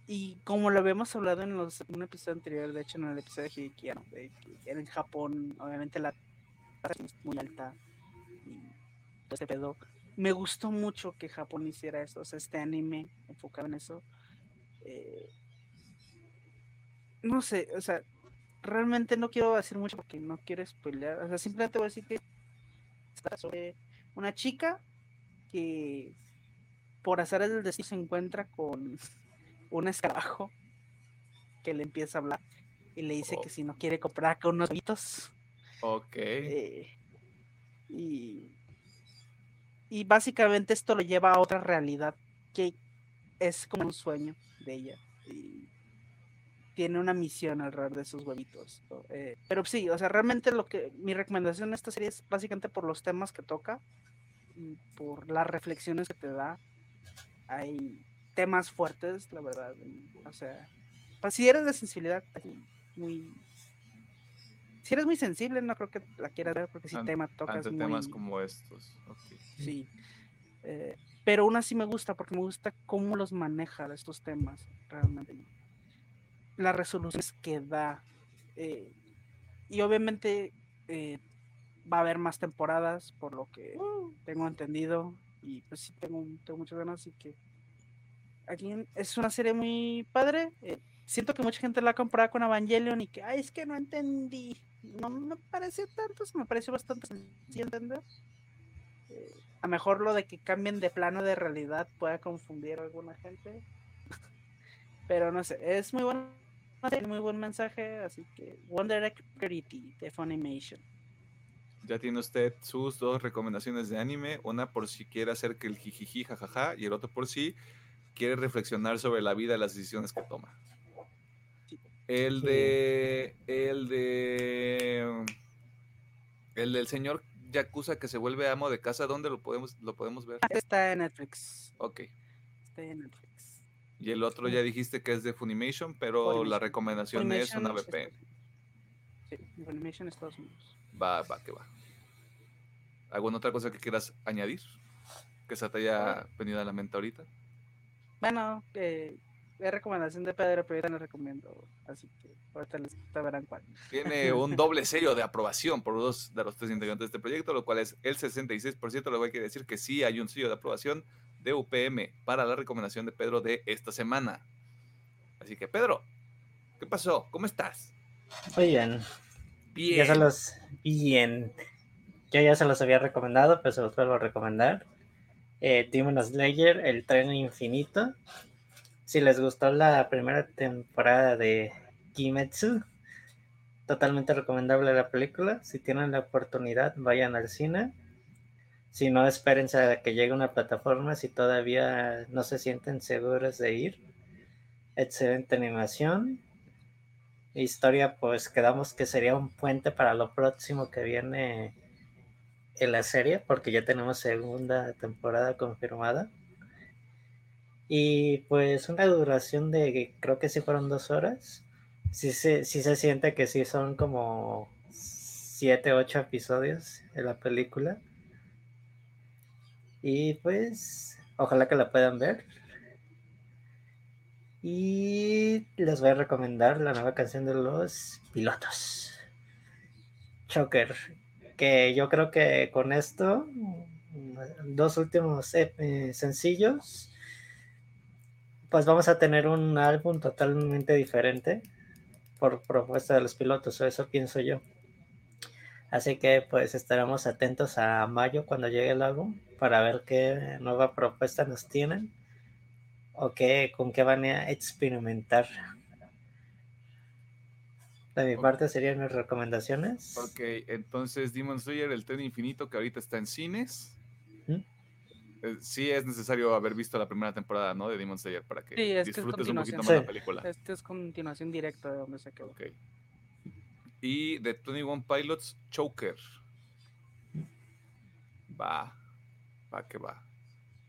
[SPEAKER 2] Y como lo habíamos hablado en los, un episodio anterior, de hecho en el episodio de Hidekiano, de que en Japón, obviamente la tasa es muy alta y todo ese pedo. Me gustó mucho que Japón hiciera eso, o sea, este anime enfocado en eso. Eh, no sé, o sea, realmente no quiero decir mucho porque no quiero spoilear, o sea, simplemente voy a decir que está sobre una chica que por azares del destino se encuentra con un escarabajo que le empieza a hablar y le dice
[SPEAKER 1] Oh.
[SPEAKER 2] que si no quiere comprar con unos huevitos
[SPEAKER 1] Ok.
[SPEAKER 2] eh, y, y básicamente esto lo lleva a otra realidad que es como un sueño de ella y tiene una misión alrededor de esos huevitos. Eh, pero sí o sea realmente lo que mi recomendación en esta serie es básicamente por los temas que toca y por las reflexiones que te da hay temas fuertes la verdad o sea pues, si eres de sensibilidad así, muy si eres muy sensible, no creo que la quieras ver porque si tema tocas
[SPEAKER 1] Ante
[SPEAKER 2] muy...
[SPEAKER 1] temas como estos.
[SPEAKER 2] Sí. Eh, pero aún así me gusta porque me gusta cómo los maneja estos temas realmente. Las resoluciones que da. eh, y obviamente eh, va a haber más temporadas, por lo que tengo entendido. Y pues sí, tengo, tengo muchas ganas. Así que aquí es una serie muy padre. eh, siento que mucha gente la ha comparado con Evangelion y que, ay, es que no entendí. No me pareció tanto, se me pareció bastante sencillo entender. Eh, a lo mejor lo de que cambien de plano de realidad pueda confundir a alguna gente. Pero no sé, es muy bueno. Muy buen mensaje, así que Wonder Egg Priority de Funimation.
[SPEAKER 1] Ya tiene usted sus dos recomendaciones de anime. Una por si quiere hacer que el jijiji jajaja y el otro por si quiere reflexionar sobre la vida y las decisiones que toma. El de. El de. El del señor Yakuza que se vuelve amo de casa, ¿dónde lo podemos, lo podemos ver?
[SPEAKER 2] Está en Netflix.
[SPEAKER 1] Ok.
[SPEAKER 2] Está en Netflix.
[SPEAKER 1] Y el otro ya dijiste que es de Funimation, pero la
[SPEAKER 2] Funimation.
[SPEAKER 1] recomendación es una
[SPEAKER 2] Funimation
[SPEAKER 1] VPN.
[SPEAKER 2] Sí, Funimation Estados Unidos.
[SPEAKER 1] Va, va, que va. ¿Alguna otra cosa que quieras añadir? Que se te haya venido a la mente ahorita.
[SPEAKER 2] Bueno, eh, es recomendación de Pedro, pero yo no recomiendo. Así que ahorita les te verán cuál.
[SPEAKER 1] Tiene un doble sello de aprobación por dos de los tres integrantes de este proyecto, lo cual es el 66%, lo cual quiere decir que sí hay un sello de aprobación de UPM para la recomendación de Pedro de esta semana. Así que, Pedro, ¿qué pasó? ¿Cómo estás?
[SPEAKER 3] Muy bien.
[SPEAKER 1] Bien.
[SPEAKER 3] Ya se los. Bien. Yo ya se los había recomendado, pero se los vuelvo a recomendar. Eh, Demon Slayer, El Tren Infinito. Si les gustó la primera temporada de Kimetsu, totalmente recomendable la película. Si tienen la oportunidad, vayan al cine. Si no, espérense a que llegue una plataforma si todavía no se sienten seguros de ir. Excelente animación. Historia, pues quedamos que sería un puente para lo próximo que viene en la serie, porque ya tenemos segunda temporada confirmada. Y pues una duración de, creo que sí fueron dos horas. Sí se, se siente que sí son como siete, ocho episodios en la película. Y pues, ojalá que la puedan ver. Y les voy a recomendar la nueva canción de los pilotos. Choker. Que yo creo que con esto dos últimos eh, sencillos, pues vamos a tener un álbum totalmente diferente por propuesta de los pilotos, eso pienso yo. Así que pues estaremos atentos a mayo cuando llegue el álbum para ver qué nueva propuesta nos tienen o qué, con qué van a experimentar. De mi parte serían mis recomendaciones.
[SPEAKER 1] Ok, entonces Demon Slayer, el tren infinito que ahorita está en cines. Eh, sí es necesario haber visto la primera temporada, ¿no? De Demon Slayer para que disfrutes un poquito más la película.
[SPEAKER 2] Este es continuación directa de donde se quedó.
[SPEAKER 1] Ok. Y de 21 Pilots, Choker. Va, va que va.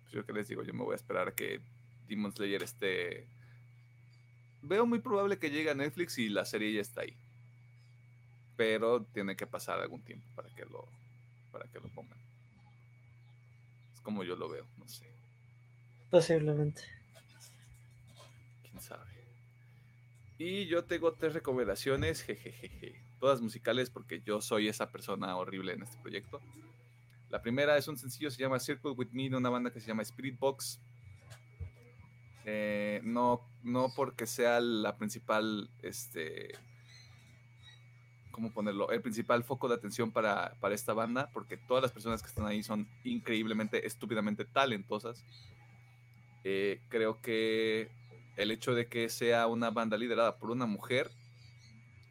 [SPEAKER 1] Pues yo que les digo, yo me voy a esperar a que Demon Slayer esté... Veo muy probable que llegue a Netflix y la serie ya está ahí. Pero tiene que pasar algún tiempo para que lo, para que lo pongan como yo lo veo, no sé.
[SPEAKER 3] Posiblemente.
[SPEAKER 1] Quién sabe. Y yo tengo tres recomendaciones, jejejeje. Todas musicales porque yo soy esa persona horrible en este proyecto. La primera es un sencillo, se llama Circle With Me, de una banda que se llama Spirit Box. Eh, no, no porque sea la principal este, ¿cómo ponerlo? El principal foco de atención para, esta banda, porque todas las personas que están ahí son increíblemente, estúpidamente talentosas. Eh, creo que el hecho de que sea una banda liderada por una mujer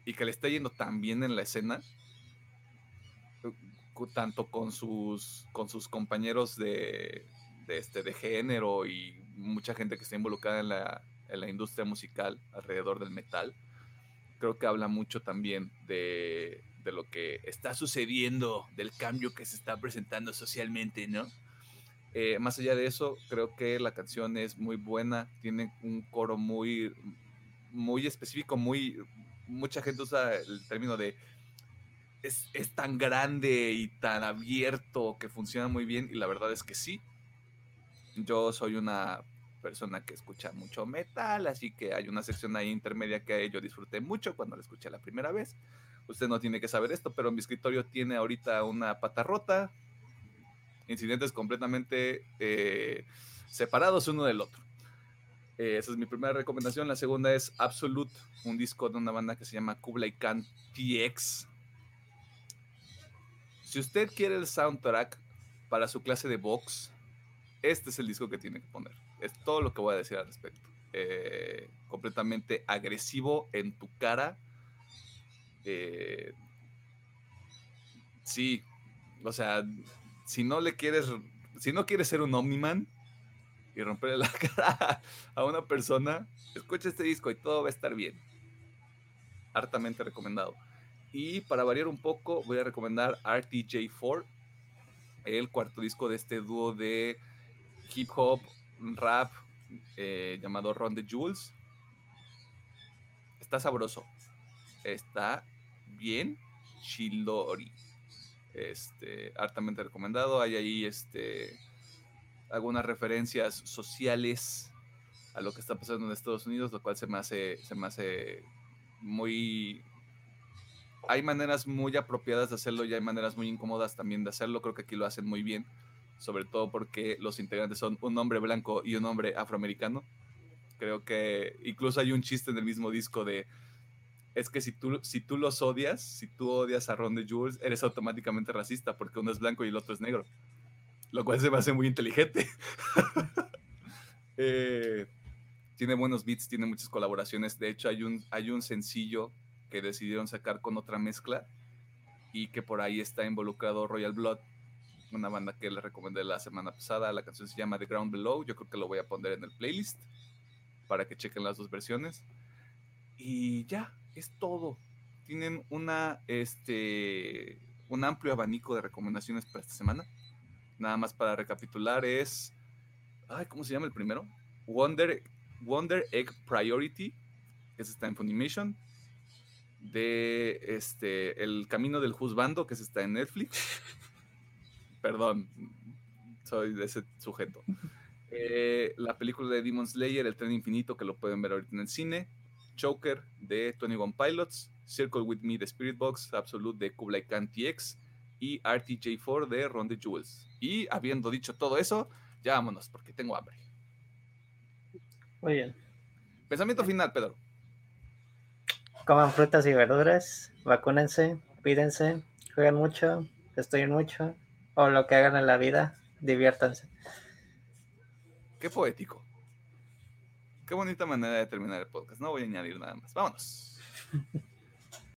[SPEAKER 1] y que le esté yendo tan bien en la escena, tanto con sus, con sus compañeros de, este, de género y mucha gente que está involucrada en la, en la industria musical alrededor del metal, creo que habla mucho también de, lo que está sucediendo, del cambio que se está presentando socialmente, ¿no? Eh, más allá de eso, creo que la canción es muy buena, tiene un coro muy, muy específico, muy, mucha gente usa el término de es, es, tan grande y tan abierto que funciona muy bien y la verdad es que sí. Yo soy una persona que escucha mucho metal, así que hay una sección ahí intermedia que yo disfruté mucho cuando la escuché la primera vez. Usted no tiene que saber esto, pero mi escritorio tiene ahorita una pata rota, incidentes completamente eh, separados uno del otro. Eh, esa es mi primera recomendación. La segunda es Absolute, un disco de una banda que se llama Kublai Khan TX. Si usted quiere el soundtrack para su clase de box, este es el disco que tiene que poner. Es todo lo que voy a decir al respecto. Eh, completamente agresivo en tu cara. Eh, sí, o sea, si no le quieres, si no quieres ser un Omniman y romperle la cara a una persona, escucha este disco y todo va a estar bien. Hartamente recomendado. Y para variar un poco, voy a recomendar RTJ4, el cuarto disco de este dúo de hip hop rap eh, llamado Ron the Jules. Está sabroso. Está bien chilori. Este, hartamente recomendado. Hay ahí este, algunas referencias sociales a lo que está pasando en Estados Unidos, lo cual se me hace, se me hace muy... Hay maneras muy apropiadas de hacerlo y hay maneras muy incómodas también de hacerlo. Creo que aquí lo hacen muy bien sobre todo porque los integrantes son un hombre blanco y un hombre afroamericano. Creo que incluso hay un chiste en el mismo disco de, es que si tú, si tú los odias, si tú odias a Ron de Jules, eres automáticamente racista porque uno es blanco y el otro es negro. Lo cual se me hace muy inteligente. Eh, tiene buenos beats, tiene muchas colaboraciones. De hecho, hay un, hay un sencillo decidieron sacar con otra mezcla y que por ahí está involucrado Royal Blood, una banda que les recomendé la semana pasada. La canción se llama The Ground Below. Yo creo que lo voy a poner en el playlist para que chequen las dos versiones. Y ya, es todo. Tienen una, este, un amplio abanico de recomendaciones para esta semana. Nada más para recapitular es, ay, ¿cómo se llama el primero? Wonder, Wonder Egg Priority, que está en Funimation. De este, El Camino del Juzbando, que está en Netflix. Perdón, soy de ese sujeto. Eh, la película de Demon Slayer, El tren infinito, que lo pueden ver ahorita en el cine. Choker de 21 Pilots. Circle with Me de Spirit Box. Absolute de Kublai Khan TX. y RTJ4 de Ron the Jewels. Y habiendo dicho todo eso, ya vámonos, porque tengo hambre.
[SPEAKER 3] Muy bien.
[SPEAKER 1] Pensamiento final, Pedro.
[SPEAKER 3] Coman frutas y verduras, vacúnense, cuídense, jueguen mucho, estudien mucho, o lo que hagan en la vida, diviértanse.
[SPEAKER 1] Qué poético. Qué bonita manera de terminar el podcast. No voy a añadir nada más. Vámonos.